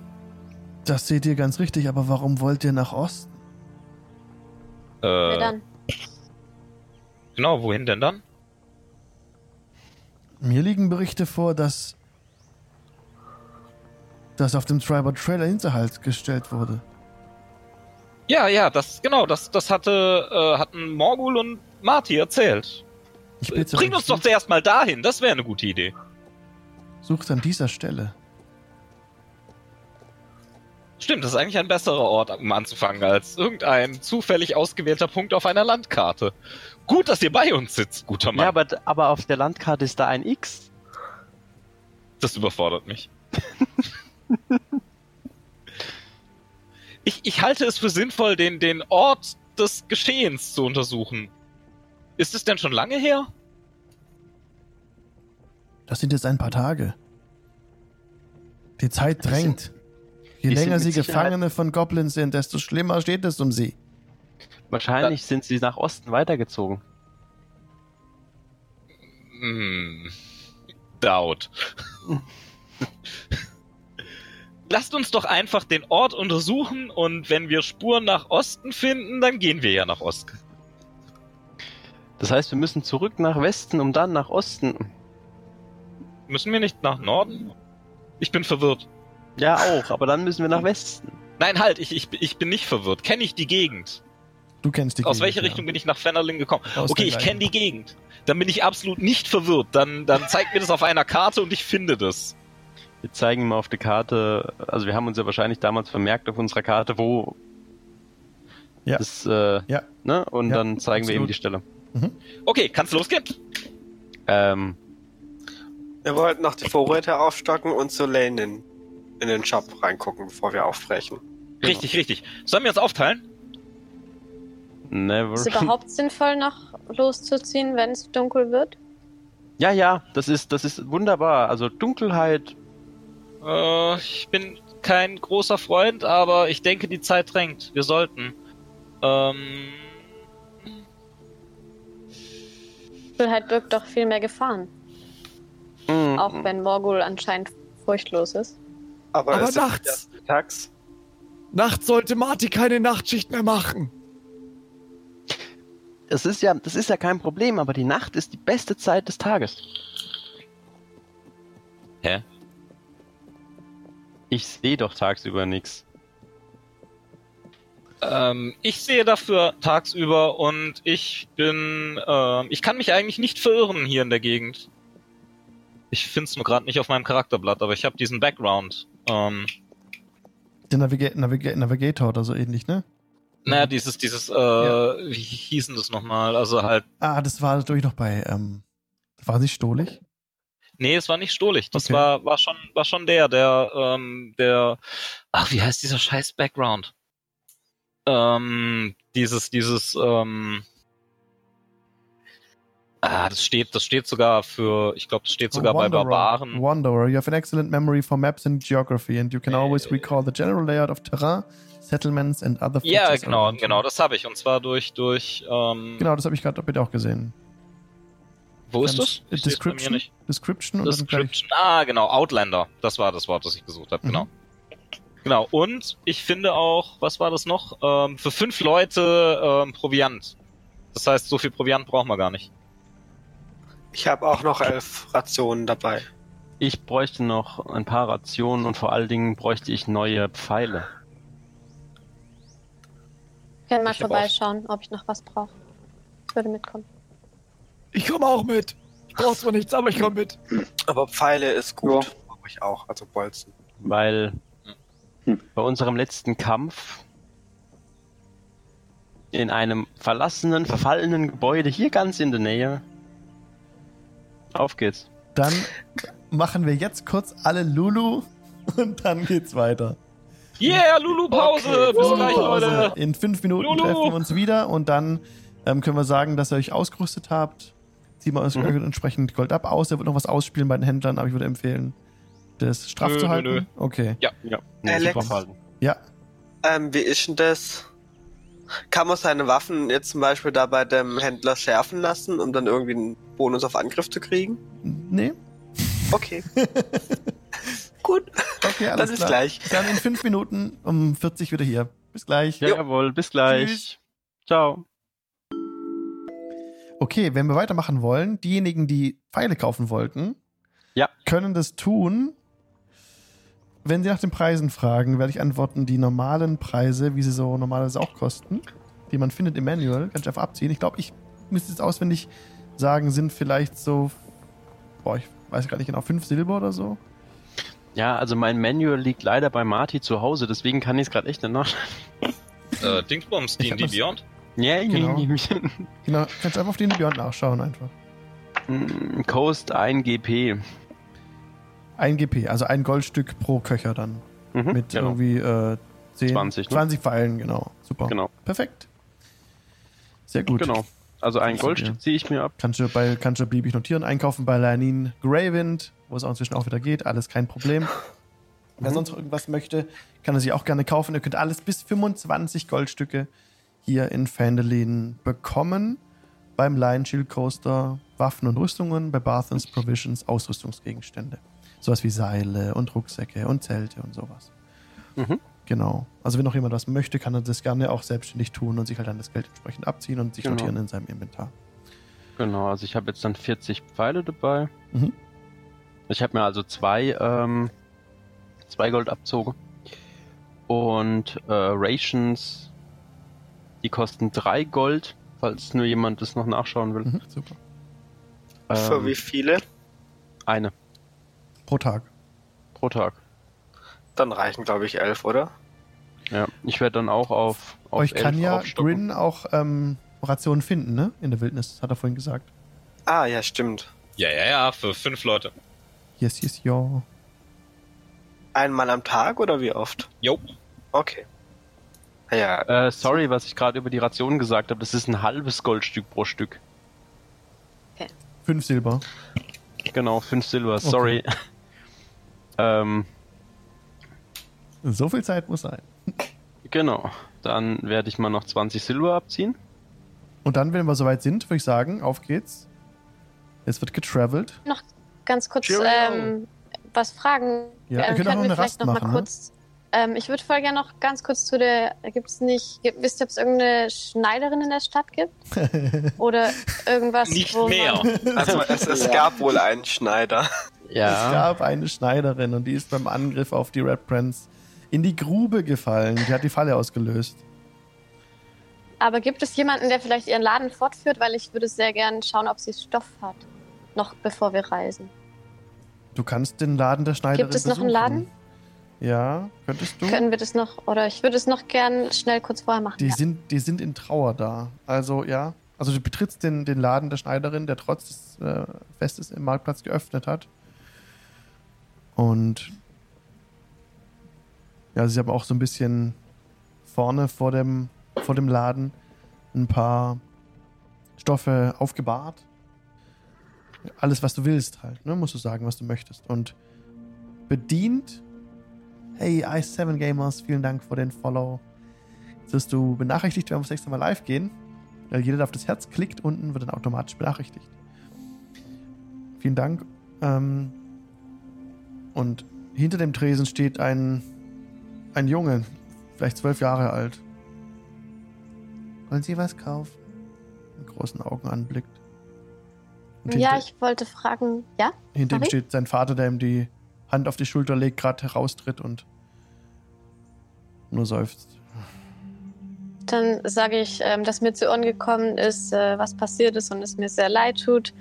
[SPEAKER 1] Das seht ihr ganz richtig, aber warum wollt ihr nach Osten?
[SPEAKER 2] Äh,
[SPEAKER 8] dann?
[SPEAKER 2] genau, wohin denn dann?
[SPEAKER 1] Mir liegen Berichte vor, dass dass auf dem Triber Trail ein Hinterhalt gestellt wurde.
[SPEAKER 2] Ja, ja, das, genau, das, das hatte, äh, hatten Morgul und Marty erzählt.
[SPEAKER 1] Ich bitte
[SPEAKER 2] Bring uns doch zuerst mal dahin, das wäre eine gute Idee.
[SPEAKER 1] sucht an dieser Stelle.
[SPEAKER 2] Stimmt, das ist eigentlich ein besserer Ort, um anzufangen, als irgendein zufällig ausgewählter Punkt auf einer Landkarte. Gut, dass ihr bei uns sitzt, guter Mann.
[SPEAKER 6] Ja, aber, aber auf der Landkarte ist da ein X.
[SPEAKER 2] Das überfordert mich. ich, ich halte es für sinnvoll, den, den Ort des Geschehens zu untersuchen. Ist es denn schon lange her?
[SPEAKER 1] Das sind jetzt ein paar Tage. Die Zeit drängt. Je
[SPEAKER 6] die
[SPEAKER 1] länger sie
[SPEAKER 6] Sicherheit-
[SPEAKER 1] Gefangene von Goblins sind, desto schlimmer steht es um sie.
[SPEAKER 6] Wahrscheinlich sind sie nach Osten weitergezogen.
[SPEAKER 2] Hm. Doubt. Lasst uns doch einfach den Ort untersuchen und wenn wir Spuren nach Osten finden, dann gehen wir ja nach Osten.
[SPEAKER 6] Das heißt, wir müssen zurück nach Westen, um dann nach Osten.
[SPEAKER 2] Müssen wir nicht nach Norden? Ich bin verwirrt.
[SPEAKER 6] Ja, auch, aber dann müssen wir nach Westen.
[SPEAKER 2] Nein, halt, ich, ich, ich bin nicht verwirrt. Kenne ich die Gegend?
[SPEAKER 1] Du kennst die
[SPEAKER 2] Aus
[SPEAKER 1] Gegend,
[SPEAKER 2] welcher
[SPEAKER 1] ja.
[SPEAKER 2] Richtung bin ich nach Fennerling gekommen?
[SPEAKER 1] Aus
[SPEAKER 2] okay, ich kenne die Gegend. Dann bin ich absolut nicht verwirrt. Dann, dann zeigt mir das auf einer Karte und ich finde das.
[SPEAKER 6] Wir zeigen ihm auf der Karte, also wir haben uns ja wahrscheinlich damals vermerkt auf unserer Karte, wo
[SPEAKER 1] Ja.
[SPEAKER 6] das, äh,
[SPEAKER 1] Ja.
[SPEAKER 6] ne? Und
[SPEAKER 1] Ja,
[SPEAKER 6] dann zeigen wir ihm
[SPEAKER 1] absolut.
[SPEAKER 6] die Stelle.
[SPEAKER 2] Okay, kann's losgehen?
[SPEAKER 6] Ähm,
[SPEAKER 10] Wir wollten noch die Vorräte aufstocken und zu Lane in, den Shop reingucken, bevor wir aufbrechen.
[SPEAKER 2] Richtig, richtig. Sollen wir uns aufteilen?
[SPEAKER 6] Never.
[SPEAKER 8] Ist es überhaupt sinnvoll, noch loszuziehen, wenn es dunkel wird?
[SPEAKER 6] Ja, ja, das ist, das ist wunderbar. Also Dunkelheit.
[SPEAKER 2] Äh, ich bin kein großer Freund, aber ich denke, die Zeit drängt. Wir sollten. Ähm,
[SPEAKER 8] Dunkelheit birgt doch viel mehr Gefahren.
[SPEAKER 6] Mm,
[SPEAKER 8] Auch wenn Morgul anscheinend furchtlos ist.
[SPEAKER 10] Aber,
[SPEAKER 4] Aber nachts.
[SPEAKER 10] Tags.
[SPEAKER 4] Nachts sollte Marty keine Nachtschicht mehr machen.
[SPEAKER 6] Das ist ja, das ist ja kein Problem, aber die Nacht ist die beste Zeit des Tages.
[SPEAKER 2] Hä?
[SPEAKER 6] Ich sehe doch tagsüber nichts.
[SPEAKER 2] ähm, ich sehe dafür tagsüber und ich bin, ähm, ich kann mich eigentlich nicht verirren hier in der Gegend. Ich finde es nur gerade nicht auf meinem Charakterblatt, aber ich habe diesen Background. Ähm,
[SPEAKER 1] Der Naviga Naviga Navigator oder so ähnlich, ne?
[SPEAKER 2] naja, dieses, dieses, äh,
[SPEAKER 1] Ja.
[SPEAKER 2] wie hießen das nochmal? Also halt,
[SPEAKER 1] Ah, das war natürlich noch bei, ähm, war sie stohlig?
[SPEAKER 2] nee, es war nicht Stohlig. Das
[SPEAKER 1] Okay.
[SPEAKER 2] war, war schon, war schon der, der, ähm, der, ach, wie heißt dieser scheiß Background? Ähm, dieses, dieses, ähm, ah, das steht, das steht sogar für, ich glaube, das steht sogar bei
[SPEAKER 1] Wanderer.
[SPEAKER 2] Barbaren.
[SPEAKER 1] Wanderer, you have an excellent memory for maps and geography and you can always recall the general layout of terrain, settlements and other
[SPEAKER 2] Ja,
[SPEAKER 1] features
[SPEAKER 2] genau,
[SPEAKER 1] around you.
[SPEAKER 2] genau, das habe ich. Und zwar durch, durch, ähm,
[SPEAKER 1] Genau, das habe ich gerade auch gesehen.
[SPEAKER 2] wo ist das?
[SPEAKER 1] äh,
[SPEAKER 2] Ich bei
[SPEAKER 1] Description?
[SPEAKER 2] nicht.
[SPEAKER 1] Description und.
[SPEAKER 2] Description. Ah, genau, Outlander. Das war das Wort, das ich gesucht habe,
[SPEAKER 1] Mhm.
[SPEAKER 2] genau. Genau, und ich finde auch, was war das noch? Ähm, für fünf Leute ähm, Proviant. Das heißt, so viel Proviant brauchen wir gar nicht.
[SPEAKER 10] Ich habe auch noch elf Rationen dabei.
[SPEAKER 6] Ich bräuchte noch ein paar Rationen und vor allen Dingen bräuchte ich neue Pfeile.
[SPEAKER 8] Ich kann mal
[SPEAKER 2] Ich
[SPEAKER 8] vorbeischauen, ob ich noch was brauche. Ich würde mitkommen.
[SPEAKER 4] Ich komme auch mit. Ich brauch zwar nichts, aber ich komme mit.
[SPEAKER 10] Aber Pfeile ist gut. Brauche ich auch, also Bolzen.
[SPEAKER 6] Weil
[SPEAKER 7] Hm.
[SPEAKER 6] bei unserem letzten Kampf in einem verlassenen, verfallenen Gebäude hier ganz in der Nähe. Auf geht's.
[SPEAKER 1] Dann machen wir jetzt kurz alle Lulu und dann geht's weiter.
[SPEAKER 2] Yeah, Lulu Pause!
[SPEAKER 10] Okay.
[SPEAKER 2] Bis
[SPEAKER 1] Lulu
[SPEAKER 2] gleich. Leute!
[SPEAKER 1] In fünf Minuten
[SPEAKER 2] Lulu.
[SPEAKER 1] treffen wir uns wieder und dann ähm, können wir sagen, dass ihr euch ausgerüstet habt. Ziehen wir euch
[SPEAKER 6] Mhm.
[SPEAKER 1] entsprechend Gold ab aus. Er wird noch was ausspielen bei den Händlern, aber ich würde empfehlen, das straff
[SPEAKER 2] Nö,
[SPEAKER 1] zu
[SPEAKER 2] nö,
[SPEAKER 1] halten.
[SPEAKER 2] nö.
[SPEAKER 1] Okay.
[SPEAKER 6] Ja. Nee,
[SPEAKER 10] Alex.
[SPEAKER 1] Ja.
[SPEAKER 10] Ähm, wie ist denn das? Kann man seine Waffen jetzt zum Beispiel da bei dem Händler schärfen lassen, um dann irgendwie einen Bonus auf Angriff zu kriegen?
[SPEAKER 1] Nee?
[SPEAKER 10] Okay. Gut,
[SPEAKER 1] Okay, alles
[SPEAKER 10] das ist
[SPEAKER 1] klar.
[SPEAKER 10] gleich.
[SPEAKER 1] Dann in fünf Minuten um 40 wieder hier. Bis gleich.
[SPEAKER 6] Ja, jawohl, bis gleich.
[SPEAKER 1] Tschüss.
[SPEAKER 6] Ciao.
[SPEAKER 1] Okay, wenn wir weitermachen wollen, diejenigen, die Pfeile kaufen wollten,
[SPEAKER 6] Ja.
[SPEAKER 1] können das tun. Wenn sie nach den Preisen fragen, werde ich antworten, die normalen Preise, wie sie so normalerweise auch kosten, die man findet im Manual, kann ich einfach abziehen. Ich glaube, ich müsste jetzt auswendig sagen, sind vielleicht so, boah, ich weiß gar nicht genau, fünf Silber oder so.
[SPEAKER 6] Ja, also mein Manual liegt leider bei Marty zu Hause, deswegen kann ich es gerade echt nicht nach.
[SPEAKER 2] Äh, Dingsbums,
[SPEAKER 1] Ich
[SPEAKER 2] D&D Beyond?
[SPEAKER 6] Ja,
[SPEAKER 1] Genau.
[SPEAKER 6] genau.
[SPEAKER 1] Genau, kannst du einfach auf den Beyond nachschauen einfach.
[SPEAKER 6] Mm, Coast 1 GP.
[SPEAKER 1] Ein GP, also ein Goldstück pro Köcher dann.
[SPEAKER 6] Mhm,
[SPEAKER 1] Mit
[SPEAKER 6] genau.
[SPEAKER 1] irgendwie äh, 10,
[SPEAKER 6] 20, ne?
[SPEAKER 1] 20 Pfeilen, genau. Super.
[SPEAKER 6] Genau,
[SPEAKER 1] Perfekt. Sehr gut.
[SPEAKER 6] genau. Also ein Goldstück ziehe ich mir ab.
[SPEAKER 1] Kannst du, bei, kannst du beliebig notieren. Einkaufen bei Lanin Gravind, wo es auch inzwischen auch wieder geht. Alles kein Problem. Wer sonst noch irgendwas möchte, kann er sich auch gerne kaufen. Ihr könnt alles bis 25 Goldstücke hier in Phandelin bekommen. Beim Lion Shield Coaster Waffen und Rüstungen, bei Barthens Provisions Ausrüstungsgegenstände. Sowas wie Seile und Rucksäcke und Zelte und sowas.
[SPEAKER 6] Mhm.
[SPEAKER 1] Genau. Also wenn noch jemand was möchte, kann er das gerne auch selbstständig tun und sich halt dann das Geld entsprechend abziehen und sich
[SPEAKER 6] Genau.
[SPEAKER 1] notieren in seinem Inventar.
[SPEAKER 6] Genau, also ich habe jetzt dann 40 Pfeile dabei.
[SPEAKER 1] Mhm.
[SPEAKER 6] Ich habe mir also zwei, ähm, zwei Gold abzogen. Und äh, Rations, die kosten drei Gold, falls nur jemand das noch nachschauen will.
[SPEAKER 1] Mhm, super.
[SPEAKER 10] Für
[SPEAKER 6] Ähm,
[SPEAKER 10] wie viele?
[SPEAKER 6] Eine
[SPEAKER 1] Pro Tag.
[SPEAKER 6] pro Tag.
[SPEAKER 10] Dann reichen, glaube ich, elf, oder?
[SPEAKER 6] Ja, ich werde dann auch auf, auf
[SPEAKER 1] Euch kann ja
[SPEAKER 6] aufstocken.
[SPEAKER 1] Grin auch ähm, Rationen finden, ne? In der Wildnis, hat er vorhin gesagt.
[SPEAKER 10] Ah, ja, stimmt.
[SPEAKER 2] Ja, ja, ja, für fünf Leute.
[SPEAKER 1] Yes, yes, ja.
[SPEAKER 10] Einmal am Tag oder wie oft?
[SPEAKER 2] Jo.
[SPEAKER 10] Okay.
[SPEAKER 5] Ja,
[SPEAKER 6] Äh, sorry, was ich gerade über die Ration gesagt habe. Das ist ein halbes Goldstück pro Stück.
[SPEAKER 1] Fünf Silber.
[SPEAKER 6] Genau, fünf Silber, sorry. Ähm,
[SPEAKER 1] So viel Zeit muss sein.
[SPEAKER 6] genau. Dann werde ich mal noch 20 Silber abziehen.
[SPEAKER 1] Und dann, wenn wir soweit sind, würde ich sagen, auf geht's. Es wird getravelt.
[SPEAKER 8] Noch ganz kurz ähm, was fragen.
[SPEAKER 1] Ja,
[SPEAKER 8] ähm,
[SPEAKER 1] wir können auch noch
[SPEAKER 8] wir
[SPEAKER 1] eine
[SPEAKER 8] vielleicht
[SPEAKER 1] Rast
[SPEAKER 8] noch mal
[SPEAKER 1] ne?
[SPEAKER 8] kurz. Ähm, ich würde voll gerne noch ganz kurz zu der. Gibt es nicht. Gibt, wisst ihr, ob es irgendeine Schneiderin in der Stadt gibt? Oder irgendwas,
[SPEAKER 2] Nicht
[SPEAKER 8] wo
[SPEAKER 2] mehr.
[SPEAKER 8] Man,
[SPEAKER 5] also es, es
[SPEAKER 7] Ja.
[SPEAKER 5] gab wohl einen Schneider.
[SPEAKER 1] Es gab eine Schneiderin und die ist beim Angriff auf die Red Prince in die Grube gefallen. Die hat die Falle ausgelöst.
[SPEAKER 8] aber gibt es jemanden, der vielleicht ihren Laden fortführt? Weil ich würde sehr gerne schauen, ob sie Stoff hat. Noch bevor wir reisen.
[SPEAKER 1] Du kannst den Laden der Schneiderin
[SPEAKER 8] Gibt es noch einen
[SPEAKER 1] besuchen.
[SPEAKER 8] Laden?
[SPEAKER 1] Ja, könntest du?
[SPEAKER 8] Können wir das noch. Oder ich würde es noch gern schnell kurz vorher machen.
[SPEAKER 1] Die,
[SPEAKER 8] ja.
[SPEAKER 1] sind, die sind in Trauer da. Also, ja. Also, du betrittst den, den Laden der Schneiderin, der trotz des äh, Festes im Marktplatz geöffnet hat. Und. Ja, sie haben auch so ein bisschen vorne vor dem, vor dem Laden ein paar Stoffe aufgebahrt. Alles, was du willst, halt, ne? Musst du sagen, was du möchtest. Und bedient. Hey, Ice7 Gamers, vielen Dank für den Follow. Jetzt wirst du benachrichtigt, wenn wir das nächste Mal live gehen. Jeder, der auf das Herz klickt, unten wird dann automatisch benachrichtigt. Vielen Dank. Ähm, und hinter dem Tresen steht ein, ein Junge, vielleicht zwölf Jahre alt. Wollen Sie was kaufen? Mit großen Augen anblickt. Und
[SPEAKER 8] ja,
[SPEAKER 1] hinter,
[SPEAKER 8] ich wollte fragen. Ja?
[SPEAKER 1] hinter ihm
[SPEAKER 8] sorry?
[SPEAKER 1] steht sein Vater, der ihm die Hand auf die Schulter legt, gerade heraustritt und nur seufzt.
[SPEAKER 8] Dann sage ich, ähm, dass mir zu Ohren gekommen ist, äh, was passiert ist und es mir sehr leid tut.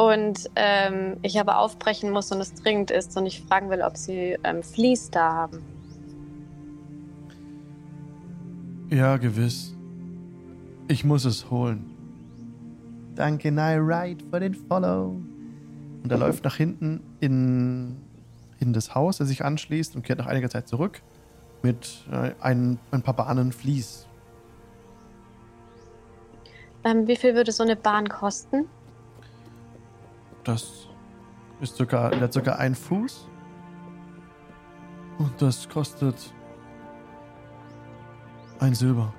[SPEAKER 8] Und ähm, ich aber aufbrechen muss und es dringend ist und ich fragen will, ob Sie ähm, Vlies da haben.
[SPEAKER 1] Ja, gewiss. Ich muss es holen. Danke, Nightlight, für den Follow. Und er läuft nach hinten in, in das Haus, das sich anschließt und kehrt nach einiger Zeit zurück mit äh, ein, ein paar Bahnen Vlies.
[SPEAKER 8] Ähm, wie viel würde so eine Bahn kosten?
[SPEAKER 1] Das ist circa, der hat circa ein Fuß. Und das kostet ein Silber.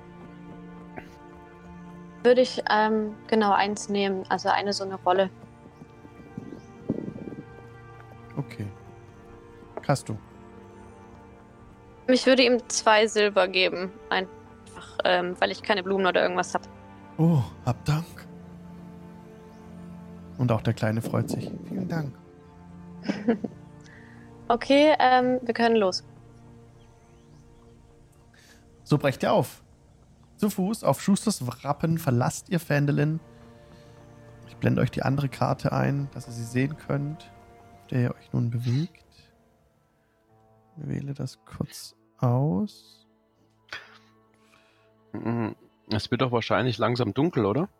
[SPEAKER 8] Würde ich ähm, genau eins nehmen, also eine so eine Rolle.
[SPEAKER 1] Okay. Hast du.
[SPEAKER 8] Ich würde ihm zwei Silber geben, einfach, ähm, weil ich keine Blumen oder irgendwas habe.
[SPEAKER 1] Oh, hab Dank. Und auch der Kleine freut sich. Vielen Dank.
[SPEAKER 8] Okay, ähm, wir können los.
[SPEAKER 1] So brecht ihr auf. Zu Fuß auf Schusters Wrappen verlasst ihr Fendelin. Ich blende euch die andere Karte ein, dass ihr sie sehen könnt, auf der ihr euch nun bewegt. Ich wähle das kurz aus.
[SPEAKER 6] Mhm. Es wird doch wahrscheinlich langsam dunkel, oder?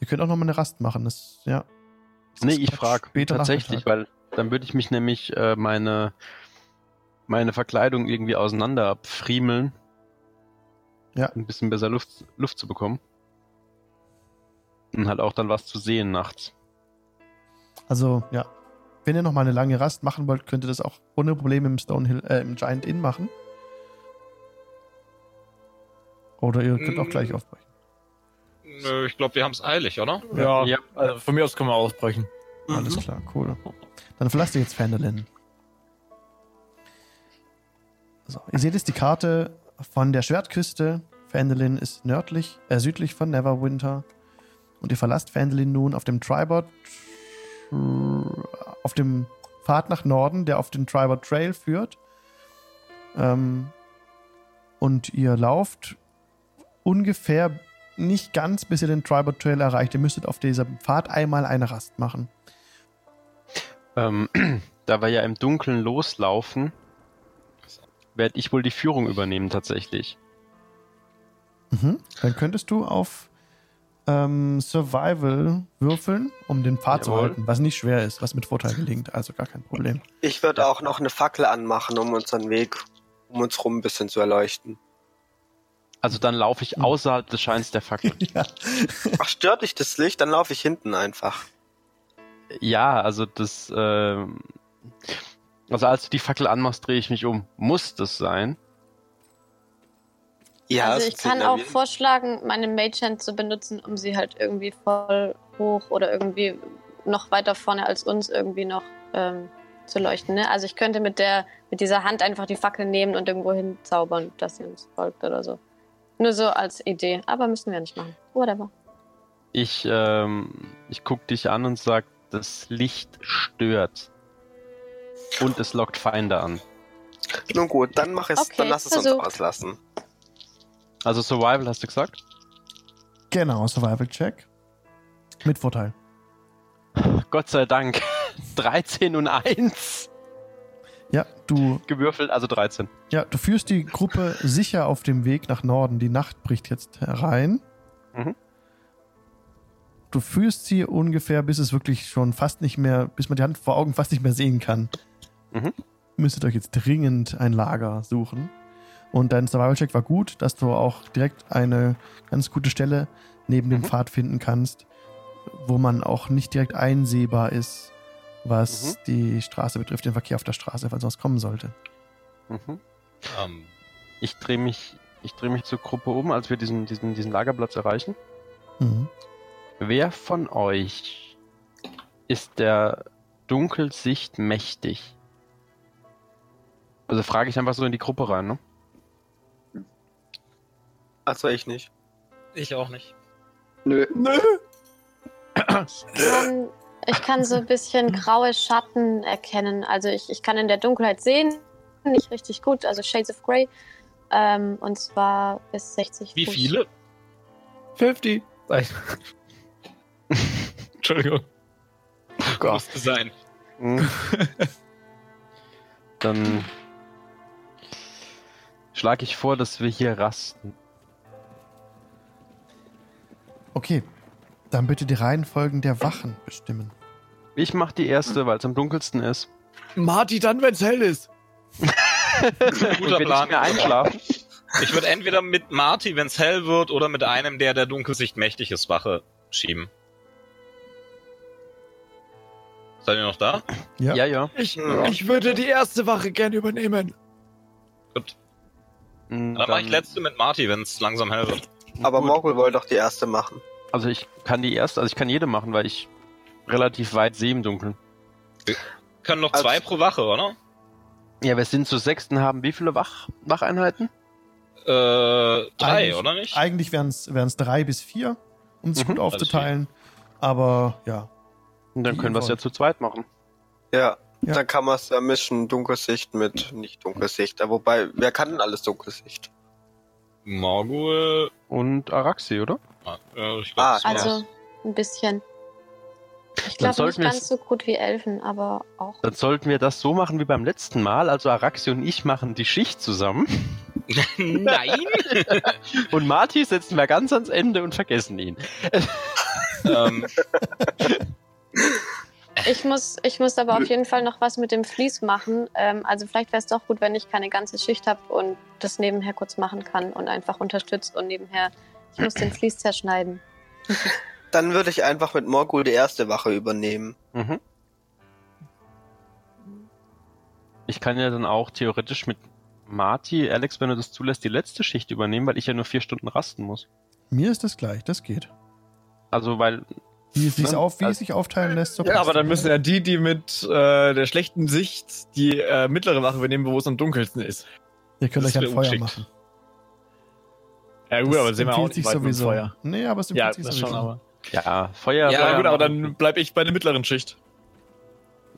[SPEAKER 1] Ihr könnt auch noch mal eine Rast machen. Das, ja.
[SPEAKER 6] Nee, ich frage tatsächlich, weil dann würde ich mich nämlich äh, meine, meine Verkleidung irgendwie auseinander abfriemeln.
[SPEAKER 1] Ja.
[SPEAKER 6] Um Ein bisschen besser Luft, Luft zu bekommen. Und halt auch dann was zu sehen nachts.
[SPEAKER 1] Also, ja. Wenn ihr noch mal eine lange Rast machen wollt, könnt ihr das auch ohne Probleme im Stonehill, äh, im Giant Inn machen. Oder ihr könnt auch
[SPEAKER 2] Mm.
[SPEAKER 1] gleich aufbrechen.
[SPEAKER 2] Nö, ich glaube, wir haben es eilig, oder?
[SPEAKER 9] Ja,
[SPEAKER 6] Ja.
[SPEAKER 9] Also von mir aus können wir ausbrechen.
[SPEAKER 1] Alles klar, cool. Dann verlasst ihr jetzt Fandolin. So, ihr seht jetzt die Karte von der Schwertküste. Fandolin ist nördlich, äh, südlich von Neverwinter. Und ihr verlasst Fandolin nun auf dem Tribord, auf dem Pfad nach Norden, der auf den Tribord Trail führt. Ähm, und ihr lauft ungefähr nicht ganz, bis ihr den Tribord Trail erreicht. Ihr müsstet auf diesem Pfad einmal eine Rast machen.
[SPEAKER 6] Ähm, da wir ja im Dunkeln loslaufen, werde ich wohl die Führung übernehmen tatsächlich.
[SPEAKER 1] Mhm. Dann könntest du auf ähm, Survival würfeln, um den Pfad zu
[SPEAKER 6] Jawohl.
[SPEAKER 1] halten, was nicht schwer ist, was mit Vorteil gelingt, also gar kein Problem.
[SPEAKER 5] Ich würde auch noch eine Fackel anmachen, um unseren Weg um uns rum ein bisschen zu erleuchten.
[SPEAKER 6] Also dann laufe ich außerhalb des Scheins der Fackel.
[SPEAKER 1] Ja.
[SPEAKER 10] Ach, stört dich das Licht? Dann laufe ich hinten einfach.
[SPEAKER 6] Ja, also das, ähm, also als du die Fackel anmachst, drehe ich mich um. Muss das sein?
[SPEAKER 10] Ja,
[SPEAKER 8] also ich kann auch vorschlagen, meine Mage Hand zu benutzen, um sie halt irgendwie voll hoch oder irgendwie noch weiter vorne als uns irgendwie noch ähm, zu leuchten. Ne? Also ich könnte mit der mit dieser Hand einfach die Fackel nehmen und irgendwo hin zaubern, dass sie uns folgt oder so. Nur so als Idee, aber müssen wir nicht machen. Whatever.
[SPEAKER 6] Ich, ähm, ich guck dich an und sag, das Licht stört. Und es lockt Feinde an.
[SPEAKER 10] Nun gut, dann mach es,
[SPEAKER 8] Okay,
[SPEAKER 10] dann lass es uns
[SPEAKER 8] versucht.
[SPEAKER 10] auslassen.
[SPEAKER 6] Also Survival hast du gesagt?
[SPEAKER 1] Genau, Survival-Check. Mit Vorteil.
[SPEAKER 6] Gott sei Dank. 13 und 1
[SPEAKER 1] Ja, du,
[SPEAKER 6] gewürfelt, also 13.
[SPEAKER 1] ja, du führst die Gruppe sicher auf dem Weg nach Norden. Die Nacht bricht jetzt herein.
[SPEAKER 6] Mhm.
[SPEAKER 1] Du führst sie ungefähr, bis es wirklich schon fast nicht mehr, bis man die Hand vor Augen fast nicht mehr sehen kann.
[SPEAKER 6] Mhm.
[SPEAKER 1] Müsstet euch jetzt dringend ein Lager suchen. Und dein Survival-Check war gut, dass du auch direkt eine ganz gute Stelle neben dem
[SPEAKER 6] Mhm.
[SPEAKER 1] Pfad finden kannst, wo man auch nicht direkt einsehbar ist, was die Straße betrifft, den Verkehr auf der Straße, falls was kommen sollte.
[SPEAKER 6] Mhm.
[SPEAKER 2] Ähm,
[SPEAKER 6] Ich drehe mich, ich dreh mich zur Gruppe um, als wir diesen, diesen, diesen Lagerplatz erreichen.
[SPEAKER 1] Mhm.
[SPEAKER 6] Wer von euch ist der Dunkelsicht mächtig? Also frage ich einfach so in die Gruppe rein, ne?
[SPEAKER 10] Also ich nicht.
[SPEAKER 2] ich auch nicht.
[SPEAKER 7] Nö.
[SPEAKER 8] Kann, ich kann so ein bisschen graue Schatten erkennen. Also ich, ich kann in der Dunkelheit sehen, nicht richtig gut, also Shades of Grey. Ähm, und zwar bis 60
[SPEAKER 2] Wie
[SPEAKER 8] Fuß.
[SPEAKER 2] viele?
[SPEAKER 9] 50. Nein. Entschuldigung.
[SPEAKER 2] Musste sein.
[SPEAKER 6] Mhm. Dann schlage ich vor, dass wir hier rasten.
[SPEAKER 1] Okay, dann bitte die Reihenfolgen der Wachen bestimmen.
[SPEAKER 6] Ich mache die erste, weil es am dunkelsten ist.
[SPEAKER 4] Marty, dann, wenn's hell ist.
[SPEAKER 2] Guter
[SPEAKER 6] wenn
[SPEAKER 2] Plan.
[SPEAKER 6] ich mir einschlafe,
[SPEAKER 2] Ich würde entweder mit Marty, wenn es hell wird, oder mit einem, der der Dunkelsicht mächtig ist, Wache schieben. Seid ihr noch da?
[SPEAKER 1] Ja.
[SPEAKER 6] ja, ja.
[SPEAKER 4] Ich,
[SPEAKER 10] Ja.
[SPEAKER 4] ich würde die erste Wache gern übernehmen.
[SPEAKER 2] Gut.
[SPEAKER 6] Mm,
[SPEAKER 2] Dann, mache ich letzte mit Marty, wenn es langsam hell wird.
[SPEAKER 10] Aber. Morgul wollte doch die erste machen.
[SPEAKER 6] Also ich kann die erste, also ich kann jede machen, weil ich relativ weit sehe im Dunkeln.
[SPEAKER 2] Können noch
[SPEAKER 10] Also-
[SPEAKER 2] zwei pro Wache, oder?
[SPEAKER 6] Ja, wir sind zu sechsten, haben wie viele Wach Wacheinheiten?
[SPEAKER 2] Äh, drei,
[SPEAKER 1] Eigentlich-
[SPEAKER 2] oder nicht?
[SPEAKER 1] Eigentlich wären es drei bis vier, um es
[SPEAKER 6] Mhm,
[SPEAKER 1] gut aufzuteilen. Aber ja,
[SPEAKER 6] Und dann können wir es ja zu zweit machen.
[SPEAKER 10] Ja.
[SPEAKER 1] Ja.
[SPEAKER 10] Dann kann man es ja mischen, Dunkelsicht mit nicht Dunkelsicht. Wobei, wer kann denn alles Dunkelsicht?
[SPEAKER 2] Morgul.
[SPEAKER 6] Und Araxi, oder?
[SPEAKER 2] Ah, ich
[SPEAKER 10] Ah,
[SPEAKER 2] glaub, war's.
[SPEAKER 8] Also ein bisschen. Ich
[SPEAKER 6] Dann
[SPEAKER 8] glaube nicht
[SPEAKER 6] sollten wir
[SPEAKER 8] ganz so gut wie Elfen, aber auch.
[SPEAKER 6] Dann sollten wir das so machen wie beim letzten Mal. Also Araxi und ich machen die Schicht zusammen.
[SPEAKER 2] Nein!
[SPEAKER 6] Und Marty setzen wir ganz ans Ende und vergessen ihn.
[SPEAKER 2] ähm,
[SPEAKER 8] Ich muss, ich muss aber auf jeden Fall noch was mit dem Vlies machen. Ähm, also vielleicht wäre es doch gut, wenn ich keine ganze Schicht habe und das nebenher kurz machen kann und einfach unterstützt und nebenher. Ich muss den Vlies zerschneiden.
[SPEAKER 10] Dann würde ich einfach mit Morgul die erste Wache übernehmen.
[SPEAKER 6] Mhm. Ich kann ja dann auch theoretisch mit Marty, Alex, wenn du das zulässt, die letzte Schicht übernehmen, weil ich ja nur vier Stunden rasten muss.
[SPEAKER 1] mir ist das gleich, das geht.
[SPEAKER 6] Also, weil.
[SPEAKER 1] Wie es, sich
[SPEAKER 6] Ne?
[SPEAKER 1] auf, wie es
[SPEAKER 6] Also-
[SPEAKER 1] sich aufteilen lässt, so
[SPEAKER 9] Ja, aber dann müssen ja die, die mit äh, der schlechten Sicht die äh, mittlere Wache übernehmen, wo es am dunkelsten ist.
[SPEAKER 1] Ihr könnt
[SPEAKER 2] Das
[SPEAKER 1] euch ein Feuer
[SPEAKER 2] ungeschickt.
[SPEAKER 1] machen.
[SPEAKER 9] Ja gut, aber sehen wir auch nicht
[SPEAKER 1] sowieso.
[SPEAKER 9] Feuer.
[SPEAKER 1] Nee, aber es
[SPEAKER 9] Ja,
[SPEAKER 1] empfiehlt sich
[SPEAKER 9] das
[SPEAKER 1] sowieso.
[SPEAKER 9] schon, aber.
[SPEAKER 6] Ja, Feuer.
[SPEAKER 2] Ja,
[SPEAKER 9] Ja,
[SPEAKER 6] Feuer
[SPEAKER 9] gut, aber dann bleib ich bei der mittleren Schicht.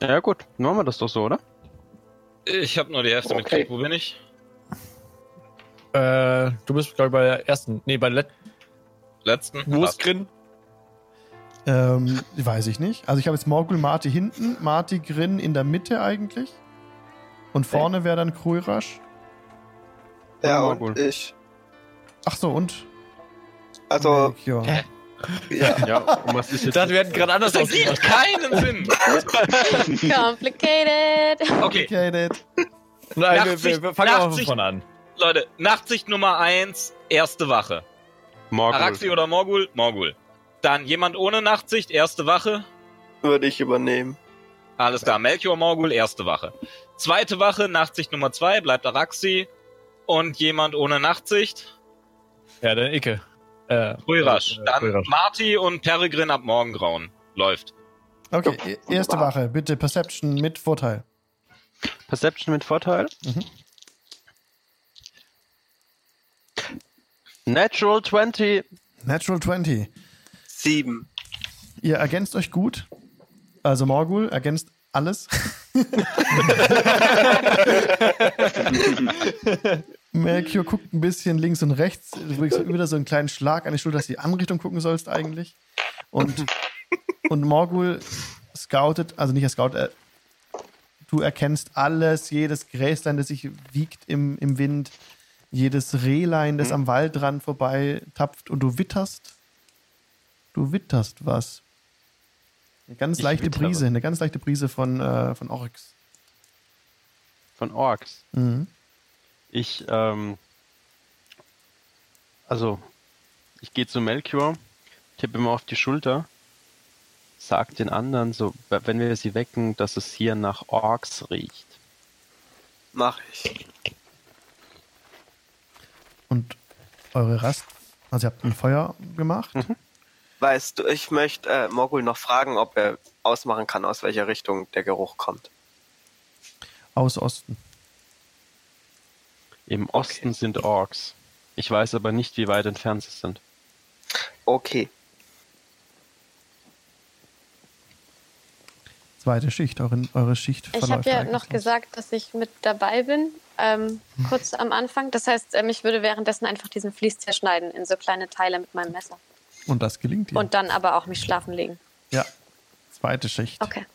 [SPEAKER 6] Ja, gut. Dann machen wir das doch so, oder?
[SPEAKER 2] ich habe nur die Hälfte
[SPEAKER 7] Okay.
[SPEAKER 2] mitgekriegt. Wo bin ich?
[SPEAKER 9] Äh, du bist, glaube ich, bei der ersten. Nee, bei der Let
[SPEAKER 2] Letzten?
[SPEAKER 9] Wo ist Grin?
[SPEAKER 1] Ähm, weiß ich nicht. Also ich habe jetzt Morgul Marty hinten, Marty Grin in der Mitte eigentlich. Und vorne wäre dann Krulrasch.
[SPEAKER 10] Ja,
[SPEAKER 6] Morgul.
[SPEAKER 10] und ich.
[SPEAKER 1] Ach so, und
[SPEAKER 10] Also,
[SPEAKER 1] Melchior.
[SPEAKER 10] ja.
[SPEAKER 6] Ja, und was ist
[SPEAKER 9] Ich dachte, wir hätten gerade anders
[SPEAKER 2] Das ergibt keinen Sinn!
[SPEAKER 8] Complicated.
[SPEAKER 2] Okay,
[SPEAKER 1] Dad.
[SPEAKER 9] Nein, wir,
[SPEAKER 2] Nachtsicht-
[SPEAKER 9] wir, wir fangen von
[SPEAKER 2] Nachtsicht-
[SPEAKER 9] vorne an.
[SPEAKER 2] Leute, Nachtsicht Nummer 1, erste Wache.
[SPEAKER 6] Morgul.
[SPEAKER 2] Araxi oder Morgul? Morgul. Dann jemand ohne Nachtsicht, erste Wache.
[SPEAKER 10] Würde ich übernehmen.
[SPEAKER 2] Alles klar, Melchior Morgul, erste Wache. Zweite Wache, Nachtsicht Nummer 2, bleibt Araxi. Und jemand ohne Nachtsicht,
[SPEAKER 9] Ja, der Icke. Äh,
[SPEAKER 2] Rürasch.
[SPEAKER 9] äh,
[SPEAKER 2] Dann
[SPEAKER 9] Rürasch.
[SPEAKER 2] Marty und Peregrin ab Morgengrauen. Läuft.
[SPEAKER 1] Okay, e- erste Wache, bitte Perception mit Vorteil.
[SPEAKER 6] Perception mit Vorteil.
[SPEAKER 1] Mhm.
[SPEAKER 6] Natural 20.
[SPEAKER 1] Natural 20.
[SPEAKER 10] Sieben.
[SPEAKER 1] Ihr ergänzt euch gut. Also Morgul ergänzt alles. Melchior guckt ein bisschen links und rechts. Du kriegst wieder so einen kleinen Schlag an die Schulter, dass du die andere Richtung gucken sollst eigentlich. Und, und Morgul scoutet, also nicht er scout, er, du erkennst alles, jedes Gräslein, das sich wiegt im, im Wind, jedes Rehlein, das am Waldrand vorbei tapft und du witterst. Du witterst was. Eine ganz
[SPEAKER 6] Ich
[SPEAKER 1] leichte
[SPEAKER 6] wittere.
[SPEAKER 1] Brise, eine ganz leichte Brise von, äh, von Oryx.
[SPEAKER 6] Von Orks.
[SPEAKER 1] Mhm.
[SPEAKER 6] Ich, ähm, also, ich gehe zu Melchior, tippe ihm auf die Schulter, sag den anderen so, wenn wir sie wecken, dass es hier nach Orks riecht.
[SPEAKER 10] Mach ich.
[SPEAKER 1] Und eure Rast, also ihr habt ein Feuer gemacht.
[SPEAKER 6] Mhm.
[SPEAKER 10] Weißt du, ich möchte äh, Morgul noch fragen, ob er ausmachen kann, aus welcher Richtung der Geruch kommt.
[SPEAKER 1] Aus Osten.
[SPEAKER 6] Im Osten sind Orks. Ich weiß aber nicht, wie weit entfernt sie sind.
[SPEAKER 10] Okay.
[SPEAKER 1] Zweite Schicht, eure, eure Schicht
[SPEAKER 8] Ich habe ja noch
[SPEAKER 1] los.
[SPEAKER 8] gesagt, dass ich mit dabei bin, ähm, kurz am Anfang. Das heißt, ähm, ich würde währenddessen einfach diesen Vlies zerschneiden in so kleine Teile mit meinem Messer.
[SPEAKER 1] Und das gelingt dir.
[SPEAKER 8] Und dann aber auch mich schlafen legen.
[SPEAKER 1] ja. Zweite Schicht.
[SPEAKER 8] Okay.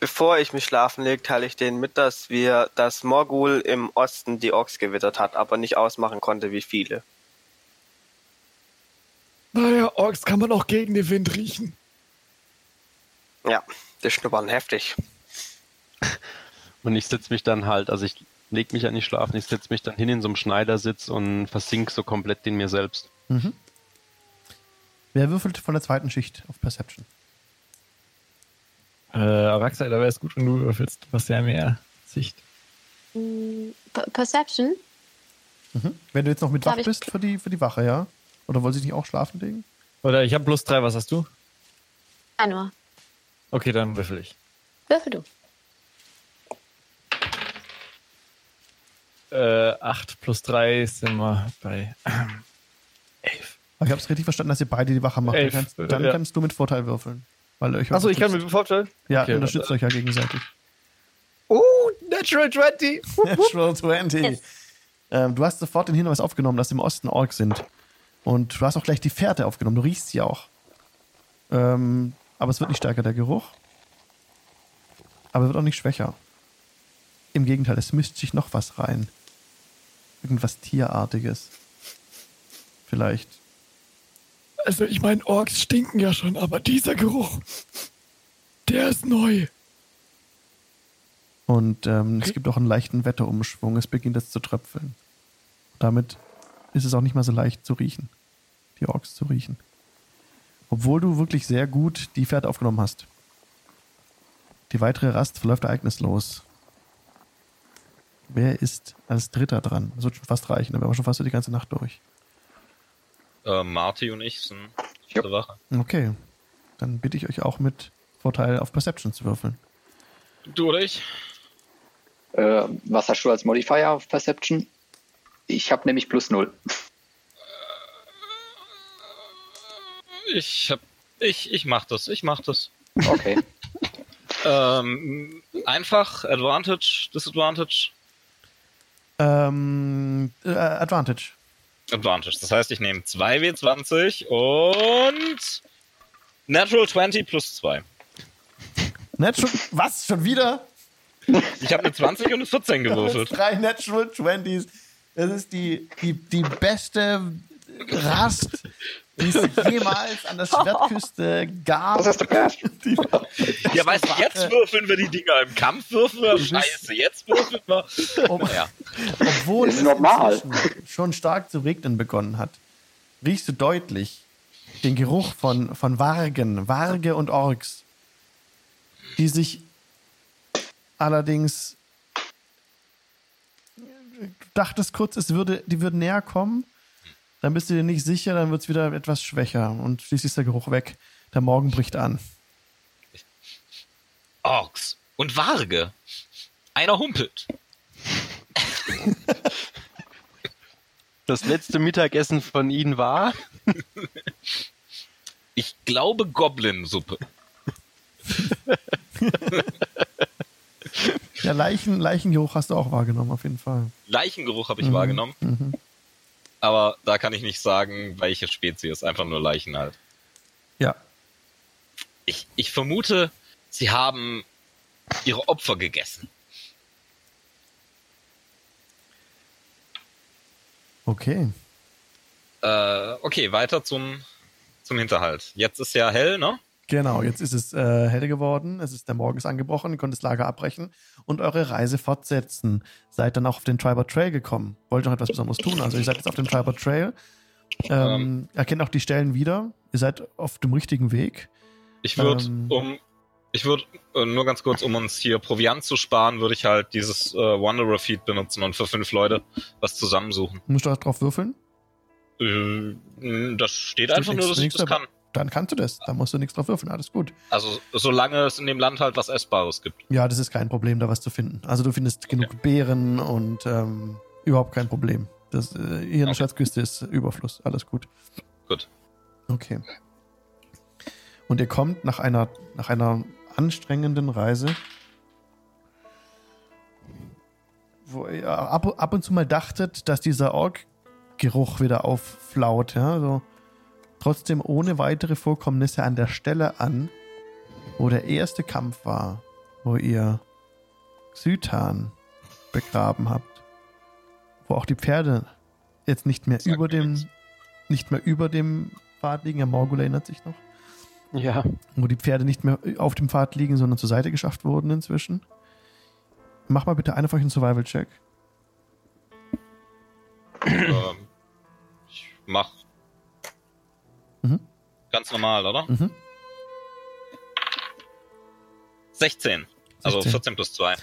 [SPEAKER 10] Bevor ich mich schlafen lege, teile ich denen mit, dass wir, dass Morgul im Osten die Orks gewittert hat, aber nicht ausmachen konnte, wie viele.
[SPEAKER 4] Naja, Orks kann man auch gegen den Wind riechen.
[SPEAKER 10] Ja, die schnuppern heftig.
[SPEAKER 6] Und ich setze mich dann halt, also ich leg mich ja nicht schlafen, ich setze mich dann hin in so einem Schneidersitz und versink so komplett in mir selbst.
[SPEAKER 1] Mhm. Wer würfelt von der zweiten Schicht auf Perception?
[SPEAKER 9] Äh, Araxa, da wäre es gut, wenn du würfelst. Du hast ja mehr Sicht.
[SPEAKER 8] Mm, Per- Perception?
[SPEAKER 1] Mhm. Wenn du jetzt noch mit wach bist für die, für die Wache, ja? Oder wollen sie nicht auch schlafen legen?
[SPEAKER 9] Oder ich habe plus drei, was hast du?
[SPEAKER 8] Ein.
[SPEAKER 9] Okay, dann würfel ich.
[SPEAKER 8] Würfel du.
[SPEAKER 9] Äh, 8 plus 3 sind wir bei ähm, 11.
[SPEAKER 1] Aber ich habe es richtig verstanden, dass ihr beide die Wache macht.
[SPEAKER 9] Elf,
[SPEAKER 1] dann kannst, dann
[SPEAKER 9] ja.
[SPEAKER 1] kannst du mit Vorteil würfeln. Weil euch
[SPEAKER 9] Achso, ich kann mit Vorteil?
[SPEAKER 1] Ja,
[SPEAKER 9] Okay,
[SPEAKER 1] ihr unterstützt
[SPEAKER 9] warte.
[SPEAKER 1] euch ja gegenseitig.
[SPEAKER 9] Oh, Natural 20!
[SPEAKER 1] Natural 20.
[SPEAKER 8] Yes.
[SPEAKER 1] Ähm, du hast sofort den Hinweis aufgenommen, dass im Osten Orks sind. Und du hast auch gleich die Fährte aufgenommen. Du riechst sie auch. Ähm, aber es wird nicht stärker, der Geruch. Aber wird auch nicht schwächer. Im Gegenteil, es mischt sich noch was rein. Irgendwas Tierartiges. Vielleicht.
[SPEAKER 4] Also ich meine, Orks stinken ja schon, aber dieser Geruch, der ist neu.
[SPEAKER 1] Und ähm, es gibt auch einen leichten Wetterumschwung. Es beginnt jetzt zu tröpfeln. Damit ist es auch nicht mehr so leicht zu riechen. Die Orks zu riechen. Obwohl du wirklich sehr gut die Fährte aufgenommen hast. Die weitere Rast verläuft ereignislos. Wer ist als Dritter dran? Das wird schon fast reichen, wären wir schon fast so die ganze Nacht durch.
[SPEAKER 2] Äh, Marty und ich sind
[SPEAKER 7] Jo.
[SPEAKER 2] der Wache.
[SPEAKER 1] Okay. Dann bitte ich euch auch mit Vorteil auf Perception zu würfeln.
[SPEAKER 2] Du oder ich?
[SPEAKER 7] Äh, was hast du als Modifier auf Perception? Ich habe nämlich plus null.
[SPEAKER 2] Ich hab. Ich, ich mach das, ich mach das.
[SPEAKER 7] Okay.
[SPEAKER 2] Ähm, einfach, Advantage, Disadvantage,
[SPEAKER 1] Ähm, äh, Advantage.
[SPEAKER 2] Advantage. Das heißt, ich nehme 2W20 und Natural 20 plus 2.
[SPEAKER 1] Natural, was? Schon wieder?
[SPEAKER 2] Ich habe eine 20 und eine 14 gewürfelt.
[SPEAKER 1] Drei Natural 20s. Das ist die, die, die beste Rast, die es jemals an der Schwertküste gab.
[SPEAKER 7] Was hast du gehört?
[SPEAKER 2] Ja, weißt du, jetzt würfeln wir die Dinger im Kampf, würfeln wir. Scheiße, jetzt würfeln wir.
[SPEAKER 1] Ob-
[SPEAKER 2] Ja.
[SPEAKER 1] Obwohl
[SPEAKER 7] Ist
[SPEAKER 1] es
[SPEAKER 7] normal.
[SPEAKER 1] schon stark zu regnen begonnen hat, riechst du deutlich den Geruch von, von Wargen, Warge und Orks, die sich allerdings du dachtest kurz, es würde, die würden näher kommen, dann bist du dir nicht sicher, dann wird es wieder etwas schwächer und schließlich ist der Geruch weg. Der Morgen bricht an.
[SPEAKER 2] Orks und Warge. Einer humpelt.
[SPEAKER 6] Das letzte Mittagessen von ihnen war.
[SPEAKER 2] Ich glaube Goblin-Suppe.
[SPEAKER 1] Ja, Leichen, Leichengeruch hast du auch wahrgenommen, auf jeden Fall.
[SPEAKER 2] Leichengeruch habe ich
[SPEAKER 1] Mhm.
[SPEAKER 2] wahrgenommen.
[SPEAKER 1] Mhm.
[SPEAKER 2] Aber da kann ich nicht sagen, welche Spezies. Einfach nur Leichen halt.
[SPEAKER 1] Ja.
[SPEAKER 2] Ich, ich vermute, sie haben ihre Opfer gegessen.
[SPEAKER 1] Okay.
[SPEAKER 2] Äh, okay, weiter zum, zum Hinterhalt. Jetzt ist ja hell, ne?
[SPEAKER 1] Genau, jetzt ist es äh, hell geworden, es ist der Morgen ist angebrochen, ihr könnt das Lager abbrechen und eure Reise fortsetzen. Seid dann auch auf den Triber Trail gekommen. Wollt noch etwas Besonderes tun. Also ihr seid jetzt auf dem Triber Trail. Ähm, erkennt auch die Stellen wieder. Ihr seid auf dem richtigen Weg.
[SPEAKER 2] Ich würde,
[SPEAKER 1] Ähm.
[SPEAKER 2] um, ich würde äh, nur ganz kurz, um uns hier Proviant zu sparen, würde ich halt dieses äh, Wanderer Feed benutzen und für fünf Leute was zusammensuchen.
[SPEAKER 1] Musst du auch drauf würfeln?
[SPEAKER 2] Äh, das steht
[SPEAKER 1] Steht
[SPEAKER 2] einfach nur, dass ich das
[SPEAKER 1] dabei.
[SPEAKER 2] kann.
[SPEAKER 1] Dann kannst du das. Da musst du nichts drauf würfeln. Alles gut.
[SPEAKER 2] Also solange es in dem Land halt was Essbares gibt.
[SPEAKER 1] Ja, das ist kein Problem, da was zu finden. Also du findest genug Beeren und ähm, überhaupt kein Problem. Das, äh, hier in der
[SPEAKER 2] Okay.
[SPEAKER 1] Schatzküste ist Überfluss. Alles gut.
[SPEAKER 2] Gut.
[SPEAKER 1] Okay. Und ihr kommt nach einer, nach einer anstrengenden Reise, wo ihr ab, ab und zu mal dachtet, dass dieser Ork-Geruch wieder aufflaut. Ja? So, trotzdem ohne weitere Vorkommnisse an der Stelle an, wo der erste Kampf war, wo ihr Xytan begraben habt, wo auch die Pferde jetzt nicht mehr über dem, nicht mehr über dem Pfad liegen. Ja, Morgul erinnert sich noch.
[SPEAKER 6] Ja.
[SPEAKER 1] Wo die Pferde nicht mehr auf dem Pfad liegen, sondern zur Seite geschafft wurden inzwischen. Mach mal bitte einer von euch einen Survival-Check.
[SPEAKER 2] ähm, ich mach. Ganz normal, oder?
[SPEAKER 1] Mhm.
[SPEAKER 2] 16. Also
[SPEAKER 1] 16.
[SPEAKER 2] 14 plus 2.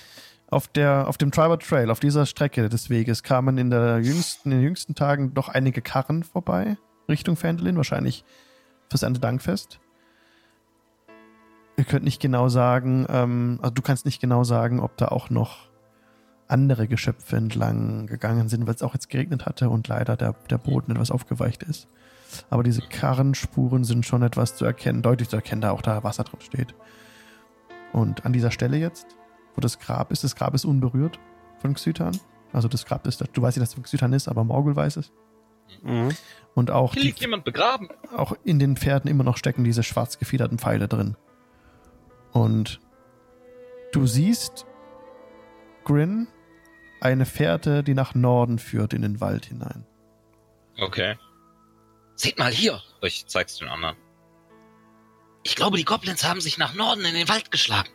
[SPEAKER 1] Auf, der, auf dem Triber Trail, auf dieser Strecke des Weges, kamen in, der jüngsten, in den jüngsten Tagen doch einige Karren vorbei, Richtung Fandolin, wahrscheinlich fürs Erntedankfest. Ihr könnt nicht genau sagen, ähm, also du kannst nicht genau sagen, ob da auch noch andere Geschöpfe entlang gegangen sind, weil es auch jetzt geregnet hatte und leider der, der Boden etwas aufgeweicht ist. Aber diese Karrenspuren sind schon etwas zu erkennen, deutlich zu erkennen, da auch da Wasser drin steht. Und an dieser Stelle jetzt, wo das Grab ist, das Grab ist unberührt von Xytan. Also das Grab ist, du weißt nicht, dass es von Xytan ist, aber Morgul weiß es.
[SPEAKER 6] Mhm.
[SPEAKER 1] Und auch,
[SPEAKER 2] Hier
[SPEAKER 1] die,
[SPEAKER 2] liegt jemand begraben.
[SPEAKER 1] auch in den Pferden immer noch stecken diese schwarz gefiederten Pfeile drin. Und du siehst, Grin, eine Fährte, die nach Norden führt in den Wald hinein.
[SPEAKER 2] Okay. Seht mal hier. Ich zeig's den anderen. Ich glaube, die Goblins haben sich nach Norden in den Wald geschlagen.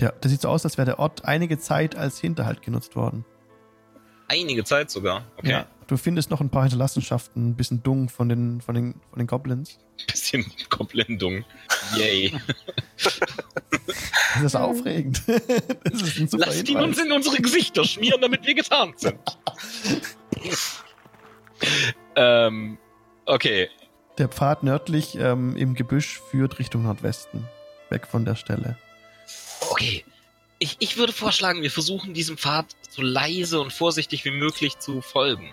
[SPEAKER 1] Der, das sieht so aus, als wäre der Ort einige Zeit als Hinterhalt genutzt worden.
[SPEAKER 2] Einige Zeit sogar. Okay.
[SPEAKER 1] Ja. Du findest noch ein paar Hinterlassenschaften, ein bisschen Dung von den, von den, von den Goblins.
[SPEAKER 2] Bisschen Goblindung. Yay.
[SPEAKER 1] Das ist aufregend. das ist ein super
[SPEAKER 2] Lasst ihn
[SPEAKER 1] Hinweis.
[SPEAKER 2] uns in unsere Gesichter schmieren, damit wir getarnt sind. Ähm, okay.
[SPEAKER 1] Der Pfad nördlich ähm, im Gebüsch führt Richtung Nordwesten. Weg von der Stelle.
[SPEAKER 2] Okay. Ich, ich würde vorschlagen, wir versuchen diesem Pfad so leise und vorsichtig wie möglich zu folgen.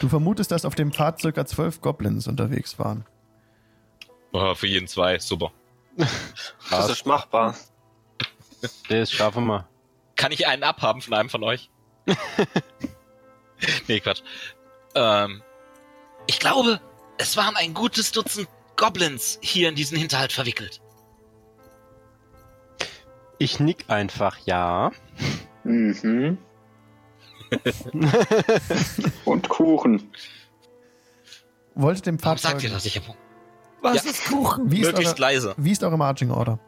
[SPEAKER 1] Du vermutest, dass auf dem Pfad circa zwölf Goblins unterwegs waren.
[SPEAKER 2] Oh, für jeden zwei, super.
[SPEAKER 5] Das ist machbar.
[SPEAKER 6] Das schaffen wir.
[SPEAKER 2] Kann ich einen abhaben von einem von euch? nee, Quatsch. Ähm, ich glaube, es waren ein gutes Dutzend Goblins hier in diesen Hinterhalt verwickelt.
[SPEAKER 6] Ich nick einfach ja.
[SPEAKER 7] Mhm. Und Kuchen.
[SPEAKER 1] Wolltet dem
[SPEAKER 2] Warum
[SPEAKER 1] Pfad
[SPEAKER 2] sagt ihr das? Ich hab
[SPEAKER 4] Was
[SPEAKER 2] Ja.
[SPEAKER 4] ist Kuchen?
[SPEAKER 1] Wie ist,
[SPEAKER 2] möglichst
[SPEAKER 1] eure,
[SPEAKER 2] leise.
[SPEAKER 1] wie ist eure Marching Order?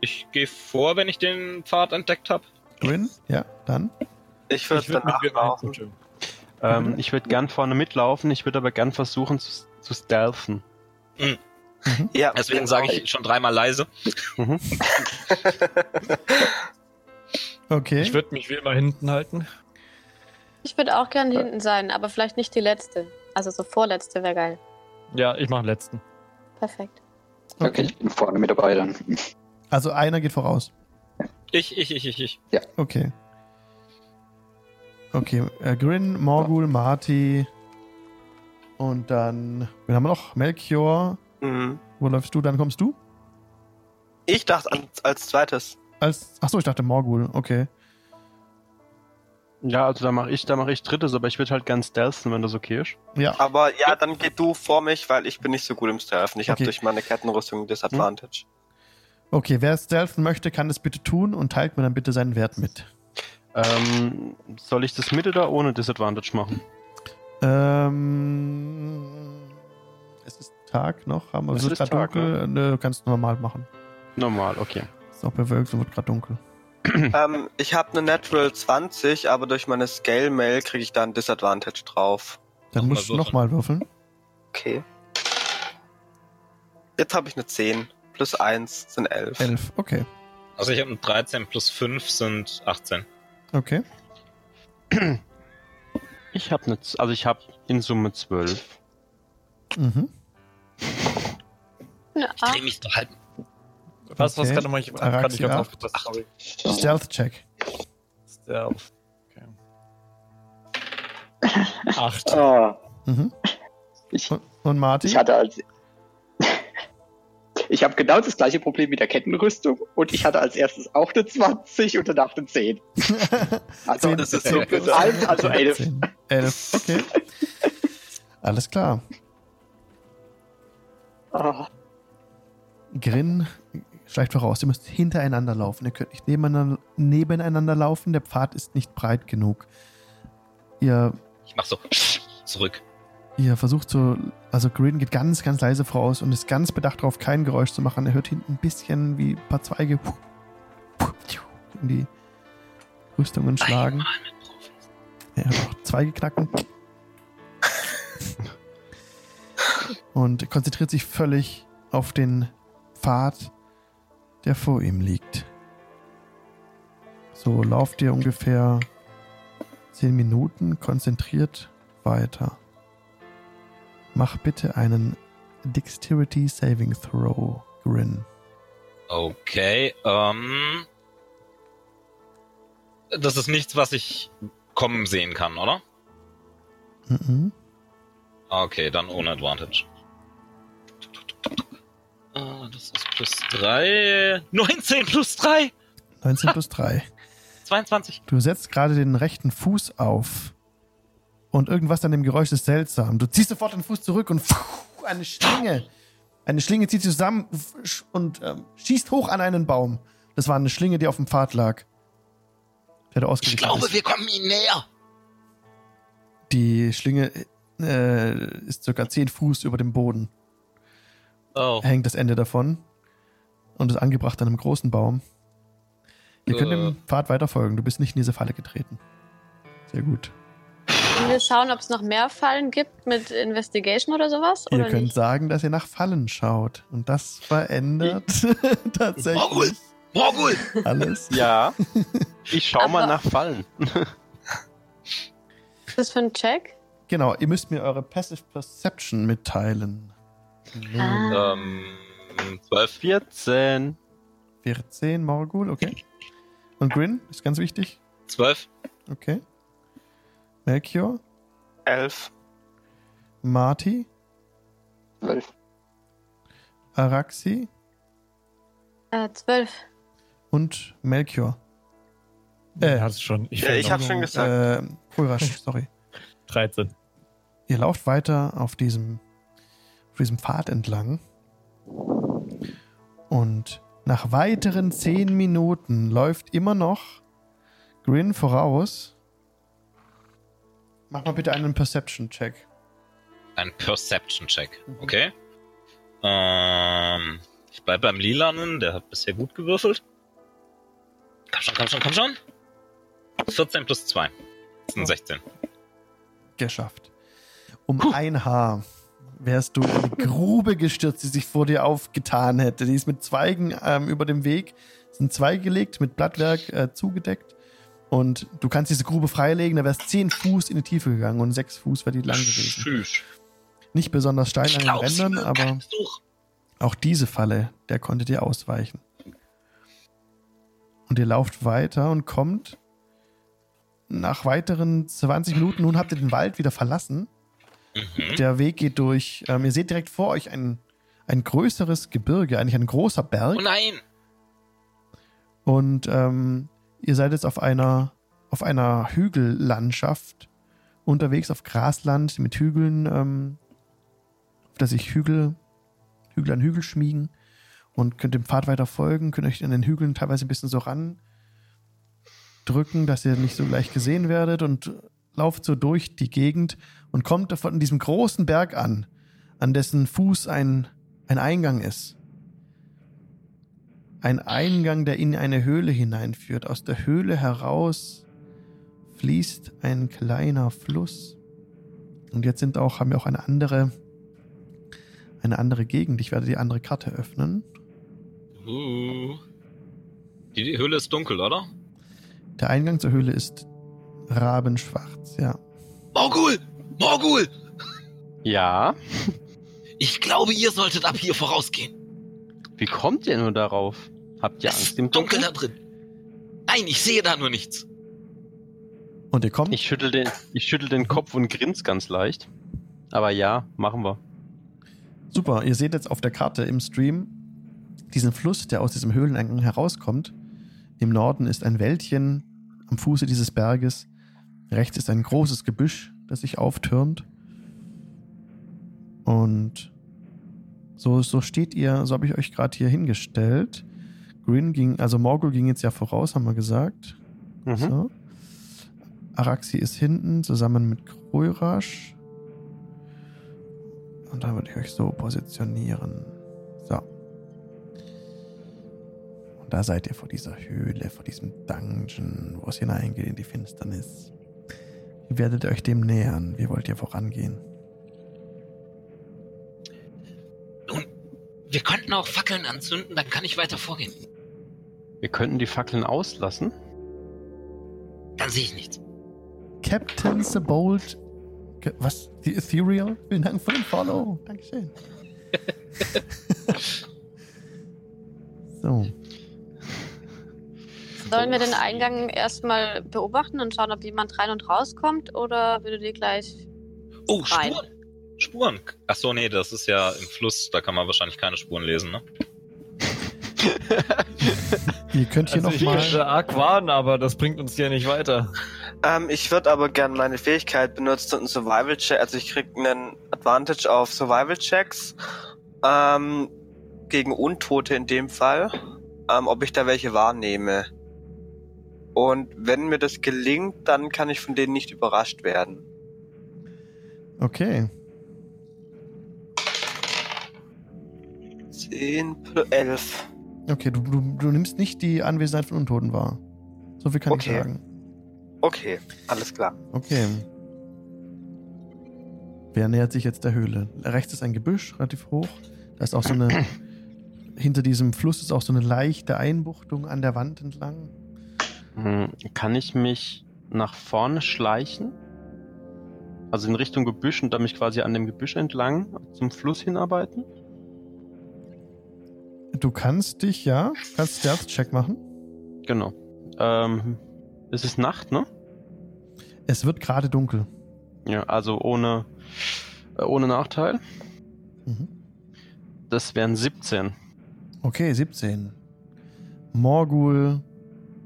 [SPEAKER 2] Ich gehe vor, wenn ich den Pfad entdeckt habe.
[SPEAKER 1] Grin? Ja, dann.
[SPEAKER 5] Ich würde
[SPEAKER 9] würd
[SPEAKER 5] danach
[SPEAKER 9] mit mir
[SPEAKER 5] laufen.
[SPEAKER 6] Ähm, ich würde gern vorne mitlaufen, ich würde aber gern versuchen zu, zu stealthen.
[SPEAKER 5] Ja,
[SPEAKER 2] Deswegen sage ich schon dreimal leise.
[SPEAKER 1] Okay.
[SPEAKER 9] Ich würde mich wie immer hinten halten.
[SPEAKER 8] Ich würde auch gerne hinten sein, aber vielleicht nicht die letzte. Also so vorletzte wäre geil.
[SPEAKER 9] Ja, ich mache den letzten.
[SPEAKER 8] Perfekt.
[SPEAKER 7] Okay, ich bin vorne mit dabei dann.
[SPEAKER 1] Also einer geht voraus.
[SPEAKER 2] Ich, ich, ich, ich, ich.
[SPEAKER 1] Okay. Okay, äh, Grin, Morgul, Marty und dann, wen haben wir noch? Melchior.
[SPEAKER 5] Mhm.
[SPEAKER 1] Wo läufst du? Dann kommst du?
[SPEAKER 5] Ich dachte an, als zweites.
[SPEAKER 1] Als, achso, ich dachte Morgul. Okay.
[SPEAKER 6] Ja, also da mache ich, da mache ich drittes, aber ich würde halt gern stealthen, wenn das okay ist.
[SPEAKER 1] Ja.
[SPEAKER 5] Aber ja, dann geh du vor mich, weil ich bin nicht so gut im Stealthen. Ich
[SPEAKER 1] Okay.
[SPEAKER 5] habe durch meine Kettenrüstung einen Disadvantage.
[SPEAKER 1] Okay, wer stealthen möchte, kann das bitte tun und teilt mir dann bitte seinen Wert mit.
[SPEAKER 6] Ähm, soll ich das mit oder ohne Disadvantage machen?
[SPEAKER 1] Ähm, es ist Tag noch, haben wir
[SPEAKER 6] Es
[SPEAKER 1] es wird
[SPEAKER 6] ist
[SPEAKER 1] gerade
[SPEAKER 6] Tag,
[SPEAKER 1] dunkel. Nö, kannst du normal machen.
[SPEAKER 6] Normal, okay.
[SPEAKER 1] Ist auch bewölkt und wird gerade dunkel.
[SPEAKER 5] ähm, ich habe eine Natural 20, aber durch meine Scale Mail kriege ich da ein Disadvantage drauf.
[SPEAKER 1] Dann musst du nochmal würfeln.
[SPEAKER 5] Okay. Jetzt habe ich eine 10. Plus 1 sind 11.
[SPEAKER 1] Elf, okay.
[SPEAKER 2] Also ich habe 13 plus 5 sind 18.
[SPEAKER 1] Okay.
[SPEAKER 6] Ich habe eine, Z- also ich habe in Summe zwölf.
[SPEAKER 1] Mhm.
[SPEAKER 2] Ich drehe mich doch halb.
[SPEAKER 9] Was, was
[SPEAKER 1] Okay.
[SPEAKER 9] kann ich, kann ich ganz
[SPEAKER 1] acht.
[SPEAKER 9] aufgepasst, sorry.
[SPEAKER 1] Stealth-Check.
[SPEAKER 9] Stealth. Okay. Acht.
[SPEAKER 7] Ah,
[SPEAKER 1] Mhm.
[SPEAKER 7] ich,
[SPEAKER 1] Und, und Marty?
[SPEAKER 7] ich hatte als. Ich habe genau das gleiche Problem mit der Kettenrüstung und ich hatte als erstes auch eine 20 und danach eine 10. Also,
[SPEAKER 1] Zehn.
[SPEAKER 5] Das ist so
[SPEAKER 7] plus
[SPEAKER 5] bitter.
[SPEAKER 7] 1, also 11.
[SPEAKER 1] Zehn. Elf, okay. Alles klar.
[SPEAKER 7] Ah,
[SPEAKER 1] Grin schleicht voraus. Ihr müsst hintereinander laufen. Ihr könnt nicht nebeneinander, nebeneinander laufen. Der Pfad ist nicht breit genug. Ihr,
[SPEAKER 2] Ich mach so zurück.
[SPEAKER 1] Ihr versucht so, also Grin geht ganz, ganz leise voraus und ist ganz bedacht darauf, kein Geräusch zu machen. Er hört hinten ein bisschen wie ein paar Zweige in die Rüstungen schlagen. Er hört auch Zweige knacken. Und konzentriert sich völlig auf den Pfad, der vor ihm liegt. So lauft ihr ungefähr 10 Minuten konzentriert weiter. Mach bitte einen Dexterity Saving Throw, Grin.
[SPEAKER 2] Okay, ähm. Das ist nichts, was ich kommen sehen kann, oder?
[SPEAKER 1] Mhm.
[SPEAKER 2] Okay, dann ohne Advantage. Ah, Das ist plus 3. 19 plus 3!
[SPEAKER 1] 19 plus 3.
[SPEAKER 2] 22.
[SPEAKER 1] Du setzt gerade den rechten Fuß auf. Und irgendwas an dem Geräusch ist seltsam. Du ziehst sofort den Fuß zurück und eine Schlinge. Eine Schlinge zieht zusammen und ähm, schießt hoch an einen Baum. Das war eine Schlinge, die auf dem Pfad lag. Der da
[SPEAKER 2] Ich glaube,
[SPEAKER 1] ist.
[SPEAKER 2] wir kommen ihnen näher.
[SPEAKER 1] Die Schlinge äh, ist circa 10 Fuß über dem Boden.
[SPEAKER 2] Oh.
[SPEAKER 1] Hängt das Ende davon. Und ist angebracht an einem großen Baum. Ihr könnt
[SPEAKER 2] Äh.
[SPEAKER 1] dem Pfad weiter folgen. Du bist nicht in diese Falle getreten. Sehr gut.
[SPEAKER 8] Können wir schauen, ob es noch mehr Fallen gibt mit Investigation oder sowas?
[SPEAKER 1] Ihr
[SPEAKER 8] Oder
[SPEAKER 1] könnt
[SPEAKER 8] nicht?
[SPEAKER 1] sagen, dass ihr nach Fallen schaut. Und das verändert tatsächlich
[SPEAKER 2] Morgul! Morgul!
[SPEAKER 1] alles.
[SPEAKER 6] Ja. Ich schau mal
[SPEAKER 8] Aber-
[SPEAKER 6] nach Fallen.
[SPEAKER 8] Was ist das für ein Check?
[SPEAKER 1] Genau, ihr müsst mir eure Passive Perception mitteilen.
[SPEAKER 8] Ah.
[SPEAKER 2] Ähm, 12.
[SPEAKER 6] 14.
[SPEAKER 1] 14, Morgul, okay. Und Grin, ist ganz wichtig.
[SPEAKER 2] 12.
[SPEAKER 1] Okay. Melchior,
[SPEAKER 5] 11.
[SPEAKER 1] Marty,
[SPEAKER 7] 12.
[SPEAKER 1] Araxi
[SPEAKER 8] Äh, zwölf.
[SPEAKER 1] und Melchior.
[SPEAKER 9] Äh, hat es schon. Ich,
[SPEAKER 5] Ja, ich
[SPEAKER 9] noch.
[SPEAKER 5] hab schon gesagt.
[SPEAKER 1] Äh, Pulrasch, sorry.
[SPEAKER 9] 13.
[SPEAKER 1] Ihr lauft weiter auf diesem, auf diesem Pfad entlang. Und nach weiteren zehn Minuten läuft immer noch Grin voraus Mach mal bitte einen Perception-Check.
[SPEAKER 2] Ein Perception-Check, okay. Ähm, ich bleib beim Lilanen, der hat bisher gut gewürfelt. Komm schon, komm schon, komm schon. 14 plus 2. Das sind 16.
[SPEAKER 1] Geschafft. Um ein Haar wärst du in eine Grube gestürzt, die sich vor dir aufgetan hätte. Die ist mit Zweigen ähm, über dem Weg, sind Zweige gelegt, mit Blattwerk äh, zugedeckt. Und du kannst diese Grube freilegen, da wärst 10 Fuß in die Tiefe gegangen und 6 Fuß wäre die lang gewesen.
[SPEAKER 2] Tschüss.
[SPEAKER 1] Nicht besonders steil an den Rändern, aber auch diese Falle, der konnte dir ausweichen. Und ihr lauft weiter und kommt nach weiteren 20 Minuten, nun habt ihr den Wald wieder verlassen.
[SPEAKER 2] Mhm.
[SPEAKER 1] Der Weg geht durch, ähm, ihr seht direkt vor euch ein, ein größeres Gebirge, eigentlich ein großer Berg.
[SPEAKER 2] Oh nein!
[SPEAKER 1] Und ähm, ihr seid jetzt auf einer, auf einer Hügellandschaft unterwegs, auf Grasland mit Hügeln, ähm, auf der sich Hügel, Hügel an Hügel schmiegen und könnt dem Pfad weiter folgen, könnt euch an den Hügeln teilweise ein bisschen so ran drücken, dass ihr nicht so leicht gesehen werdet und lauft so durch die Gegend und kommt von diesem großen Berg an, an dessen Fuß ein, ein Eingang ist. Ein Eingang, der in eine Höhle hineinführt. Aus der Höhle heraus fließt ein kleiner Fluss. Und jetzt sind auch, haben wir auch eine andere, eine andere Gegend. Ich werde die andere Karte öffnen.
[SPEAKER 2] Uh. Die, die Höhle ist dunkel, oder?
[SPEAKER 1] Der Eingang zur Höhle ist rabenschwarz, ja.
[SPEAKER 2] Morgul! Morgul!
[SPEAKER 6] Ja.
[SPEAKER 2] Ich glaube, ihr solltet ab hier vorausgehen.
[SPEAKER 6] Wie kommt ihr nur darauf? Habt ihr
[SPEAKER 2] es
[SPEAKER 6] Angst im
[SPEAKER 2] ist dunkel
[SPEAKER 6] Dunkeln?
[SPEAKER 2] da drin. Nein, ich sehe da nur nichts.
[SPEAKER 1] Und ihr kommt,
[SPEAKER 6] Ich schüttel den, ich schüttel den Kopf und grins ganz leicht. Aber ja, machen wir.
[SPEAKER 1] super, ihr seht jetzt auf der Karte im Stream diesen Fluss, der aus diesem Höhleneingang herauskommt. Im Norden ist ein Wäldchen am Fuße dieses Berges. Rechts ist ein großes Gebüsch, das sich auftürmt. Und so, so steht ihr, so habe ich euch gerade hier hingestellt. Grin ging, also Morgul ging jetzt ja voraus, haben wir gesagt.
[SPEAKER 6] Mhm.
[SPEAKER 1] So. Araxi ist hinten zusammen mit Kroirasch. Und dann würde ich euch so positionieren. So. Und da seid ihr vor dieser Höhle, vor diesem Dungeon, wo es hineingeht in die Finsternis. Wie werdet ihr euch dem nähern? Wie wollt ihr vorangehen?
[SPEAKER 2] Nun, wir könnten auch Fackeln anzünden, dann kann ich weiter vorgehen.
[SPEAKER 6] Wir könnten die Fackeln auslassen.
[SPEAKER 2] Dann sehe ich nichts.
[SPEAKER 1] Captain the Bold. Was? Die Ethereal? Vielen Dank für den Follow. Dankeschön. so.
[SPEAKER 8] Sollen wir den Eingang erstmal beobachten und schauen, ob jemand rein und rauskommt? Oder würdet ihr gleich.
[SPEAKER 2] Oh,
[SPEAKER 8] Rein.
[SPEAKER 2] Spuren. Spuren. Ach so, nee, das ist ja im Fluss, da kann man wahrscheinlich keine Spuren lesen, ne?
[SPEAKER 1] Ihr könnt hier
[SPEAKER 9] Also ich
[SPEAKER 1] nochmal.
[SPEAKER 9] könnte arg warnen, aber das bringt uns hier nicht weiter.
[SPEAKER 5] Ähm, ich würde aber gerne meine Fähigkeit benutzen und einen Survival Check, also ich krieg einen Advantage auf Survival Checks ähm, gegen Untote in dem Fall, ähm, ob ich da welche wahrnehme. Und wenn mir das gelingt, dann kann ich von denen nicht überrascht werden.
[SPEAKER 1] Okay.
[SPEAKER 5] 10 plus 11.
[SPEAKER 1] Okay, du, du, du nimmst nicht die Anwesenheit von Untoten wahr. So viel kann ich
[SPEAKER 5] Okay.
[SPEAKER 1] sagen.
[SPEAKER 5] Okay, alles klar.
[SPEAKER 1] Okay. Wer nähert sich jetzt der Höhle? Rechts ist ein Gebüsch, relativ hoch. Da ist auch so eine. hinter diesem Fluss ist auch so eine leichte Einbuchtung an der Wand entlang.
[SPEAKER 6] Hm, Kann ich mich nach vorne schleichen? Also in Richtung Gebüsch und dann mich quasi an dem Gebüsch entlang zum Fluss hinarbeiten?
[SPEAKER 1] Du kannst dich, ja, kannst Stealth-Check machen.
[SPEAKER 6] Genau. Ähm, es ist Nacht, ne?
[SPEAKER 1] Es wird gerade dunkel.
[SPEAKER 6] Ja, also ohne, äh, ohne Nachteil.
[SPEAKER 1] Mhm.
[SPEAKER 6] Das wären 17.
[SPEAKER 1] Okay, 17. Morgul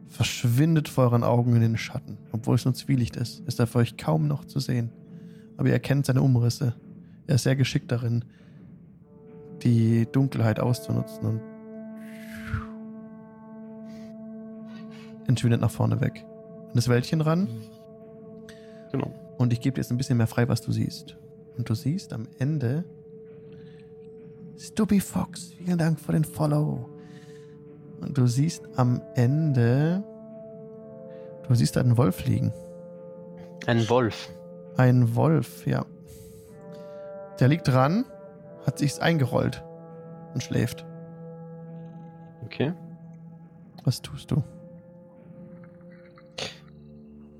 [SPEAKER 1] verschwindet vor euren Augen in den Schatten. Obwohl es nur Zwielicht ist, ist er für euch kaum noch zu sehen. Aber ihr erkennt seine Umrisse. Er ist sehr geschickt darin, die Dunkelheit auszunutzen und entschwindet nach vorne weg. An das Wäldchen ran.
[SPEAKER 6] Genau.
[SPEAKER 1] Und ich gebe dir jetzt ein bisschen mehr frei, was du siehst. Und du siehst am Ende. Stubby Fox, vielen Dank für den Follow. Und du siehst am Ende. Du siehst da einen Wolf liegen.
[SPEAKER 6] Ein Wolf.
[SPEAKER 1] Ein Wolf, ja. Der liegt dran, hat sich's eingerollt und schläft.
[SPEAKER 6] Okay.
[SPEAKER 1] Was tust du?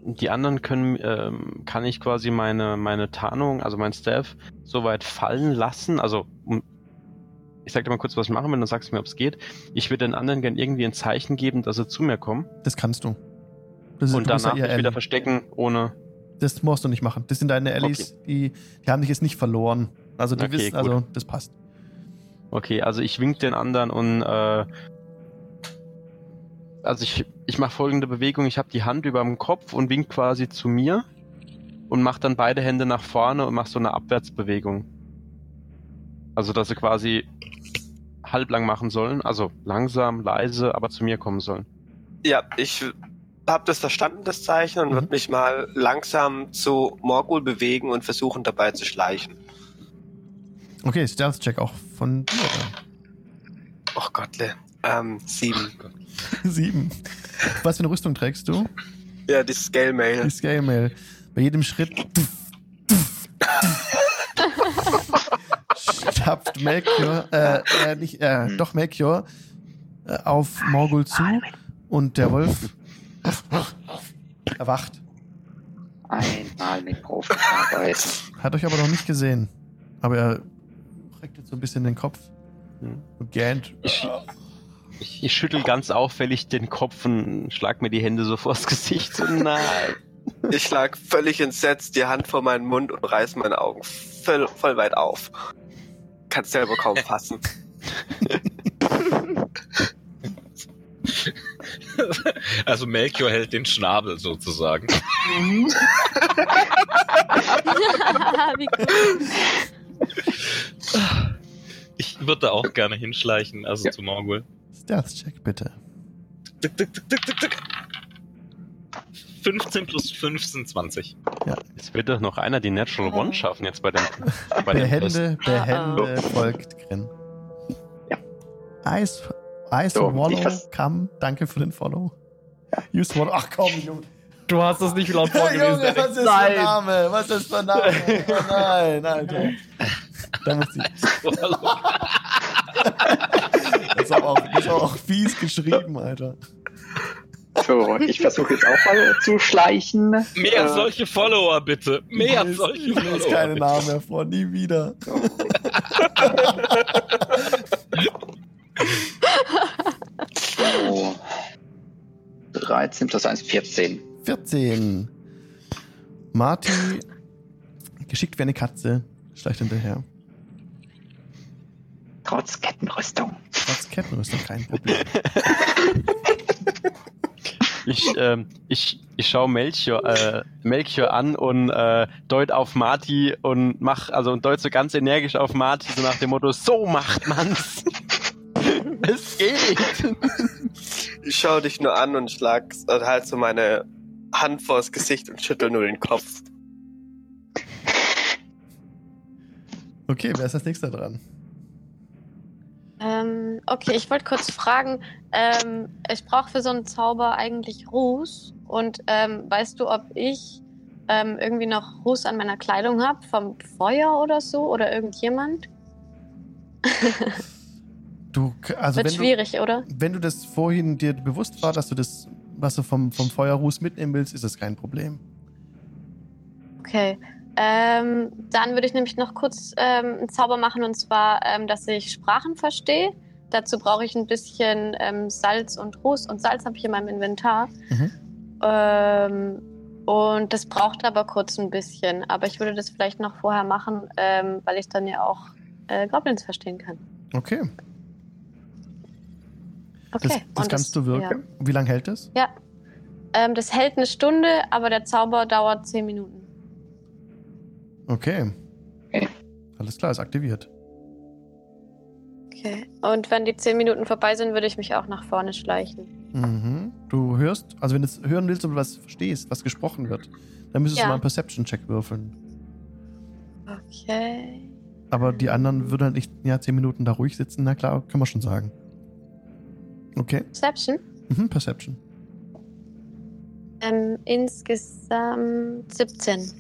[SPEAKER 6] Die anderen können, ähm, kann ich quasi meine, meine Tarnung, also mein Staff, so weit fallen lassen. Also, ich sag dir mal kurz, was ich machen will, dann sagst du mir, ob es geht. Ich würde den anderen gern irgendwie ein Zeichen geben, dass sie zu mir kommen.
[SPEAKER 1] Das kannst du. Das ist-
[SPEAKER 6] und
[SPEAKER 1] du ja
[SPEAKER 6] danach mich
[SPEAKER 1] Ally.
[SPEAKER 6] wieder verstecken, ohne.
[SPEAKER 1] Das musst du nicht machen. Das sind deine Allies, die, die haben dich jetzt nicht verloren. Also die
[SPEAKER 6] Okay,
[SPEAKER 1] wissen,
[SPEAKER 6] gut.
[SPEAKER 1] also das passt.
[SPEAKER 6] Okay, also ich wink den anderen und äh, also ich, ich mache folgende Bewegung. Ich habe die Hand über dem Kopf und wink quasi zu mir und mache dann beide Hände nach vorne und mache so eine Abwärtsbewegung. Also dass sie quasi halblang machen sollen, also langsam, leise, aber zu mir kommen sollen.
[SPEAKER 5] Ja, ich habe das verstanden, das Zeichen, und
[SPEAKER 1] Mhm.
[SPEAKER 5] würde mich mal langsam zu Morgul bewegen und versuchen dabei zu schleichen.
[SPEAKER 1] Okay, Stealth-Check auch von dir.
[SPEAKER 5] Oh Gottle. Ähm, sieben.
[SPEAKER 1] Sieben. Was für eine Rüstung trägst du?
[SPEAKER 5] Ja, die Scale Mail.
[SPEAKER 1] Die Scale Mail. Bei jedem Schritt stapft Melchior, äh, äh, nicht, äh, doch Melchior, äh, auf Morgul zu und der Wolf erwacht.
[SPEAKER 7] Einmal mit Profis arbeiten.
[SPEAKER 1] Hat euch aber noch nicht gesehen. Aber er jetzt so ein bisschen den Kopf
[SPEAKER 6] Hm.
[SPEAKER 1] und gähnt.
[SPEAKER 6] Ich, ich, ich schüttel ganz auffällig den Kopf und schlag mir die Hände so vors Gesicht. So, nein.
[SPEAKER 5] Ich schlag völlig entsetzt die Hand vor meinen Mund und reiß meine Augen voll, voll weit auf. Kannst selber kaum fassen.
[SPEAKER 2] Also Melchior hält den Schnabel sozusagen.
[SPEAKER 8] Wie cool.
[SPEAKER 2] Ich würde auch gerne hinschleichen, also
[SPEAKER 7] Ja.
[SPEAKER 2] zu Morgul.
[SPEAKER 1] Stealth-Check bitte.
[SPEAKER 2] Tick, tick, tick, tick, tick, tick. 15 plus 5 sind 20.
[SPEAKER 6] Es wird doch noch einer die Natural One schaffen jetzt bei dem, bei dem Test.
[SPEAKER 1] Behände, Behände folgt Grin.
[SPEAKER 7] Ja.
[SPEAKER 1] Ice, Ice
[SPEAKER 7] So,
[SPEAKER 1] Wallow, come. Danke für den Follow. You Swallow. Ach komm, Junge.
[SPEAKER 9] Du hast das nicht laut vorgelesen.
[SPEAKER 1] Junge, was ist für ein Name? Was ist für ein Name? Oh nein, Alter. Da muss ich. Das ist aber auch, das ist aber auch fies geschrieben, Alter.
[SPEAKER 7] So, ich versuche jetzt auch mal zu schleichen.
[SPEAKER 2] Mehr
[SPEAKER 7] Äh,
[SPEAKER 2] solche Follower bitte. Mehr
[SPEAKER 1] ich
[SPEAKER 2] solche
[SPEAKER 1] ich lese
[SPEAKER 2] Follower.
[SPEAKER 1] keine. Namen mehr vor, nie wieder.
[SPEAKER 7] So. 13 plus 1, 14.
[SPEAKER 1] 14. Marty, geschickt wie eine Katze, schleicht hinterher.
[SPEAKER 7] Trotz Kettenrüstung.
[SPEAKER 1] Trotz Kettenrüstung kein Problem.
[SPEAKER 6] Ich, ähm, ich, ich schaue Melchior, äh, Melchior an und äh, deut auf Marty und mach, also und deut so ganz energisch auf Marty, so nach dem Motto, so macht man's. es geht.
[SPEAKER 5] Ich schau dich nur an und schlag halt so meine Hand vors Gesicht und schüttel nur den Kopf.
[SPEAKER 1] Okay, wer ist als nächster dran?
[SPEAKER 8] Ähm, okay, ich wollte kurz fragen, ähm, ich brauche für so einen Zauber eigentlich Ruß und ähm, weißt du, ob ich ähm, irgendwie noch Ruß an meiner Kleidung habe vom Feuer oder so oder irgendjemand?
[SPEAKER 1] Du, also
[SPEAKER 8] Wird
[SPEAKER 1] wenn du,
[SPEAKER 8] schwierig, oder?
[SPEAKER 1] wenn du das vorhin dir bewusst war, dass du das, was du vom, vom Feuerruß mitnehmen willst, ist das kein Problem.
[SPEAKER 8] Okay. Ähm, dann würde ich nämlich noch kurz ähm, einen Zauber machen und zwar, ähm, dass ich Sprachen verstehe. Dazu brauche ich ein bisschen ähm, Salz und Ruß und Salz habe ich in meinem Inventar.
[SPEAKER 1] Mhm.
[SPEAKER 8] Ähm, und das braucht aber kurz ein bisschen. Aber ich würde das vielleicht noch vorher machen, ähm, weil ich dann ja auch äh, Goblins verstehen kann.
[SPEAKER 1] Okay,
[SPEAKER 8] Okay.
[SPEAKER 1] das, das kannst du wirken. Wie lange hält das?
[SPEAKER 8] Ja. Das hält eine Stunde, aber der Zauber dauert zehn Minuten.
[SPEAKER 1] Okay.
[SPEAKER 7] Okay.
[SPEAKER 1] Alles klar, ist aktiviert.
[SPEAKER 8] Okay. Und wenn die zehn Minuten vorbei sind, würde ich mich auch nach vorne schleichen.
[SPEAKER 1] Mhm. Du hörst, also wenn du es hören willst und was verstehst, was gesprochen wird, dann müsstest
[SPEAKER 8] Ja.
[SPEAKER 1] du mal einen Perception-Check würfeln.
[SPEAKER 8] Okay.
[SPEAKER 1] Aber die anderen würden halt nicht ja, 10 Minuten da ruhig sitzen. Na klar, können wir schon sagen. Okay.
[SPEAKER 8] Perception.
[SPEAKER 1] Mhm, Perception.
[SPEAKER 8] Ähm, insgesamt 17.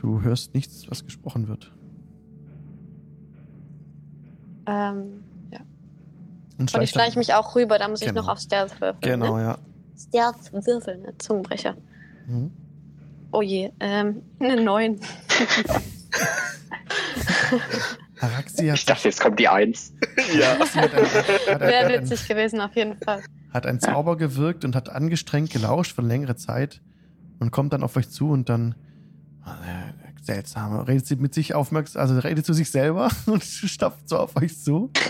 [SPEAKER 1] Du hörst nichts, was gesprochen wird.
[SPEAKER 8] Ähm,
[SPEAKER 1] Und
[SPEAKER 8] und ich schleiche mich auch rüber, da muss ich
[SPEAKER 1] Genau.
[SPEAKER 8] noch auf Stealth würfeln.
[SPEAKER 1] Genau,
[SPEAKER 8] Ne?
[SPEAKER 1] ja.
[SPEAKER 8] Stealth würfeln, ne? Zungenbrecher.
[SPEAKER 1] Mhm.
[SPEAKER 8] Oh je, ähm, eine 9.
[SPEAKER 1] Araxi hat,
[SPEAKER 7] Ich dachte, jetzt kommt die Eins.
[SPEAKER 1] Hat,
[SPEAKER 8] Wäre witzig gewesen, auf jeden Fall.
[SPEAKER 1] hat ein Zauber gewirkt und hat angestrengt gelauscht für längere Zeit und kommt dann auf euch zu und dann seltsam, redet sie mit sich aufmerksam, also redet zu sich selber und stapft so auf euch zu.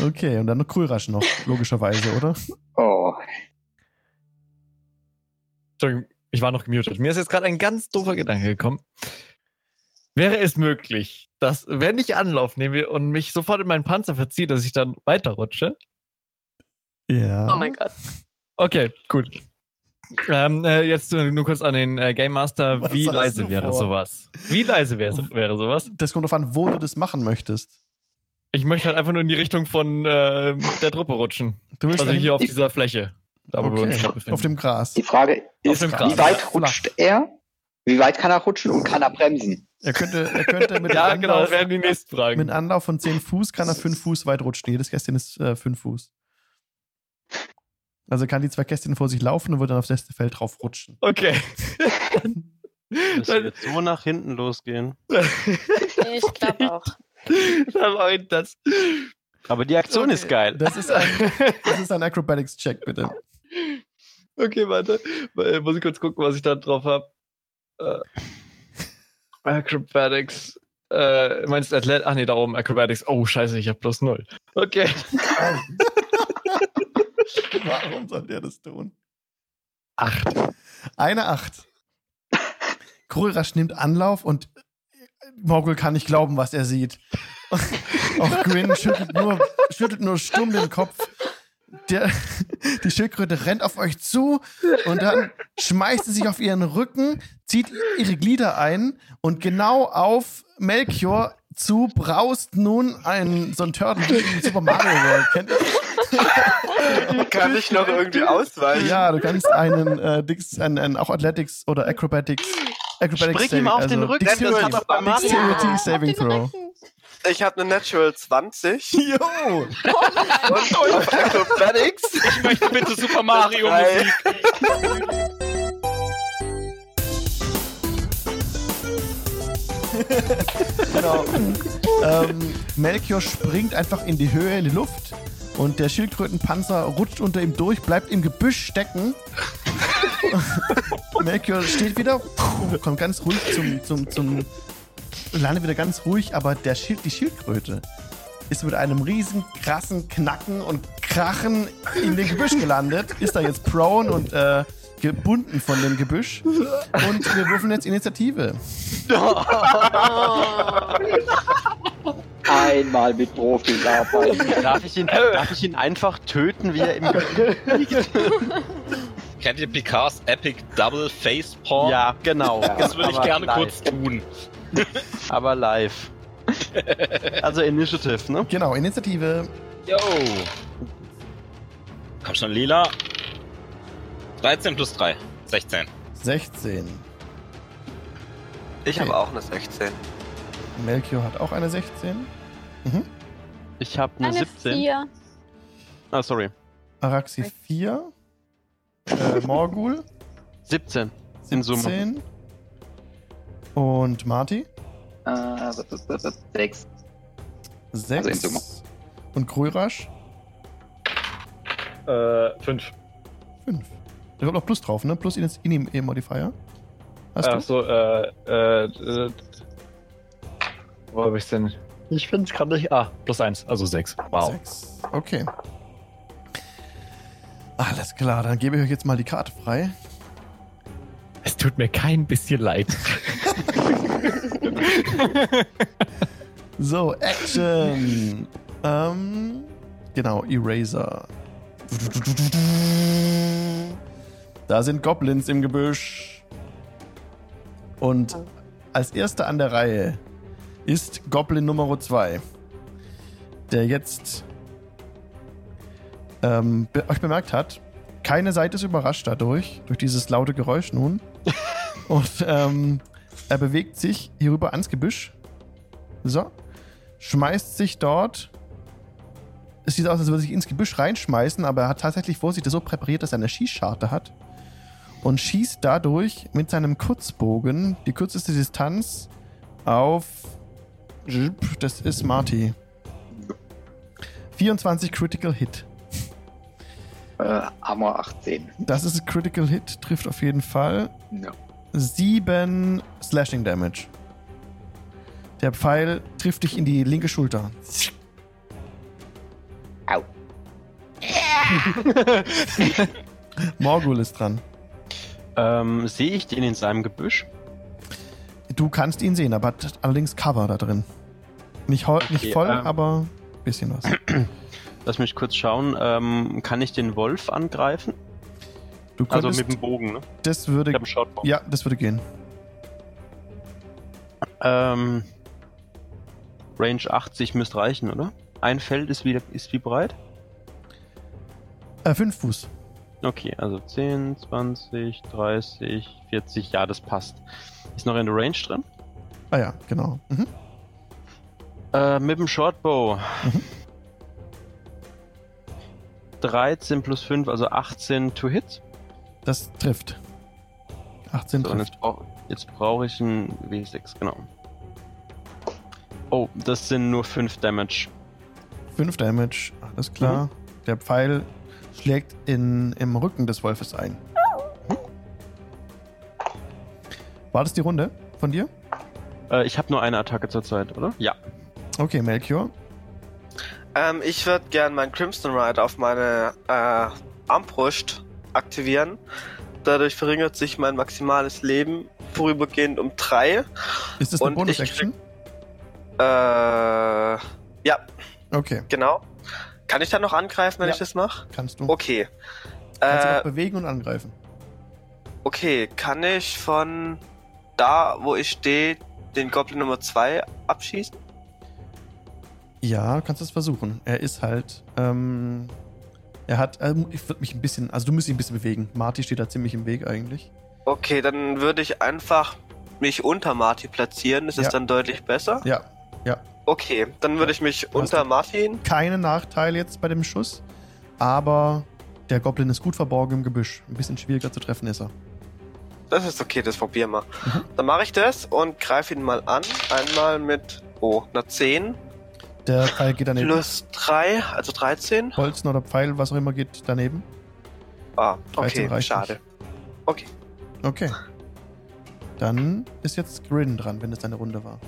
[SPEAKER 1] Okay, und dann noch Krürasch noch, logischerweise, oder?
[SPEAKER 7] Oh,
[SPEAKER 9] Entschuldigung, ich war noch gemutet. Mir ist jetzt gerade ein ganz doofer Gedanke gekommen. Wäre es möglich, dass, wenn ich Anlauf nehme und mich sofort in meinen Panzer verziehe, dass ich dann weiterrutsche?
[SPEAKER 1] Ja.
[SPEAKER 8] Oh mein Gott.
[SPEAKER 9] Okay, gut. Ähm, äh, jetzt äh, nur kurz an den äh, Game Master.
[SPEAKER 1] Was
[SPEAKER 9] Wie leise wäre
[SPEAKER 1] vor?
[SPEAKER 9] sowas? Wie leise wäre, wäre sowas?
[SPEAKER 1] Das kommt darauf an, wo du das machen möchtest.
[SPEAKER 9] Ich möchte halt einfach nur in die Richtung von äh, der Truppe rutschen.
[SPEAKER 1] Du willst
[SPEAKER 9] Also hier auf dieser Fläche. Da, wo wir uns gerade
[SPEAKER 1] okay. auf dem Gras.
[SPEAKER 7] die Frage
[SPEAKER 9] Auf
[SPEAKER 7] ist,
[SPEAKER 9] dem Gras.
[SPEAKER 7] wie weit rutscht er? Wie weit kann er rutschen und kann er bremsen?
[SPEAKER 1] Er könnte, er könnte mit,
[SPEAKER 9] ja, genau,
[SPEAKER 1] Anlauf,
[SPEAKER 9] Fragen.
[SPEAKER 1] mit einem Anlauf von 10 Fuß kann er 5 Fuß weit rutschen. Jedes Kästchen ist 5 Fuß. Also kann die zwei Kästchen vor sich laufen und wird dann aufs letzte Feld drauf rutschen.
[SPEAKER 9] Okay.
[SPEAKER 6] Das wird so nach hinten losgehen.
[SPEAKER 8] Ich glaube auch.
[SPEAKER 9] Das.
[SPEAKER 6] Aber die Aktion ist geil.
[SPEAKER 1] Das ist ein, das ist ein Acrobatics-Check, bitte.
[SPEAKER 9] Okay, warte. Äh, Muss ich kurz gucken, was ich da drauf habe. Äh, Acrobatics. Äh, meinst du Athlet? Ach nee, da oben Acrobatics. Oh, scheiße, ich habe plus null. Okay.
[SPEAKER 1] Warum soll der das tun?
[SPEAKER 9] Acht.
[SPEAKER 1] Eine Acht. Krulrasch nimmt Anlauf und Morgul kann nicht glauben, was er sieht. Auch Gwyn schüttelt nur, schüttelt nur stumm den Kopf. Der, die Schildkröte rennt auf euch zu und dann schmeißt sie sich auf ihren Rücken, zieht ihre Glieder ein und genau auf Melchior zu braust nun ein so ein Turtle wie in Super Mario World. Kennt ihr?
[SPEAKER 5] Kann ich noch irgendwie ausweichen?
[SPEAKER 1] Ja, du kannst einen, äh, Dix, einen, einen auch Athletics oder Acrobatics. Acrobatics
[SPEAKER 6] Spring ihm auf den Rücken,
[SPEAKER 5] das
[SPEAKER 1] Dexterity,
[SPEAKER 5] hat er bei Mario
[SPEAKER 1] Dexterity
[SPEAKER 5] gemacht.
[SPEAKER 1] Saving Throw.
[SPEAKER 5] Ich habe eine Natural 20
[SPEAKER 1] Jo!
[SPEAKER 5] und auf Acrobatics.
[SPEAKER 2] Ich möchte bitte Super Mario. Musik.
[SPEAKER 1] Genau. ähm, Melchior springt einfach in die Höhe, in die Luft und der Schildkrötenpanzer rutscht unter ihm durch, bleibt im Gebüsch stecken. Melchior steht wieder, kommt ganz ruhig zum, zum, zum, landet wieder ganz ruhig, aber der Schild, die Schildkröte ist mit einem riesen krassen Knacken und Krachen in den Gebüsch gelandet, ist da jetzt prone und äh, gebunden von dem Gebüsch. Und wir würfeln jetzt Initiative.
[SPEAKER 7] Einmal mit Profis arbeiten.
[SPEAKER 6] Darf ich ihn, darf ich ihn einfach töten, wie er im
[SPEAKER 2] Kennt ihr Picards Epic Double Face Paw?
[SPEAKER 6] Ja, genau.
[SPEAKER 2] Das würde ich gerne
[SPEAKER 6] live.
[SPEAKER 2] kurz tun.
[SPEAKER 6] Aber live. Also Initiative, ne?
[SPEAKER 1] Genau, Initiative.
[SPEAKER 2] Yo! Komm schon, Lila. 13 plus 3. 16.
[SPEAKER 1] 16.
[SPEAKER 5] Ich habe auch eine 16.
[SPEAKER 1] Melchior hat auch eine 16.
[SPEAKER 6] Ich habe eine,
[SPEAKER 8] Eine
[SPEAKER 6] 17.
[SPEAKER 8] 4.
[SPEAKER 6] Ah, sorry.
[SPEAKER 1] Araxi 4. Äh, Morgul
[SPEAKER 6] 17 in Summe.
[SPEAKER 1] 17. Und Marty
[SPEAKER 7] Äh, sechs.
[SPEAKER 1] 6.
[SPEAKER 7] Also.
[SPEAKER 1] Und Krürasch
[SPEAKER 9] Äh, fünf.
[SPEAKER 1] 5. Da kommt noch Plus drauf, ne? Plus Ini-Modifier. Hast
[SPEAKER 9] Ach
[SPEAKER 1] du?
[SPEAKER 9] so, äh, äh, äh, wo hab ich's denn? Ich find's gerade nicht. Ah, plus eins, also sechs. Wow.
[SPEAKER 1] 6. Okay. Alles klar, dann gebe ich euch jetzt mal die Karte frei.
[SPEAKER 9] Es tut mir kein bisschen leid.
[SPEAKER 1] So, Action. ähm, genau, Eraser. Da sind Goblins im Gebüsch. Und als erster an der Reihe ist Goblin Nummer 2, der jetzt ähm, be euch bemerkt hat. Keine Seite ist überrascht dadurch, durch dieses laute Geräusch nun. Und ähm, er bewegt sich hierüber ans Gebüsch. So. Schmeißt sich dort. Es sieht aus, als würde er sich ins Gebüsch reinschmeißen, aber er hat tatsächlich vor sich das so präpariert, dass er eine Schießscharte hat. Und schießt dadurch mit seinem Kurzbogen die kürzeste Distanz auf. Das ist Marty. 24 Critical Hit.
[SPEAKER 7] Äh, Armor 18.
[SPEAKER 1] Das ist Critical Hit, trifft auf jeden Fall.
[SPEAKER 7] Ja.
[SPEAKER 1] 7 Slashing Damage. Der Pfeil trifft dich in die linke Schulter.
[SPEAKER 7] Au.
[SPEAKER 1] Morgul ist dran.
[SPEAKER 6] Ähm, Sehe ich den in seinem Gebüsch?
[SPEAKER 1] Du kannst ihn sehen, aber hat allerdings Cover da drin. Nicht, ho- nicht
[SPEAKER 6] Okay,
[SPEAKER 1] voll,
[SPEAKER 6] ähm.
[SPEAKER 1] aber ein bisschen was.
[SPEAKER 6] Lass mich kurz schauen. Ähm, kann ich den Wolf angreifen?
[SPEAKER 1] Du
[SPEAKER 6] Also
[SPEAKER 1] könntest,
[SPEAKER 6] mit dem Bogen, ne?
[SPEAKER 1] das würde, ja, das würde gehen.
[SPEAKER 6] Ähm, Range 80 müsste reichen, oder? Ein Feld ist wie, ist wie breit?
[SPEAKER 1] Äh, fünf Fuß.
[SPEAKER 6] Okay, also 10, 20, 30, 40, ja, das passt. Ist noch in der Range drin?
[SPEAKER 1] Ah ja, genau. Mhm.
[SPEAKER 6] Äh, mit dem Shortbow.
[SPEAKER 1] Mhm.
[SPEAKER 6] 13 plus 5, also 18 to hit.
[SPEAKER 1] Das trifft. 18
[SPEAKER 6] So,
[SPEAKER 1] trifft.
[SPEAKER 6] jetzt brauche jetzt brauch ich ein W6, genau. Oh, das sind nur 5 Damage.
[SPEAKER 1] 5 Damage, alles klar. Der Pfeil schlägt in, im Rücken des Wolfes ein. War das die Runde von dir?
[SPEAKER 6] Äh, ich habe nur eine Attacke zurzeit, oder? Ja.
[SPEAKER 1] Okay, Melchior.
[SPEAKER 5] Ähm, ich würde gern meinen Crimson Ride auf meine äh, Armbrust aktivieren. Dadurch verringert sich mein maximales Leben vorübergehend um drei.
[SPEAKER 1] Ist das eine Bonus-Action?
[SPEAKER 5] Äh, ja,
[SPEAKER 1] Okay,
[SPEAKER 5] genau. Kann ich dann noch angreifen, wenn
[SPEAKER 1] Ja.
[SPEAKER 5] ich das mache?
[SPEAKER 1] kannst du.
[SPEAKER 5] Okay.
[SPEAKER 1] Kannst du
[SPEAKER 5] Äh,
[SPEAKER 1] auch bewegen und angreifen.
[SPEAKER 5] okay, kann ich von da, wo ich stehe, den Goblin Nummer 2 abschießen?
[SPEAKER 1] Ja, kannst du es versuchen. Er ist halt, ähm, er hat, ähm, ich würde mich ein bisschen, also du müsst ihn ein bisschen bewegen. Marty steht da ziemlich im Weg eigentlich.
[SPEAKER 5] Okay, dann würde ich einfach mich unter Marty platzieren. Ist
[SPEAKER 1] Ja.
[SPEAKER 5] es dann deutlich besser?
[SPEAKER 1] Ja,
[SPEAKER 5] Okay, dann würde ich mich unter
[SPEAKER 1] du-
[SPEAKER 5] Martin.
[SPEAKER 1] keine Nachteil jetzt bei dem Schuss, aber der Goblin ist gut verborgen im Gebüsch. Ein bisschen schwieriger zu treffen ist er.
[SPEAKER 5] Das ist okay, das probieren wir.
[SPEAKER 1] Mhm.
[SPEAKER 5] Dann mache ich das und greife ihn mal an. Einmal mit, oh, einer 10
[SPEAKER 1] Der Pfeil geht daneben.
[SPEAKER 5] plus 3, also 13.
[SPEAKER 1] Holzen oder Pfeil, was auch immer geht daneben.
[SPEAKER 5] Ah,
[SPEAKER 1] 13
[SPEAKER 5] okay, schade. Okay.
[SPEAKER 1] Okay. Dann ist jetzt Grin dran, wenn es deine Runde war.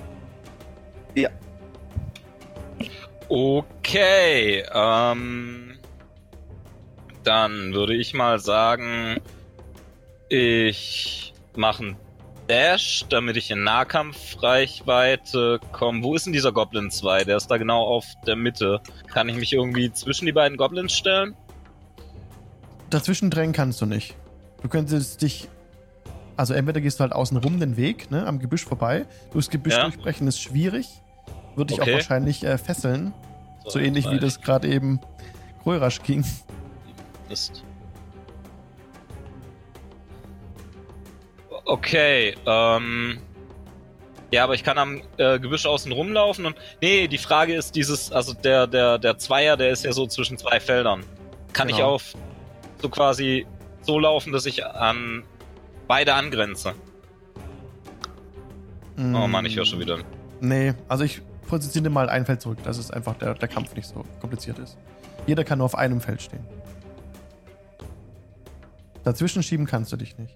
[SPEAKER 2] Okay, ähm, dann würde ich mal sagen, ich mache einen Dash, damit ich in Nahkampfreichweite komme. Wo ist denn dieser Goblin 2? Der ist da genau auf der Mitte. Kann ich mich irgendwie zwischen die beiden Goblins stellen?
[SPEAKER 1] Dazwischen drängen kannst du nicht. Du könntest dich. Also entweder gehst du halt außen rum den Weg, ne, am Gebüsch vorbei. Durchs Gebüsch
[SPEAKER 2] Ja.
[SPEAKER 1] durchbrechen ist schwierig. Würde dich
[SPEAKER 2] Okay.
[SPEAKER 1] auch wahrscheinlich äh, fesseln. So ähnlich wie das gerade eben Grörasch ging.
[SPEAKER 2] ist. Okay, ähm. Ja, aber ich kann am äh, Gebüsch außen rumlaufen und. Nee, die Frage ist dieses, also der, der, der Zweier, der ist ja so zwischen zwei Feldern. Kann ich
[SPEAKER 1] Genau.
[SPEAKER 2] auf so quasi so laufen, dass ich an beide angrenze? Oh Mann, ich höre schon wieder.
[SPEAKER 1] Mm, Nee, also ich positioniere mal ein Feld zurück, dass es einfach der, der Kampf nicht so kompliziert ist. Jeder kann nur auf einem Feld stehen. Dazwischen schieben kannst du dich nicht.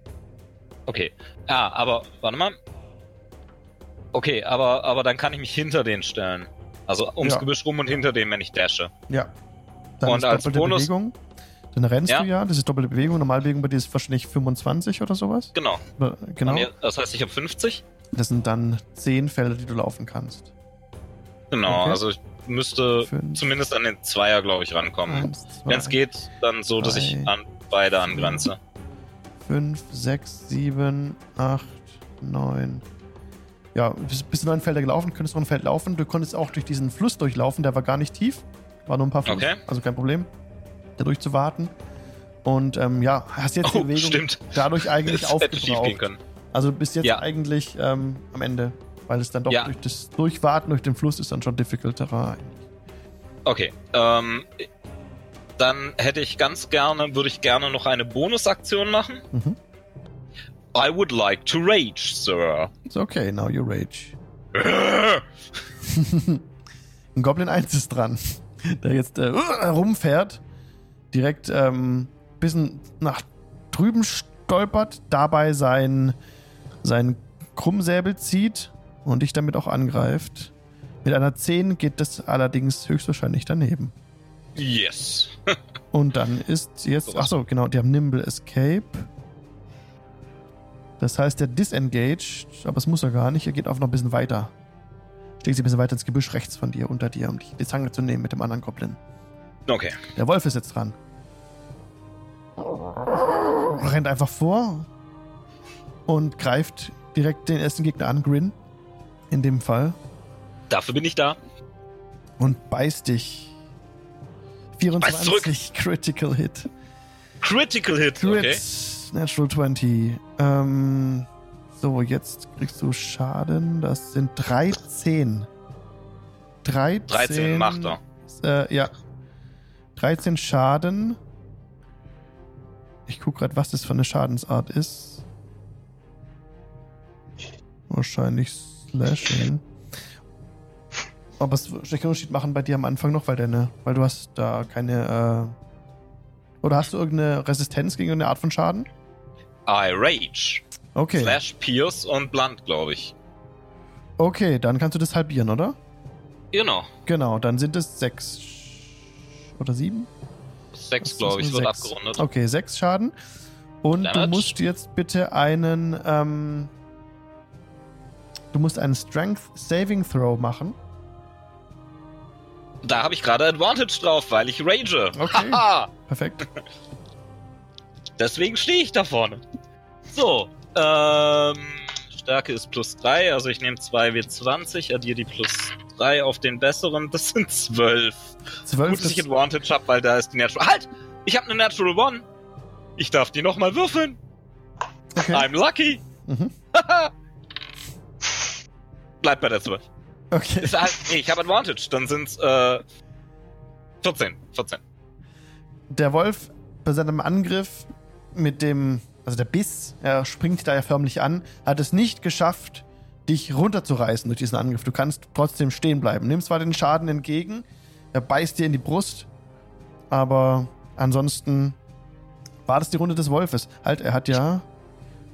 [SPEAKER 2] Okay. Ah, aber, warte mal. Okay, aber, aber dann kann ich mich hinter den stellen. Also ums
[SPEAKER 1] Ja.
[SPEAKER 2] Gebüsch rum und hinter dem, wenn ich dashe.
[SPEAKER 1] Ja. Dann
[SPEAKER 2] Und als
[SPEAKER 1] doppelte
[SPEAKER 2] Bonus-
[SPEAKER 1] Bewegung. Dann rennst
[SPEAKER 2] Ja.
[SPEAKER 1] du ja, das ist doppelte Bewegung. Normalbewegung bei dir ist wahrscheinlich 25 oder sowas.
[SPEAKER 2] Genau.
[SPEAKER 1] Genau.
[SPEAKER 2] Das heißt, ich habe 50.
[SPEAKER 1] Das sind dann 10 Felder, die du laufen kannst.
[SPEAKER 2] Genau,
[SPEAKER 1] Okay.
[SPEAKER 2] also ich müsste
[SPEAKER 1] Fünf.
[SPEAKER 2] zumindest an den Zweier, glaube ich, rankommen. Wenn es geht, dann so, dass ich an beide angrenze.
[SPEAKER 1] 5, 6, 7, 8, 9. Ja, bis, bis neun Felder gelaufen, könntest noch ein Feld laufen. Du konntest auch durch diesen Fluss durchlaufen, der war gar nicht tief. War nur ein paar Fuß.
[SPEAKER 2] Okay.
[SPEAKER 1] Also kein Problem, da durchzuwarten. Und ähm, ja, hast jetzt die
[SPEAKER 2] Oh,
[SPEAKER 1] Bewegung
[SPEAKER 2] stimmt.
[SPEAKER 1] dadurch eigentlich
[SPEAKER 2] Das
[SPEAKER 1] aufgebraucht. Also bis jetzt
[SPEAKER 2] Ja.
[SPEAKER 1] eigentlich ähm, am Ende. Weil es dann doch
[SPEAKER 2] Ja.
[SPEAKER 1] durch das Durchwarten durch den Fluss ist dann schon difficulter.
[SPEAKER 2] Okay, ähm, dann hätte ich ganz gerne, würde ich gerne noch eine Bonusaktion machen.
[SPEAKER 1] Mhm.
[SPEAKER 2] I would like to rage, Sir.
[SPEAKER 1] Ist okay, now you rage. Ein Goblin 1 ist dran, der jetzt äh, rumfährt, direkt ähm, bisschen nach drüben stolpert, dabei sein, sein Krummsäbel zieht und dich damit auch angreift. Mit einer 10 geht das allerdings höchstwahrscheinlich daneben.
[SPEAKER 2] Yes.
[SPEAKER 1] Und dann ist jetzt. Achso, genau, die haben Nimble Escape. Das heißt, der disengaged, aber es muss er gar nicht. Er geht auch noch ein bisschen weiter. Steckt sich ein bisschen weiter ins Gebüsch rechts von dir, unter dir, um dich die Zange zu nehmen mit dem anderen Goblin.
[SPEAKER 2] Okay.
[SPEAKER 1] Der Wolf ist jetzt dran. Rennt einfach vor und greift direkt den ersten Gegner an, Grin. In dem Fall.
[SPEAKER 2] Dafür bin ich da.
[SPEAKER 1] Und dich.
[SPEAKER 2] Beiß zurück.
[SPEAKER 1] 24 Critical Hit.
[SPEAKER 2] Critical Hit.
[SPEAKER 1] Crit,
[SPEAKER 2] Okay.
[SPEAKER 1] Natural 20. Ähm, so, jetzt kriegst du Schaden. Das sind 13. 13.
[SPEAKER 2] 13 macht er.
[SPEAKER 1] Äh, ja. 13 Schaden. Ich guck gerade, was das für eine Schadensart ist. Wahrscheinlich Slashing. Aber es wird einen Unterschied machen bei dir am Anfang noch, weil deine, weil du hast da keine, äh, oder hast du irgendeine Resistenz gegen irgendeine Art von Schaden?
[SPEAKER 2] I rage.
[SPEAKER 1] Okay.
[SPEAKER 2] Slash Pierce und Blunt, glaube ich.
[SPEAKER 1] Okay, dann kannst du das halbieren, oder?
[SPEAKER 2] Genau.
[SPEAKER 1] Genau, dann sind es sechs oder sieben?
[SPEAKER 2] Sechs, glaube ich, wird
[SPEAKER 1] sechs.
[SPEAKER 2] abgerundet.
[SPEAKER 1] Okay, sechs Schaden. Und du
[SPEAKER 2] Damage.
[SPEAKER 1] musst jetzt bitte einen, ähm, du musst einen Strength Saving Throw machen.
[SPEAKER 2] Da habe ich gerade Advantage drauf, weil ich rage.
[SPEAKER 1] Okay.
[SPEAKER 2] Haha.
[SPEAKER 1] Perfekt.
[SPEAKER 2] Deswegen stehe ich da vorne. So, ähm, Stärke ist plus 3, also ich nehme 2W20, addiere die plus 3 auf den besseren, das sind 12.
[SPEAKER 1] Zwölf.
[SPEAKER 2] Gut, dass ich Advantage habe, weil da ist die Natural... Halt! Ich habe eine Natural One! Ich darf die nochmal würfeln!
[SPEAKER 1] okay.
[SPEAKER 2] I'm lucky!
[SPEAKER 1] Mhm.
[SPEAKER 2] Bleib bei der 12.
[SPEAKER 1] okay.
[SPEAKER 2] Halt, nee, ich habe Advantage, dann sind's, äh, 14. 14.
[SPEAKER 1] Der Wolf bei seinem Angriff mit dem, also der Biss, er springt da ja förmlich an, hat es nicht geschafft, dich runterzureißen durch diesen Angriff. Du kannst trotzdem stehen bleiben. Nimm zwar den Schaden entgegen, er beißt dir in die Brust, aber ansonsten war das die Runde des Wolfes. Halt, er hat ja,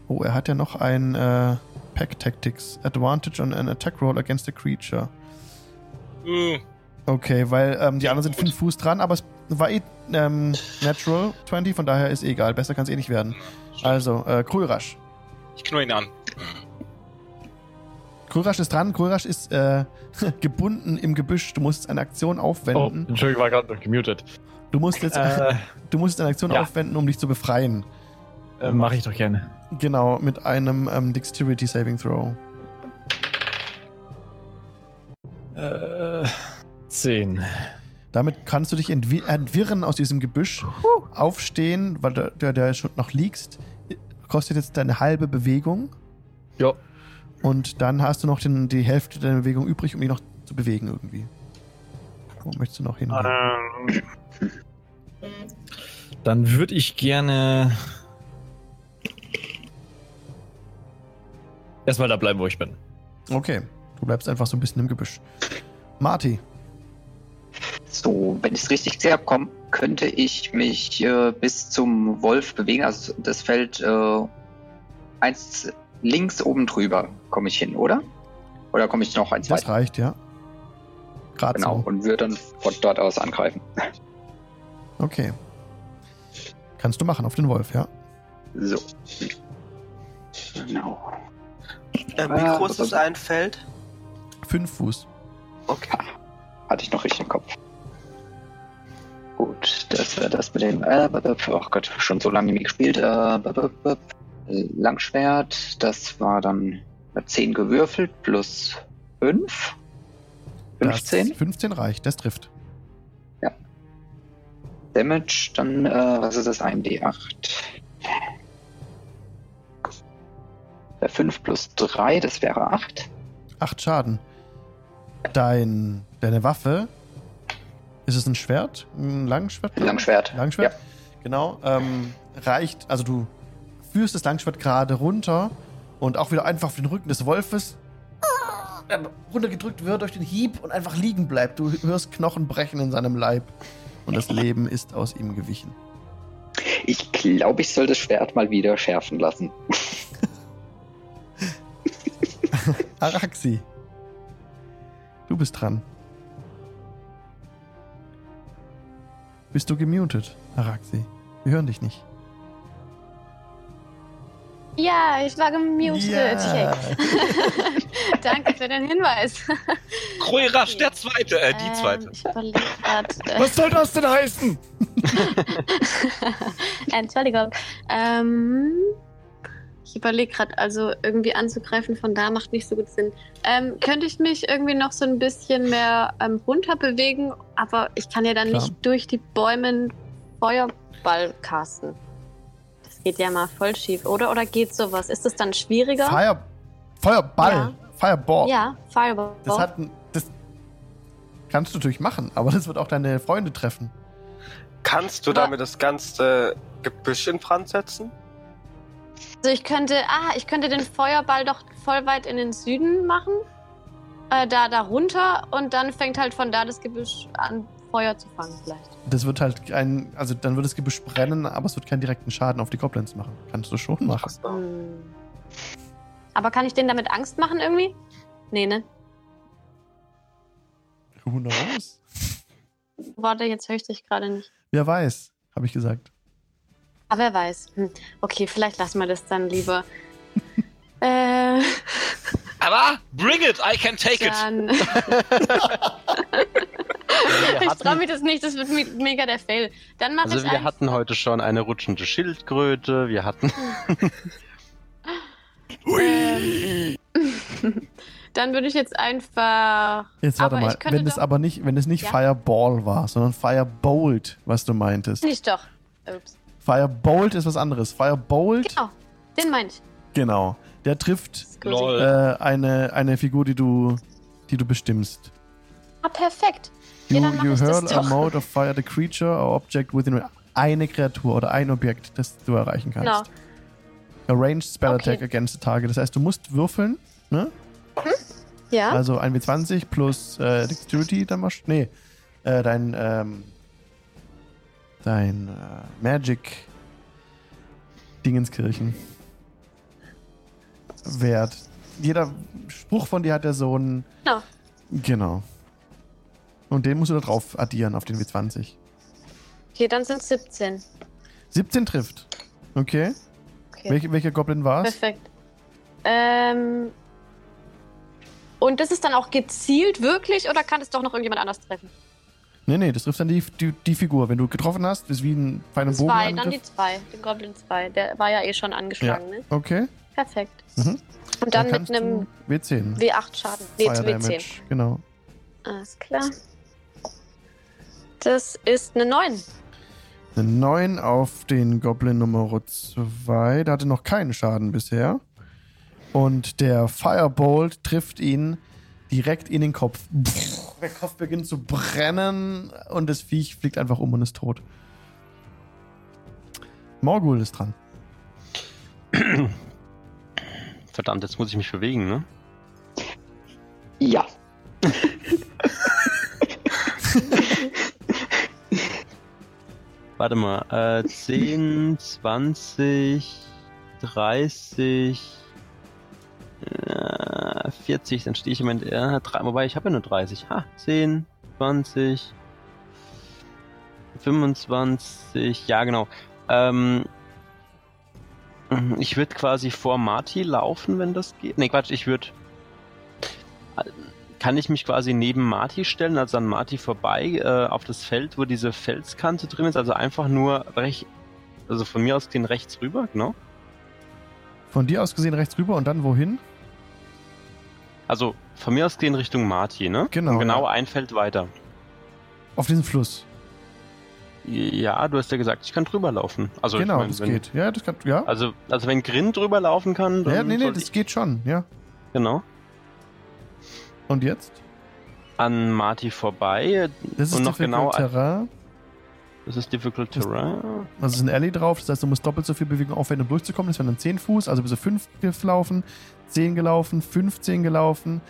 [SPEAKER 1] oh, er hat ja noch ein äh, Pack Tactics Advantage on an Attack Roll against a creature.
[SPEAKER 2] Uh,
[SPEAKER 1] Okay, weil ähm, die anderen sind fünf Fuß dran, aber es war eh ähm, Natural 20, von daher ist eh egal. Besser kann es eh nicht werden. Also, äh, Krulrasch.
[SPEAKER 2] ich knurr ihn an.
[SPEAKER 1] Krulrasch ist dran. Krulrasch ist äh, gebunden im Gebüsch. Du musst eine Aktion
[SPEAKER 9] Oh,
[SPEAKER 1] aufwenden.
[SPEAKER 9] Entschuldigung, war gerade noch gemutet.
[SPEAKER 1] Du musst jetzt
[SPEAKER 9] Äh,
[SPEAKER 1] du musst eine Aktion
[SPEAKER 9] ja.
[SPEAKER 1] aufwenden, um dich zu befreien.
[SPEAKER 9] äh, Mache ich doch gerne.
[SPEAKER 1] Genau, mit einem ähm, Dexterity Saving Throw.
[SPEAKER 9] Äh, 10.
[SPEAKER 1] Damit kannst du dich entwi entwirren aus diesem Gebüsch, aufstehen, weil du, der, der schon noch liegst. Kostet jetzt deine halbe Bewegung.
[SPEAKER 9] Ja.
[SPEAKER 1] Und dann hast du noch den, die Hälfte deiner Bewegung übrig, um dich noch zu bewegen irgendwie. Wo möchtest du noch hin?
[SPEAKER 9] Ähm, dann würde ich gerne erstmal da bleiben, wo ich bin.
[SPEAKER 1] Okay, du bleibst einfach so ein bisschen im Gebüsch. Marty,
[SPEAKER 7] So, wenn ich es richtig gesehen habe, komm, könnte ich mich äh, bis zum Wolf bewegen. Also das Feld äh, eins links oben drüber komme ich hin, oder? Oder komme ich noch eins
[SPEAKER 1] das
[SPEAKER 7] weiter?
[SPEAKER 1] reicht, ja. Gerade
[SPEAKER 7] Genau,
[SPEAKER 1] so.
[SPEAKER 7] und würde dann von dort aus angreifen.
[SPEAKER 1] Okay. Kannst du machen auf den Wolf, ja.
[SPEAKER 7] So. Genau.
[SPEAKER 5] Äh, wie
[SPEAKER 7] Ah,
[SPEAKER 5] groß
[SPEAKER 7] das-
[SPEAKER 5] ist ein Feld?
[SPEAKER 1] Fünf Fuß.
[SPEAKER 5] Okay.
[SPEAKER 7] Hatte ich noch richtig im Kopf. Gut, das wäre das mit dem. Äh, oh Gott, schon so lange nicht mehr gespielt. Äh, Langschwert, das war dann 10 gewürfelt plus 5. 15.
[SPEAKER 1] Das 15 reicht, das trifft.
[SPEAKER 7] Damage, dann, äh, was ist das? 1d8. Der 5 plus 3, das wäre 8.
[SPEAKER 1] Acht Schaden. Dein, deine Waffe. Ist es ein Schwert? Ein Langschwert?
[SPEAKER 7] Langschwert.
[SPEAKER 1] Langschwert? Genau. Ähm, reicht, also du führst das Langschwert gerade runter und auch wieder einfach auf den Rücken des Wolfes äh, runtergedrückt wird durch den Hieb und einfach liegen bleibt. Du hörst Knochen brechen in seinem Leib und das Leben ist aus ihm gewichen.
[SPEAKER 7] Ich glaube, ich soll das Schwert mal wieder schärfen lassen.
[SPEAKER 1] Araxi. Du bist dran. Bist du gemutet, Araxi? Wir hören dich nicht.
[SPEAKER 8] Ja, ich war gemutet.
[SPEAKER 1] Ja.
[SPEAKER 8] Danke für den Hinweis.
[SPEAKER 2] Kroi rasch, der zweite, äh, die
[SPEAKER 8] Ähm,
[SPEAKER 2] zweite.
[SPEAKER 8] Ich überlege gerade. Äh,
[SPEAKER 4] Was soll das denn heißen?
[SPEAKER 8] Entschuldigung. Ähm, überlege gerade, also irgendwie anzugreifen von da macht nicht so gut Sinn. Ähm, könnte ich mich irgendwie noch so ein bisschen mehr ähm, runter bewegen, aber ich kann ja dann
[SPEAKER 1] Klar.
[SPEAKER 8] nicht durch die Bäume einen Feuerball casten. Das geht ja mal voll schief, oder? Oder geht sowas? Ist das dann schwieriger?
[SPEAKER 1] Fire, Feuerball.
[SPEAKER 8] Ja.
[SPEAKER 1] Fireball.
[SPEAKER 8] Ja, Fireball.
[SPEAKER 1] Das hat ein, das kannst du natürlich machen, aber das wird auch deine Freunde treffen.
[SPEAKER 5] Kannst du damit das ganze Gebüsch in Brand setzen?
[SPEAKER 8] Also ich könnte, ah, ich könnte den Feuerball doch voll weit in den Süden machen. Äh, da, da runter und dann fängt halt von da das Gebüsch an, Feuer zu fangen vielleicht.
[SPEAKER 1] Das wird halt ein, also dann wird das Gebüsch brennen, aber es wird keinen direkten Schaden auf die Goblins machen. Kannst du schon machen.
[SPEAKER 8] Hm. Aber kann ich denen damit Angst machen irgendwie? Nee, ne?
[SPEAKER 1] Who knows?
[SPEAKER 8] Warte, jetzt höre ich dich gerade nicht.
[SPEAKER 1] Wer weiß, habe ich gesagt.
[SPEAKER 8] Aber wer weiß. Hm. Okay, vielleicht lassen wir das dann lieber. äh,
[SPEAKER 2] Aber bring it, I can take it.
[SPEAKER 8] dann. ich traue mich das nicht, das wird me- mega der Fail. Dann mache
[SPEAKER 6] Also
[SPEAKER 8] ich
[SPEAKER 6] wir hatten heute schon eine rutschende Schildkröte, wir hatten...
[SPEAKER 8] Ähm, dann würde ich jetzt einfach.
[SPEAKER 1] Jetzt warte
[SPEAKER 8] Aber
[SPEAKER 1] mal, wenn es aber nicht, wenn es nicht
[SPEAKER 8] Ja?
[SPEAKER 1] Fireball war, sondern Firebolt, was du meintest.
[SPEAKER 8] Nicht doch. Ups.
[SPEAKER 1] Firebolt ist was anderes. Firebolt,
[SPEAKER 8] Genau, den meine ich.
[SPEAKER 1] genau. Der trifft äh, eine, eine Figur, die du, die du bestimmst.
[SPEAKER 8] Ah, perfekt.
[SPEAKER 1] You,
[SPEAKER 8] Ja,
[SPEAKER 1] you hurl a mode of fire the creature or object within eine Kreatur oder ein Objekt, das du erreichen kannst.
[SPEAKER 8] Genau.
[SPEAKER 1] A ranged spell
[SPEAKER 8] Okay.
[SPEAKER 1] attack against the target. Das heißt, du musst würfeln, ne?
[SPEAKER 8] Ja.
[SPEAKER 1] Also ein W20 plus äh, Dexterity, dann machst Nee, äh, dein, ähm, dein äh, Magic Dingenskirchen Wert. Jeder Spruch von dir hat ja so einen.
[SPEAKER 8] Genau.
[SPEAKER 1] Genau. Und den musst du da drauf addieren auf den W20.
[SPEAKER 8] Okay, dann sind es 17.
[SPEAKER 1] 17 trifft. Okay.
[SPEAKER 8] Okay.
[SPEAKER 1] Welche, welcher Goblin war es?
[SPEAKER 8] Perfekt. Ähm. Und das ist dann auch gezielt wirklich oder kann es doch noch irgendjemand anders treffen?
[SPEAKER 1] Nee, nee, das trifft dann die, die, die Figur. Wenn du getroffen hast, ist wie ein feiner
[SPEAKER 8] Zwei, dann die zwei. Den Goblin 2. Der war ja eh schon angeschlagen, ne?
[SPEAKER 1] Okay.
[SPEAKER 8] Perfekt.
[SPEAKER 1] Mhm.
[SPEAKER 8] Und dann mit
[SPEAKER 1] kannst
[SPEAKER 8] einem
[SPEAKER 1] du W10.
[SPEAKER 8] W8 Schaden. Nee,
[SPEAKER 1] Fire
[SPEAKER 8] W10.
[SPEAKER 1] Damage. Genau.
[SPEAKER 8] Alles klar. Das ist eine 9.
[SPEAKER 1] Eine 9 auf den Goblin Nummer 2. Der hatte noch keinen Schaden bisher. Und der Firebolt trifft ihn direkt in den Kopf. Der Kopf beginnt zu brennen und das Viech fliegt einfach um und ist tot. Morgul ist dran.
[SPEAKER 6] Verdammt, jetzt muss ich mich bewegen, ne?
[SPEAKER 7] Ja.
[SPEAKER 6] Warte mal, äh, 10, 20, 30, äh, 40, dann stehe ich im Moment, äh, drei, wobei ich habe ja nur 30. Ha, 10, 20, 25, ja genau. Ähm, ich würde quasi vor Marty laufen, wenn das geht. Nee, Quatsch, ich würde kann ich mich quasi neben Marty stellen, also an Marty vorbei, äh, auf das Feld, wo diese Felskante drin ist, also einfach nur recht, also von mir aus gesehen rechts rüber, genau.
[SPEAKER 1] Von dir aus gesehen rechts rüber und dann wohin?
[SPEAKER 6] Also von mir aus gesehen Richtung Marty, ne?
[SPEAKER 1] Genau,
[SPEAKER 6] Und genau
[SPEAKER 1] ja.
[SPEAKER 6] ein Feld weiter.
[SPEAKER 1] Auf diesen Fluss.
[SPEAKER 6] Ja, du hast ja gesagt, ich kann drüber laufen. Also
[SPEAKER 1] genau,
[SPEAKER 6] ich mein,
[SPEAKER 1] das
[SPEAKER 6] wenn,
[SPEAKER 1] geht. Ja, das kann, ja.
[SPEAKER 6] Also, also wenn Grin drüber laufen kann, dann
[SPEAKER 1] ja, nee, nee, das
[SPEAKER 6] ich,
[SPEAKER 1] geht schon, ja.
[SPEAKER 6] genau
[SPEAKER 1] Und jetzt?
[SPEAKER 6] an Marty vorbei.
[SPEAKER 1] Das ist
[SPEAKER 6] noch
[SPEAKER 1] difficult
[SPEAKER 6] genau-
[SPEAKER 1] Terrain.
[SPEAKER 6] Das ist difficult terrain.
[SPEAKER 1] Also es ist ein Alley drauf, das heißt, du musst doppelt so viel Bewegung aufwenden, um durchzukommen. Das wären dann 10 Fuß, also bist du 5 gelaufen, 10 gelaufen, 15 gelaufen,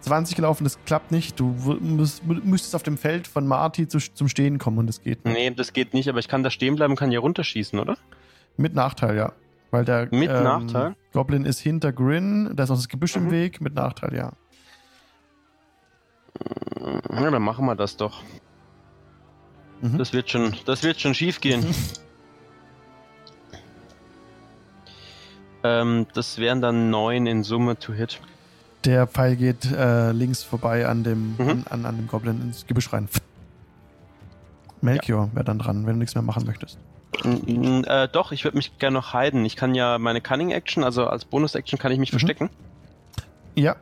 [SPEAKER 1] 20 gelaufen, das klappt nicht. Du müsst, müsstest auf dem Feld von Marty zu, zum Stehen kommen und das geht nicht.
[SPEAKER 6] Nee, das geht nicht, aber ich kann da stehen bleiben, kann hier runterschießen, oder?
[SPEAKER 1] Mit Nachteil, ja. Weil der
[SPEAKER 6] Mit Nachteil?
[SPEAKER 1] Goblin ist hinter Grin, da ist noch das Gebüsch im
[SPEAKER 6] Mhm.
[SPEAKER 1] Weg, mit Nachteil, ja.
[SPEAKER 6] Ja, dann machen wir das doch.
[SPEAKER 1] Mhm.
[SPEAKER 6] Das wird schon, das wird schon schief gehen. ähm, das wären dann neun in Summe to hit.
[SPEAKER 1] Der Pfeil geht äh, links vorbei an dem,
[SPEAKER 6] Mhm.
[SPEAKER 1] an, an, an dem Goblin ins Gebüsch rein. Melchior wäre dann dran, wenn du nichts mehr machen möchtest.
[SPEAKER 6] Mm, äh, doch, ich würde mich gerne noch heiden. Ich kann ja meine Cunning Action, also als Bonus-Action kann ich mich
[SPEAKER 1] Mhm.
[SPEAKER 6] verstecken.
[SPEAKER 1] Ja,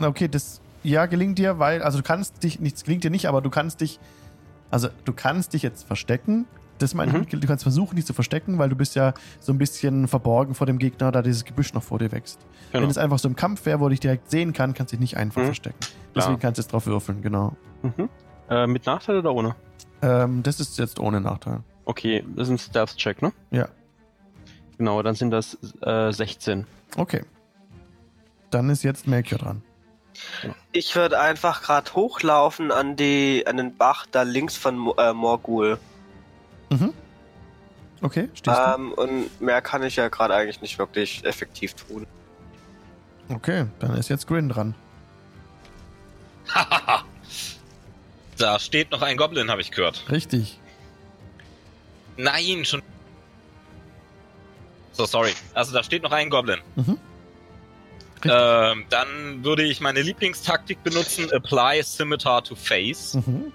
[SPEAKER 1] okay, das ja gelingt dir, weil also du kannst dich nichts gelingt dir nicht, aber du kannst dich also du kannst dich jetzt verstecken. Das meine
[SPEAKER 6] Mhm.
[SPEAKER 1] ich, du kannst versuchen, dich zu verstecken, weil du bist ja so ein bisschen verborgen vor dem Gegner, da dieses Gebüsch noch vor dir wächst.
[SPEAKER 6] Genau.
[SPEAKER 1] Wenn es einfach so im Kampf wäre, wo du dich direkt sehen kann, kannst du dich nicht einfach
[SPEAKER 6] Mhm.
[SPEAKER 1] verstecken. Deswegen kannst du jetzt drauf würfeln, genau.
[SPEAKER 6] Mhm. Äh, mit Nachteil oder ohne?
[SPEAKER 1] Ähm, das ist jetzt ohne Nachteil.
[SPEAKER 6] Okay, das ist ein Stealth-Check, ne?
[SPEAKER 1] Ja.
[SPEAKER 6] Genau, dann sind das äh, 16.
[SPEAKER 1] Okay. Dann ist jetzt Melchior dran.
[SPEAKER 10] Ich würde einfach gerade hochlaufen an die an den Bach da links von äh, Morgul.
[SPEAKER 1] Mhm. Okay, stehst
[SPEAKER 10] Ähm, und mehr kann ich ja gerade eigentlich nicht wirklich effektiv tun.
[SPEAKER 1] du? Okay, dann ist jetzt Grin dran.
[SPEAKER 2] Hahaha. da steht noch ein Goblin, habe ich gehört.
[SPEAKER 1] Richtig.
[SPEAKER 2] Nein, schon. So, sorry. Also da steht noch ein Goblin.
[SPEAKER 1] Mhm.
[SPEAKER 2] Ähm, dann würde ich meine Lieblingstaktik benutzen, Apply Scimitar to Face.
[SPEAKER 1] Mhm.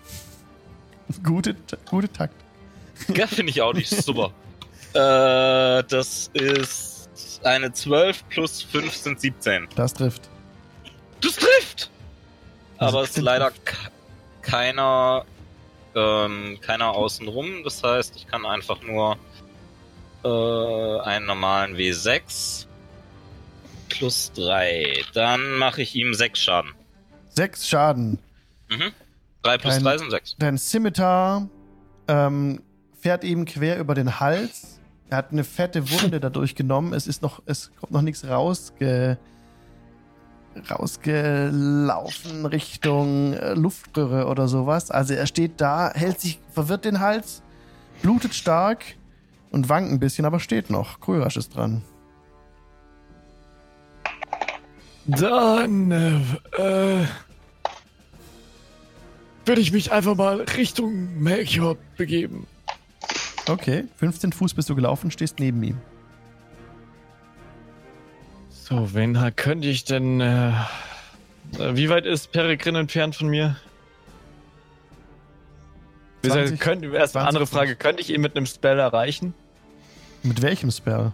[SPEAKER 1] Gute, gute Takt.
[SPEAKER 2] Ja, finde ich auch nicht super. Äh, das ist eine 12 plus 5 sind 17.
[SPEAKER 1] Das trifft.
[SPEAKER 2] Das trifft! Aber es ist
[SPEAKER 1] 17
[SPEAKER 2] leider keiner, ähm, keiner außenrum. Das heißt, ich kann einfach nur äh, einen normalen W6 plus 3. Dann mache ich ihm 6 Schaden.
[SPEAKER 1] Sechs Schaden.
[SPEAKER 2] Mhm. 3 plus
[SPEAKER 1] Kein-
[SPEAKER 2] 3 sind 6.
[SPEAKER 1] Dein Scimitar ähm, fährt ihm quer über den Hals. Er hat eine fette Wunde dadurch genommen. Es ist noch, es kommt noch nichts rausge, rausgelaufen Richtung äh, Luftröhre oder sowas. Also er steht da, hält sich verwirrt den Hals, blutet stark und wankt ein bisschen, aber steht noch. Krörasch ist dran.
[SPEAKER 4] Dann äh, äh, würde ich mich einfach mal Richtung Melchior begeben.
[SPEAKER 1] Okay, 15 Fuß bist du gelaufen, stehst neben ihm.
[SPEAKER 9] So, wen könnte ich denn. Äh, äh, wie weit ist Peregrin entfernt von mir? Wie gesagt,
[SPEAKER 1] 20
[SPEAKER 9] könnte, erst eine
[SPEAKER 1] 20
[SPEAKER 9] andere Frage: Könnte ich ihn mit einem Spell erreichen?
[SPEAKER 1] Mit welchem Spell?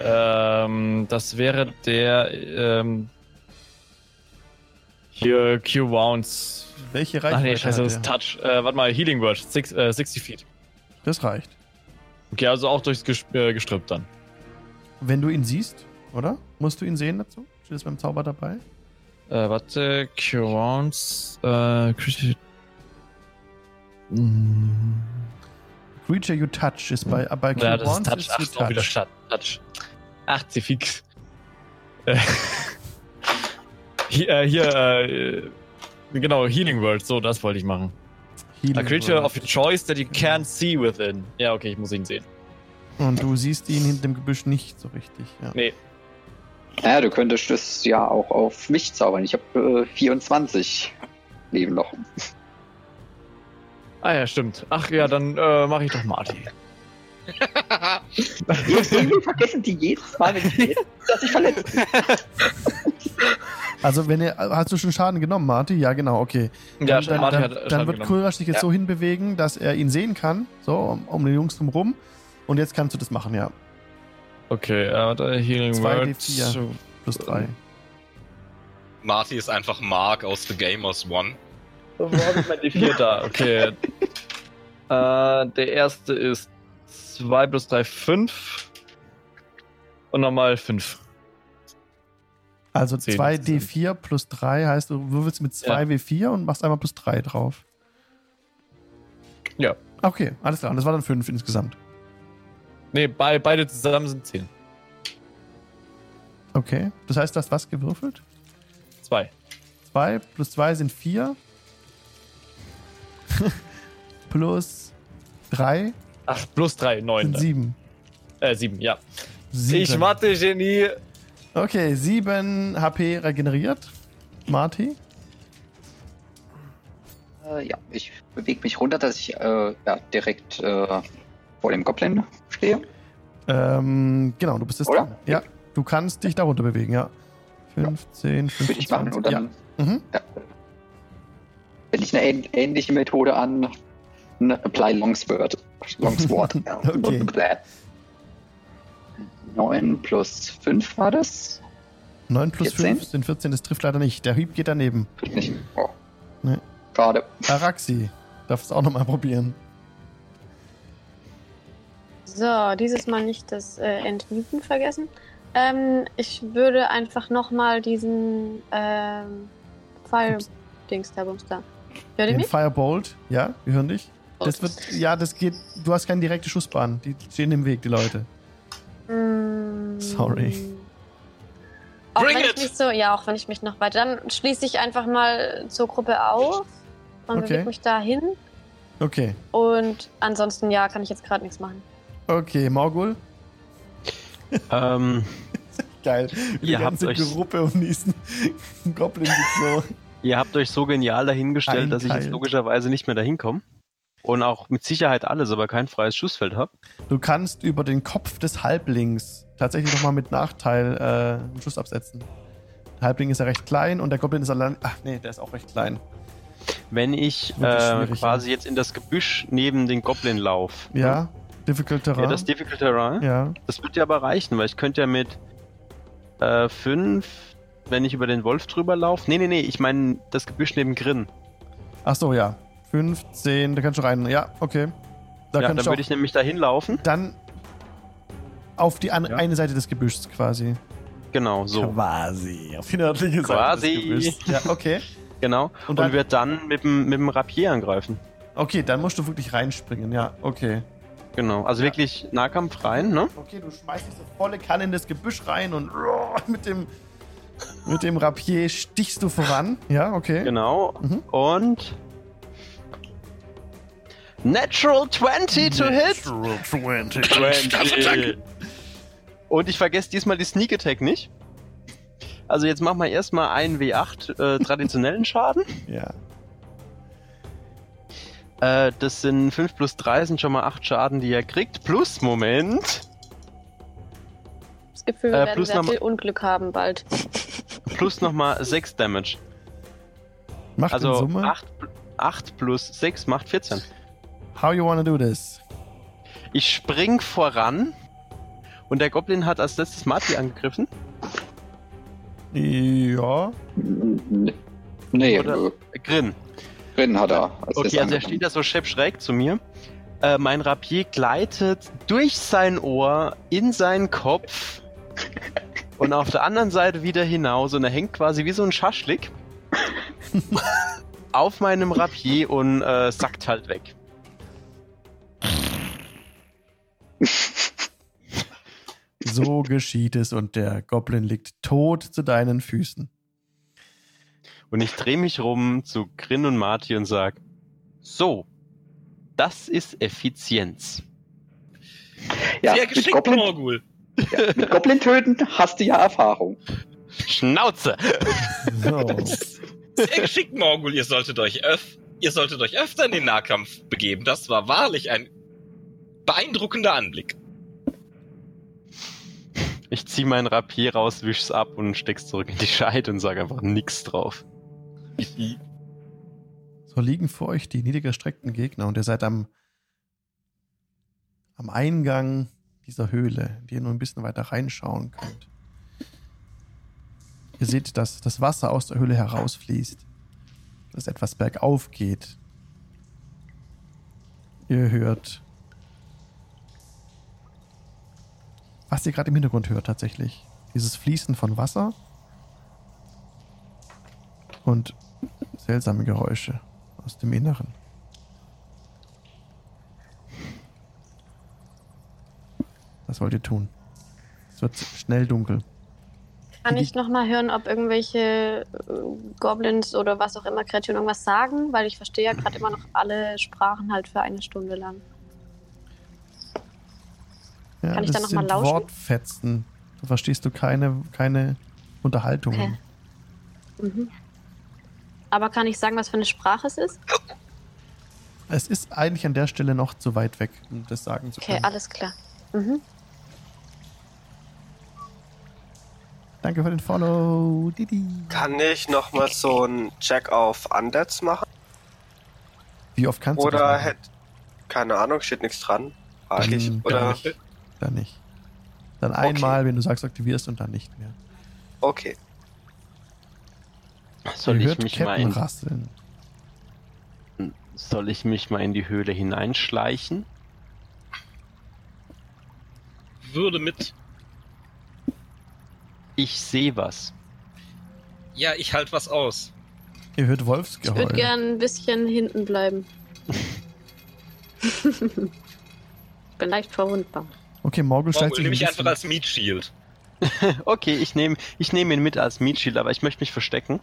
[SPEAKER 9] Ähm, das wäre der. Ähm, hier, Q-Wounds.
[SPEAKER 1] Welche
[SPEAKER 9] Ach nee,
[SPEAKER 1] Reichweite
[SPEAKER 9] scheiße, das ist? Touch. Äh, warte mal, Healing Word, six, äh, 60 Feet.
[SPEAKER 1] Das reicht.
[SPEAKER 9] Okay, also auch durchs Ges äh, Gestrüpp dann.
[SPEAKER 1] Wenn du ihn siehst, oder? Musst du ihn sehen dazu? Steht das beim Zauber dabei?
[SPEAKER 9] Äh, warte, Q-Wounds. Äh, Criti- Mm.
[SPEAKER 1] Creature you touch ist bei, bei
[SPEAKER 9] Ja, das ist
[SPEAKER 1] Q1
[SPEAKER 9] Touch.
[SPEAKER 1] ist
[SPEAKER 9] Ach,
[SPEAKER 1] you
[SPEAKER 9] ist auch wieder
[SPEAKER 1] touch.
[SPEAKER 9] Stadt. Touch. Ach, sie fix. Äh, hier, äh, hier äh, genau, Healing World, so, das wollte ich machen.
[SPEAKER 1] Healing
[SPEAKER 9] A creature
[SPEAKER 1] Word.
[SPEAKER 9] of your choice that you can't see within. Ja, okay, ich muss ihn sehen.
[SPEAKER 1] Und du siehst ihn hinter dem Gebüsch nicht so richtig. Ja.
[SPEAKER 9] Nee.
[SPEAKER 7] Naja, du könntest das ja auch auf mich zaubern. Ich habe äh, 24 Leben noch.
[SPEAKER 9] Ah ja, stimmt. Ach ja, dann äh, mache ich doch Marty.
[SPEAKER 7] Irgendwie vergessen die jedes Mal, wenn ich dass ich verletzt bin.
[SPEAKER 1] Also, wenn er, hast du schon Schaden genommen, Marty? Ja, genau, okay.
[SPEAKER 9] Ja,
[SPEAKER 1] dann,
[SPEAKER 9] Martin
[SPEAKER 1] dann,
[SPEAKER 9] hat
[SPEAKER 1] dann
[SPEAKER 9] Schaden
[SPEAKER 1] wird. Kulrasch dich jetzt
[SPEAKER 9] Ja.
[SPEAKER 1] so hinbewegen, dass er ihn sehen kann, so um, um den Jungs drum Und jetzt kannst du das machen, ja.
[SPEAKER 9] Okay, äh, warte, Healing
[SPEAKER 1] Zwei
[SPEAKER 9] Word.
[SPEAKER 1] D4. Plus drei.
[SPEAKER 2] Marty ist einfach Mark aus The Gamers One.
[SPEAKER 9] Wo habe ich mein D4 da? Okay. äh, der erste ist 2 plus 3, 5. Und nochmal 5.
[SPEAKER 1] Also
[SPEAKER 9] Zehn
[SPEAKER 1] 2
[SPEAKER 9] insgesamt.
[SPEAKER 1] D4 plus 3 heißt, du würfelst mit 2 W4 und machst einmal plus 3 drauf.
[SPEAKER 9] Ja.
[SPEAKER 1] Okay, alles klar. Und das war dann 5 insgesamt.
[SPEAKER 9] Nee, bei, beide zusammen sind 10.
[SPEAKER 1] Okay. Das heißt, du hast was gewürfelt?
[SPEAKER 9] 2.
[SPEAKER 1] 2 plus 2 sind 4. plus 3
[SPEAKER 9] Ach, plus 3, 9.
[SPEAKER 1] sind 7.
[SPEAKER 9] Äh, 7, ja.
[SPEAKER 1] Sieben.
[SPEAKER 9] Ich Mathe-Genie.
[SPEAKER 1] Okay, 7 HP regeneriert. Marty.
[SPEAKER 7] Äh, ja, ich bewege mich runter, dass ich äh, ja, direkt äh, vor dem Goblin stehe.
[SPEAKER 1] Ähm, genau, du bist jetzt
[SPEAKER 7] Oder?
[SPEAKER 1] dran. Ja, du kannst dich da runter bewegen, ja. 15, 15,
[SPEAKER 7] Würde ich machen. Dann
[SPEAKER 1] ja. Mhm.
[SPEAKER 7] wende ich eine ähn ähnliche Methode an. Ein Apply Longsword. Longsword. ja.
[SPEAKER 1] Okay.
[SPEAKER 7] 9 plus 5 war das.
[SPEAKER 1] 9 plus
[SPEAKER 7] 14?
[SPEAKER 1] 5 sind 14, das trifft leider nicht. Der Hieb geht daneben.
[SPEAKER 7] Nicht. Oh.
[SPEAKER 1] Nee.
[SPEAKER 7] Schade.
[SPEAKER 1] Araxi, darf es auch nochmal probieren.
[SPEAKER 8] So, dieses Mal nicht das äh, Entwüten vergessen. Ähm, ich würde einfach nochmal diesen ähm, Fire-Dings da, Bums da. Hört ihr
[SPEAKER 1] Den
[SPEAKER 8] mich?
[SPEAKER 1] Firebolt, ja, wir hören dich. Das wird, ja, das geht, du hast keine direkte Schussbahn. Die stehen im Weg, die Leute.
[SPEAKER 8] Mm.
[SPEAKER 1] Sorry.
[SPEAKER 8] Auch
[SPEAKER 2] Bring
[SPEAKER 8] wenn
[SPEAKER 2] it!
[SPEAKER 8] ich mich so, ja, auch wenn ich mich noch weiter, dann schließe ich einfach mal zur Gruppe auf und
[SPEAKER 1] Okay.
[SPEAKER 8] bewege mich dahin.
[SPEAKER 1] Okay,
[SPEAKER 8] Und ansonsten, ja, kann ich jetzt gerade nichts machen.
[SPEAKER 1] okay, Morgul.
[SPEAKER 6] Ähm,
[SPEAKER 1] Geil. Die
[SPEAKER 6] Ihr habt
[SPEAKER 1] ganze
[SPEAKER 6] euch-
[SPEAKER 1] Gruppe um diesen Goblin so.
[SPEAKER 6] ihr habt euch so genial dahingestellt, dass ich jetzt
[SPEAKER 1] Einteilt.
[SPEAKER 6] logischerweise nicht mehr dahin komme. Und auch mit Sicherheit alles, aber kein freies Schussfeld habe.
[SPEAKER 1] Du kannst über den Kopf des Halblings tatsächlich nochmal mit Nachteil äh, einen Schuss absetzen. Der Halbling ist ja recht klein und der Goblin ist allein. Ach nee, der ist auch recht klein.
[SPEAKER 6] Wenn ich äh,
[SPEAKER 1] schwierig,
[SPEAKER 6] quasi jetzt in das Gebüsch neben den Goblin laufe.
[SPEAKER 1] Ja, Difficult
[SPEAKER 6] Ja,
[SPEAKER 1] Terrain.
[SPEAKER 6] das Difficult Terrain.
[SPEAKER 1] ja.
[SPEAKER 6] Das wird ja aber reichen, weil ich könnte ja mit 5, wenn ich über den Wolf drüber laufe. Nee, nee, nee, ich meine das Gebüsch neben Grin.
[SPEAKER 1] Ach so, ja. 15, da kannst du rein. Ja, okay. Da
[SPEAKER 6] ja,
[SPEAKER 1] kannst
[SPEAKER 6] dann würde ich nämlich da hinlaufen.
[SPEAKER 1] dann auf die an
[SPEAKER 6] Ja.
[SPEAKER 1] eine Seite des Gebüschs quasi.
[SPEAKER 6] Genau, so.
[SPEAKER 1] Quasi. Auf die nördliche
[SPEAKER 6] Quasi.
[SPEAKER 1] Seite des Gebüschs. Ja, okay.
[SPEAKER 6] Genau.
[SPEAKER 1] Und
[SPEAKER 6] Und,
[SPEAKER 1] dann-
[SPEAKER 6] wird dann mit dem, mit dem Rapier angreifen.
[SPEAKER 1] Okay, dann musst du wirklich reinspringen. Ja, okay.
[SPEAKER 6] Genau. Also
[SPEAKER 1] Ja.
[SPEAKER 6] wirklich Nahkampf rein, ne?
[SPEAKER 1] Okay, du schmeißt dich so volle Kanne in das Gebüsch rein und mit dem mit dem Rapier stichst du voran. Ja, okay.
[SPEAKER 6] Genau.
[SPEAKER 1] Mhm.
[SPEAKER 6] Und. Natural 20 to hit!
[SPEAKER 1] 20.
[SPEAKER 6] 20. Und ich vergesse diesmal die Sneak Attack nicht. Also jetzt machen wir erstmal einen W8 äh, traditionellen Schaden.
[SPEAKER 1] Ja.
[SPEAKER 6] Äh, das sind 5 plus 3 sind schon mal 8 Schaden, die er kriegt. Plus, Moment,
[SPEAKER 8] Das Gefühl, wir
[SPEAKER 6] Äh,
[SPEAKER 8] werden sehr viel Unglück haben bald.
[SPEAKER 6] plus nochmal 6 Damage.
[SPEAKER 1] Macht in
[SPEAKER 6] Also
[SPEAKER 1] Summe.
[SPEAKER 6] 8, 8 plus 6 macht 14.
[SPEAKER 1] How you wanna do this?
[SPEAKER 6] Ich spring voran und der Goblin hat als letztes Marty angegriffen.
[SPEAKER 1] Ja.
[SPEAKER 7] Nee,
[SPEAKER 6] Oder-
[SPEAKER 7] äh,
[SPEAKER 6] Grin.
[SPEAKER 7] drin hat er. als
[SPEAKER 6] Okay, also er steht da so schepp schräg zu mir. Äh, mein Rapier gleitet durch sein Ohr in seinen Kopf und auf der anderen Seite wieder hinaus und er hängt quasi wie so ein Schaschlik auf meinem Rapier und äh, sackt halt weg.
[SPEAKER 1] So geschieht es und der Goblin liegt tot zu deinen Füßen.
[SPEAKER 6] Und ich drehe mich rum zu Grin und Marty und sag: So, das ist Effizienz.
[SPEAKER 7] Ja,
[SPEAKER 2] Sehr geschickt,
[SPEAKER 7] Goblin,
[SPEAKER 2] Morgul.
[SPEAKER 7] ja, mit Goblin töten hast du ja Erfahrung.
[SPEAKER 6] Schnauze!
[SPEAKER 1] So.
[SPEAKER 2] Sehr geschickt, Morgul. Ihr solltet euch öff ihr solltet euch öfter in den Nahkampf begeben. Das war wahrlich ein beeindruckender Anblick.
[SPEAKER 6] Ich zieh meinen Rapier raus, wisch's ab und steck's zurück in die Scheide und sag einfach nix drauf.
[SPEAKER 1] So liegen vor euch die niedergestreckten Gegner und ihr seid am, am Eingang dieser Höhle, die ihr nur ein bisschen weiter reinschauen könnt. Ihr seht, dass das Wasser aus der Höhle herausfließt, dass etwas bergauf geht. Ihr hört, was ihr gerade im Hintergrund hört tatsächlich. Dieses Fließen von Wasser und seltsame Geräusche aus dem Inneren. Was wollt ihr tun? Es wird schnell dunkel.
[SPEAKER 8] Kann ich nochmal hören, ob irgendwelche äh, Goblins oder was auch immer Kreaturen irgendwas sagen? Weil ich verstehe ja gerade immer noch alle Sprachen halt für eine Stunde lang.
[SPEAKER 1] Ja,
[SPEAKER 8] Kann ich da noch mal
[SPEAKER 1] sind
[SPEAKER 8] lauschen?
[SPEAKER 1] Wortfetzen. Da verstehst du keine, keine Unterhaltungen.
[SPEAKER 8] Okay. Mhm. Aber kann ich sagen, was für eine Sprache es ist?
[SPEAKER 1] Es ist eigentlich an der Stelle noch zu weit weg, um das sagen zu
[SPEAKER 8] Okay,
[SPEAKER 1] können.
[SPEAKER 8] alles klar. Mhm.
[SPEAKER 1] Danke für den Follow, Didi.
[SPEAKER 10] Kann ich nochmal so einen Check auf Undeads machen?
[SPEAKER 1] Wie oft kannst du
[SPEAKER 10] Oder
[SPEAKER 1] das machen?
[SPEAKER 10] hätte. Keine Ahnung, steht nichts dran. Frag
[SPEAKER 1] Dann
[SPEAKER 10] ich. Oder.
[SPEAKER 1] nicht. Dann nicht. Dann einmal, wenn du sagst, aktivierst und dann nicht mehr.
[SPEAKER 10] Okay.
[SPEAKER 6] Soll ich mich mal in,
[SPEAKER 1] rasseln.
[SPEAKER 6] soll ich mich mal in die Höhle hineinschleichen?
[SPEAKER 2] Würde mit.
[SPEAKER 6] Ich sehe was.
[SPEAKER 2] Ja, ich halt was aus.
[SPEAKER 1] Ihr hört
[SPEAKER 8] Ich
[SPEAKER 1] Wolfsgeheul.
[SPEAKER 8] würde gern ein bisschen hinten bleiben. Bin leicht verwundbar.
[SPEAKER 1] Okay, Morgul stellt
[SPEAKER 2] Morgul
[SPEAKER 1] sich
[SPEAKER 2] nehme
[SPEAKER 1] ein
[SPEAKER 2] ich einfach als Meat Shield.
[SPEAKER 6] Okay, ich nehme ich nehm ihn mit als Meat Shield, aber ich möchte mich verstecken.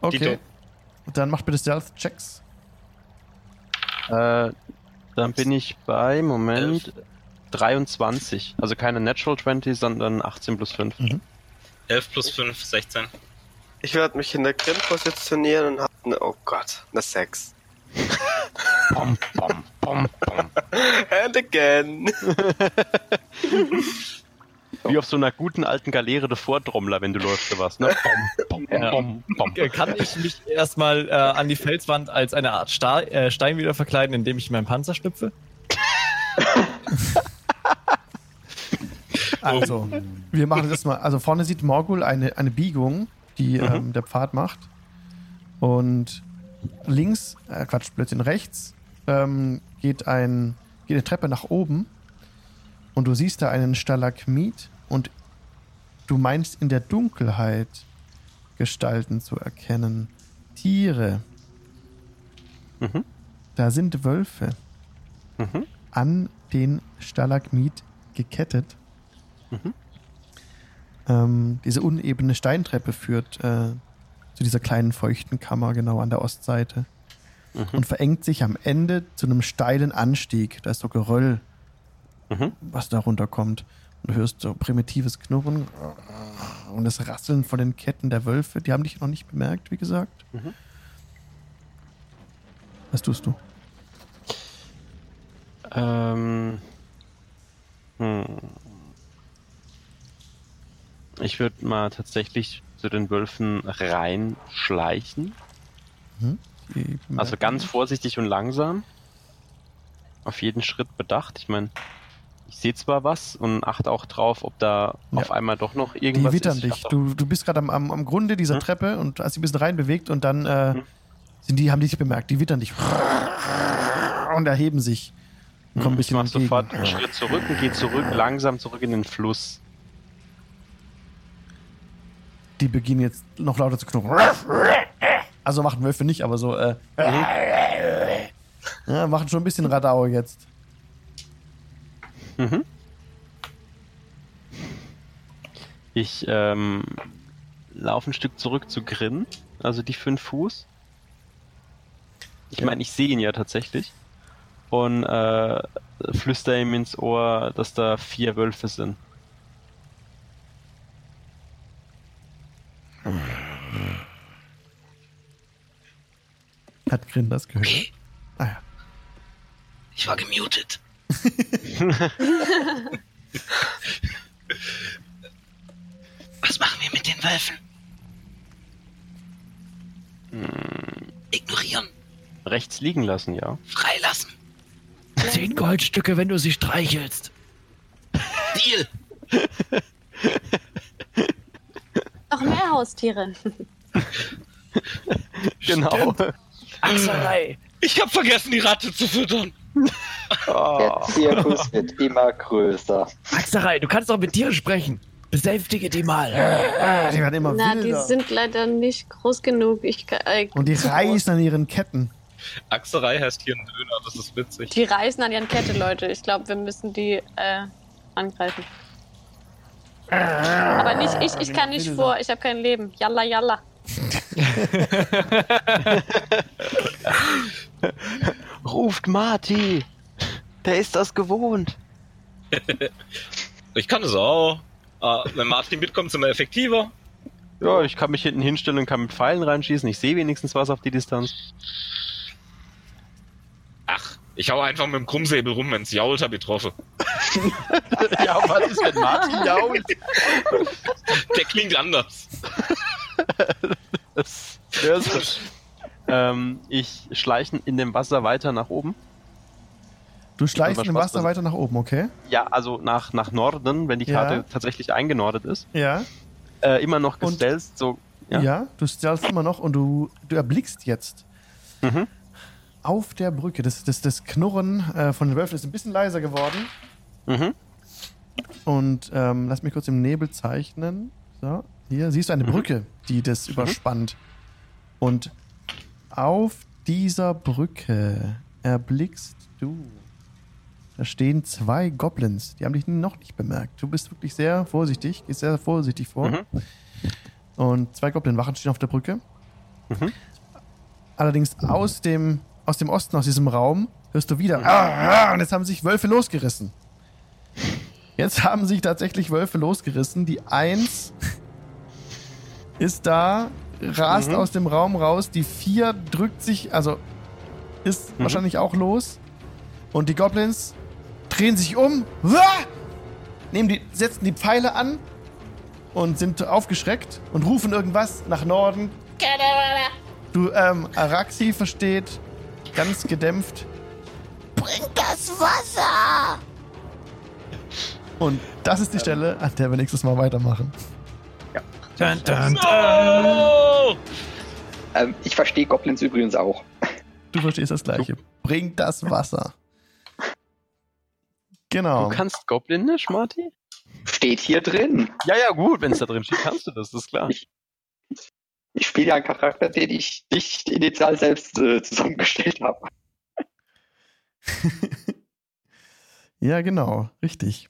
[SPEAKER 1] Okay.
[SPEAKER 2] Dito.
[SPEAKER 1] Dann macht bitte Stealth-Checks.
[SPEAKER 6] Äh, dann bin ich bei, Moment, 23. Also keine Natural 20, sondern 18 plus 5.
[SPEAKER 2] 11 plus 5, 16.
[SPEAKER 10] Ich werde mich in der Grim positionieren und hab eine. Oh Gott, eine 6.
[SPEAKER 6] Bom, bom, bom, bom.
[SPEAKER 10] And again.
[SPEAKER 6] Wie auf so einer guten alten Galeere der Vordrommler, wenn du läufst, sowas, ne? Bom, bom,
[SPEAKER 9] Ja.
[SPEAKER 6] bom, bom.
[SPEAKER 9] Äh, Kann ich mich erstmal äh, an die Felswand als eine Art Sta äh, Stein wieder verkleiden, indem ich in meinen Panzer schlüpfe?
[SPEAKER 1] Also, wir machen das mal. Also vorne sieht Morgul eine, eine Biegung, die ähm, der Pfad macht. Und links, äh, Quatsch, Blödsinn, rechts ähm, geht, ein, geht eine Treppe nach oben. Und du siehst da einen Stalagmit und du meinst in der Dunkelheit Gestalten zu erkennen. Tiere.
[SPEAKER 6] Mhm.
[SPEAKER 1] Da sind Wölfe
[SPEAKER 6] Mhm.
[SPEAKER 1] an den Stalagmit gekettet.
[SPEAKER 6] Mhm.
[SPEAKER 1] Ähm, diese unebene Steintreppe führt äh, zu dieser kleinen feuchten Kammer genau an der Ostseite
[SPEAKER 6] Mhm.
[SPEAKER 1] und verengt sich am Ende zu einem steilen Anstieg. Da ist so Geröll,
[SPEAKER 6] Mhm.
[SPEAKER 1] was da runterkommt. Und du hörst so primitives Knurren und das Rasseln von den Ketten der Wölfe. Die haben dich noch nicht bemerkt, wie gesagt.
[SPEAKER 6] Mhm.
[SPEAKER 1] Was tust du?
[SPEAKER 6] Ähm. Hm. Ich würde mal tatsächlich zu den Wölfen reinschleichen.
[SPEAKER 1] Die
[SPEAKER 6] Also ganz vorsichtig und langsam. Auf jeden Schritt bedacht. Ich meine, ich sehe zwar was und achte auch drauf, ob da
[SPEAKER 1] Ja.
[SPEAKER 6] auf einmal doch noch
[SPEAKER 1] Die
[SPEAKER 6] irgendwas
[SPEAKER 1] wittern
[SPEAKER 6] ist. Ich
[SPEAKER 1] dich. Du, du bist gerade am, am, am Grunde dieser
[SPEAKER 6] Hm?
[SPEAKER 1] Treppe und hast dich ein bisschen reinbewegt und dann äh,
[SPEAKER 6] Hm.
[SPEAKER 1] sind die, haben die dich bemerkt. Die wittern dich und erheben sich kommen ein
[SPEAKER 6] Ich
[SPEAKER 1] bisschen
[SPEAKER 6] mache
[SPEAKER 1] entgegen.
[SPEAKER 6] sofort einen Schritt zurück und gehe zurück, langsam zurück in den Fluss.
[SPEAKER 1] Die beginnen jetzt noch lauter zu knurren. Also machen Wölfe nicht, aber so äh, ja, machen schon ein bisschen Radau jetzt.
[SPEAKER 6] Mhm. Ich ähm, laufe ein Stück zurück zu Grin, also die fünf Fuß. Ich
[SPEAKER 1] Ja.
[SPEAKER 6] meine, ich sehe ihn ja tatsächlich. Und äh, flüster ihm ins Ohr, dass da vier Wölfe sind.
[SPEAKER 1] Hat Grin das gehört? Ah ja.
[SPEAKER 2] Ich war gemutet. Was machen wir mit den Wölfen?
[SPEAKER 6] Hm,
[SPEAKER 2] Ignorieren,
[SPEAKER 6] rechts liegen lassen, ja.
[SPEAKER 2] freilassen.
[SPEAKER 4] Zehn Goldstücke, wenn du sie streichelst.
[SPEAKER 2] Deal.
[SPEAKER 8] Noch mehr Haustiere.
[SPEAKER 6] Genau.
[SPEAKER 4] Axerei.
[SPEAKER 2] Ich habe vergessen, die Ratte zu füttern.
[SPEAKER 6] Oh.
[SPEAKER 7] Der Zirkus wird immer größer.
[SPEAKER 4] Axerei, du kannst doch mit Tieren sprechen. Besänftige die mal.
[SPEAKER 1] Die werden immer
[SPEAKER 8] Na, die
[SPEAKER 1] wilder.
[SPEAKER 8] sind leider nicht groß genug. Ich, äh,
[SPEAKER 1] Und die reißen an ihren Ketten.
[SPEAKER 2] Achserei heißt hier ein Döner, das ist witzig.
[SPEAKER 8] Die reißen an ihren Kette, Leute. Ich glaube, wir müssen die äh, angreifen. Aber nicht, ich, ich kann nicht vor. Ich habe kein Leben. Yalla, yalla.
[SPEAKER 6] Ruft Marty. Der ist das gewohnt.
[SPEAKER 2] Ich kann es auch. Ah, wenn Martin mitkommt, sind wir effektiver.
[SPEAKER 6] Ja, ich kann mich hinten hinstellen und kann mit Pfeilen reinschießen. Ich sehe wenigstens was auf die Distanz.
[SPEAKER 2] Ich hau einfach mit dem Krummsäbel rum, wenn's jault, hab ich getroffen.
[SPEAKER 6] ja, was ist, wenn Martin jault?
[SPEAKER 2] Der klingt anders.
[SPEAKER 6] Das wär's. ähm, ich schleiche in dem Wasser weiter nach oben.
[SPEAKER 1] Du schleichst im
[SPEAKER 6] Spaß,
[SPEAKER 1] Wasser
[SPEAKER 6] das-
[SPEAKER 1] weiter nach oben, okay?
[SPEAKER 6] Ja, also nach, nach Norden, wenn die
[SPEAKER 1] Ja.
[SPEAKER 6] Karte tatsächlich eingenordet ist.
[SPEAKER 1] Ja.
[SPEAKER 6] Äh, immer noch gestelzt, so.
[SPEAKER 1] Ja,
[SPEAKER 6] Ja.
[SPEAKER 1] du stealst immer noch und du, du erblickst jetzt
[SPEAKER 6] Mhm.
[SPEAKER 1] Auf der Brücke. Das, das, das Knurren äh, von den Wölfen ist ein bisschen leiser geworden.
[SPEAKER 6] Mhm.
[SPEAKER 1] Und ähm, lass mich kurz im Nebel zeichnen. So, hier siehst du eine
[SPEAKER 6] Mhm.
[SPEAKER 1] Brücke, die das überspannt. Und auf dieser Brücke erblickst du. Da stehen zwei Goblins. Die haben dich noch nicht bemerkt. Du bist wirklich sehr vorsichtig, gehst sehr vorsichtig vor.
[SPEAKER 6] Mhm.
[SPEAKER 1] Und zwei Goblin-Wachen stehen auf der Brücke.
[SPEAKER 6] Mhm.
[SPEAKER 1] Allerdings aus dem, aus dem Osten, aus diesem Raum, hörst du wieder. Ah, ah, und jetzt haben sich Wölfe losgerissen. Jetzt haben sich tatsächlich Wölfe losgerissen. Die Eins ist da, rast
[SPEAKER 6] Mhm.
[SPEAKER 1] aus dem Raum raus. Die Vier drückt sich, also ist
[SPEAKER 6] Mhm.
[SPEAKER 1] wahrscheinlich auch los. Und die Goblins drehen sich um, nehmen die, setzen die Pfeile an und sind aufgeschreckt und rufen irgendwas nach Norden. Du, ähm, Araxi versteht ganz gedämpft. Bringt das Wasser! Und das ist die Stelle, an der wir nächstes Mal weitermachen.
[SPEAKER 4] Dun, dun, dun.
[SPEAKER 2] Oh!
[SPEAKER 7] Ähm, ich verstehe Goblins übrigens auch.
[SPEAKER 1] Du verstehst das Gleiche. Bringt das Wasser. Genau.
[SPEAKER 6] Du kannst Goblinisch, Marty?
[SPEAKER 7] Steht hier drin.
[SPEAKER 6] Ja, ja, gut, wenn es da drin steht, kannst du das, das ist klar.
[SPEAKER 7] Ich spiele ja einen Charakter, den ich nicht initial selbst äh, zusammengestellt habe.
[SPEAKER 1] Ja, genau. Richtig.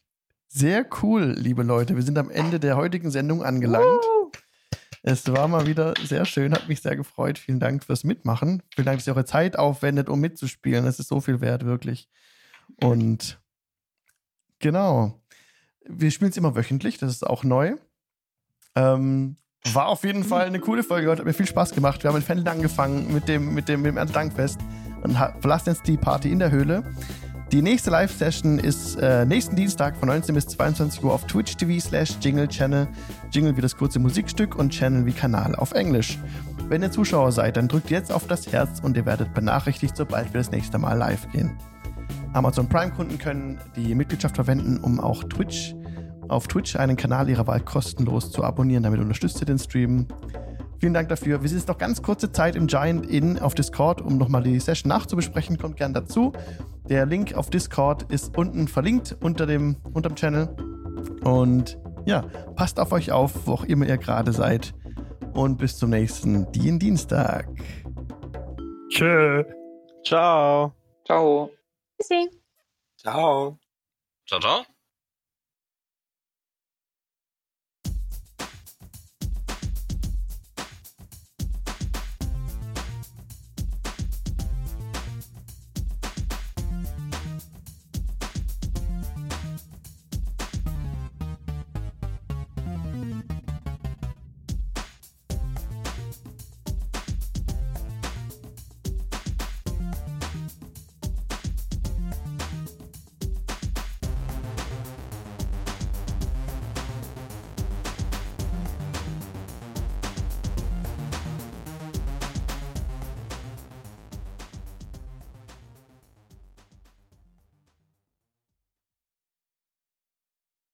[SPEAKER 1] Sehr cool, liebe Leute. Wir sind am Ende der heutigen Sendung angelangt. Es war mal wieder sehr schön, hat mich sehr gefreut. Vielen Dank fürs Mitmachen. Vielen Dank, dass ihr eure Zeit aufwendet, um mitzuspielen. Es ist so viel wert, wirklich. Und genau. Wir spielen es immer wöchentlich, das ist auch neu. Ähm, war auf jeden Fall eine coole Folge heute, hat mir viel Spaß gemacht. Wir haben in Fenland angefangen mit dem, mit dem, mit dem Erntedankfest und verlassen jetzt die Party in der Höhle. Die nächste Live-Session ist äh, nächsten Dienstag von 19 bis 22 Uhr auf Twitch TV slash Jingle Channel. Jingle wie das kurze Musikstück und Channel wie Kanal auf Englisch. Wenn ihr Zuschauer seid, dann drückt jetzt auf das Herz und ihr werdet benachrichtigt, sobald wir das nächste Mal live gehen. Amazon Prime-Kunden können die Mitgliedschaft verwenden, um auch Twitch auf Twitch einen Kanal ihrer Wahl kostenlos zu abonnieren. Damit unterstützt ihr den Stream. Vielen Dank dafür. Wir sind jetzt noch ganz kurze Zeit im Giant Inn auf Discord, um nochmal die Session nachzubesprechen. Kommt gern dazu. Der Link auf Discord ist unten verlinkt unter dem, unterm Channel. Und ja, passt auf euch auf, wo auch immer ihr gerade seid. Und bis zum nächsten Dien Dienstag.
[SPEAKER 4] Tschö.
[SPEAKER 6] Ciao.
[SPEAKER 7] Ciao.
[SPEAKER 8] Tschüssi.
[SPEAKER 10] Ciao.
[SPEAKER 2] Ciao, ciao.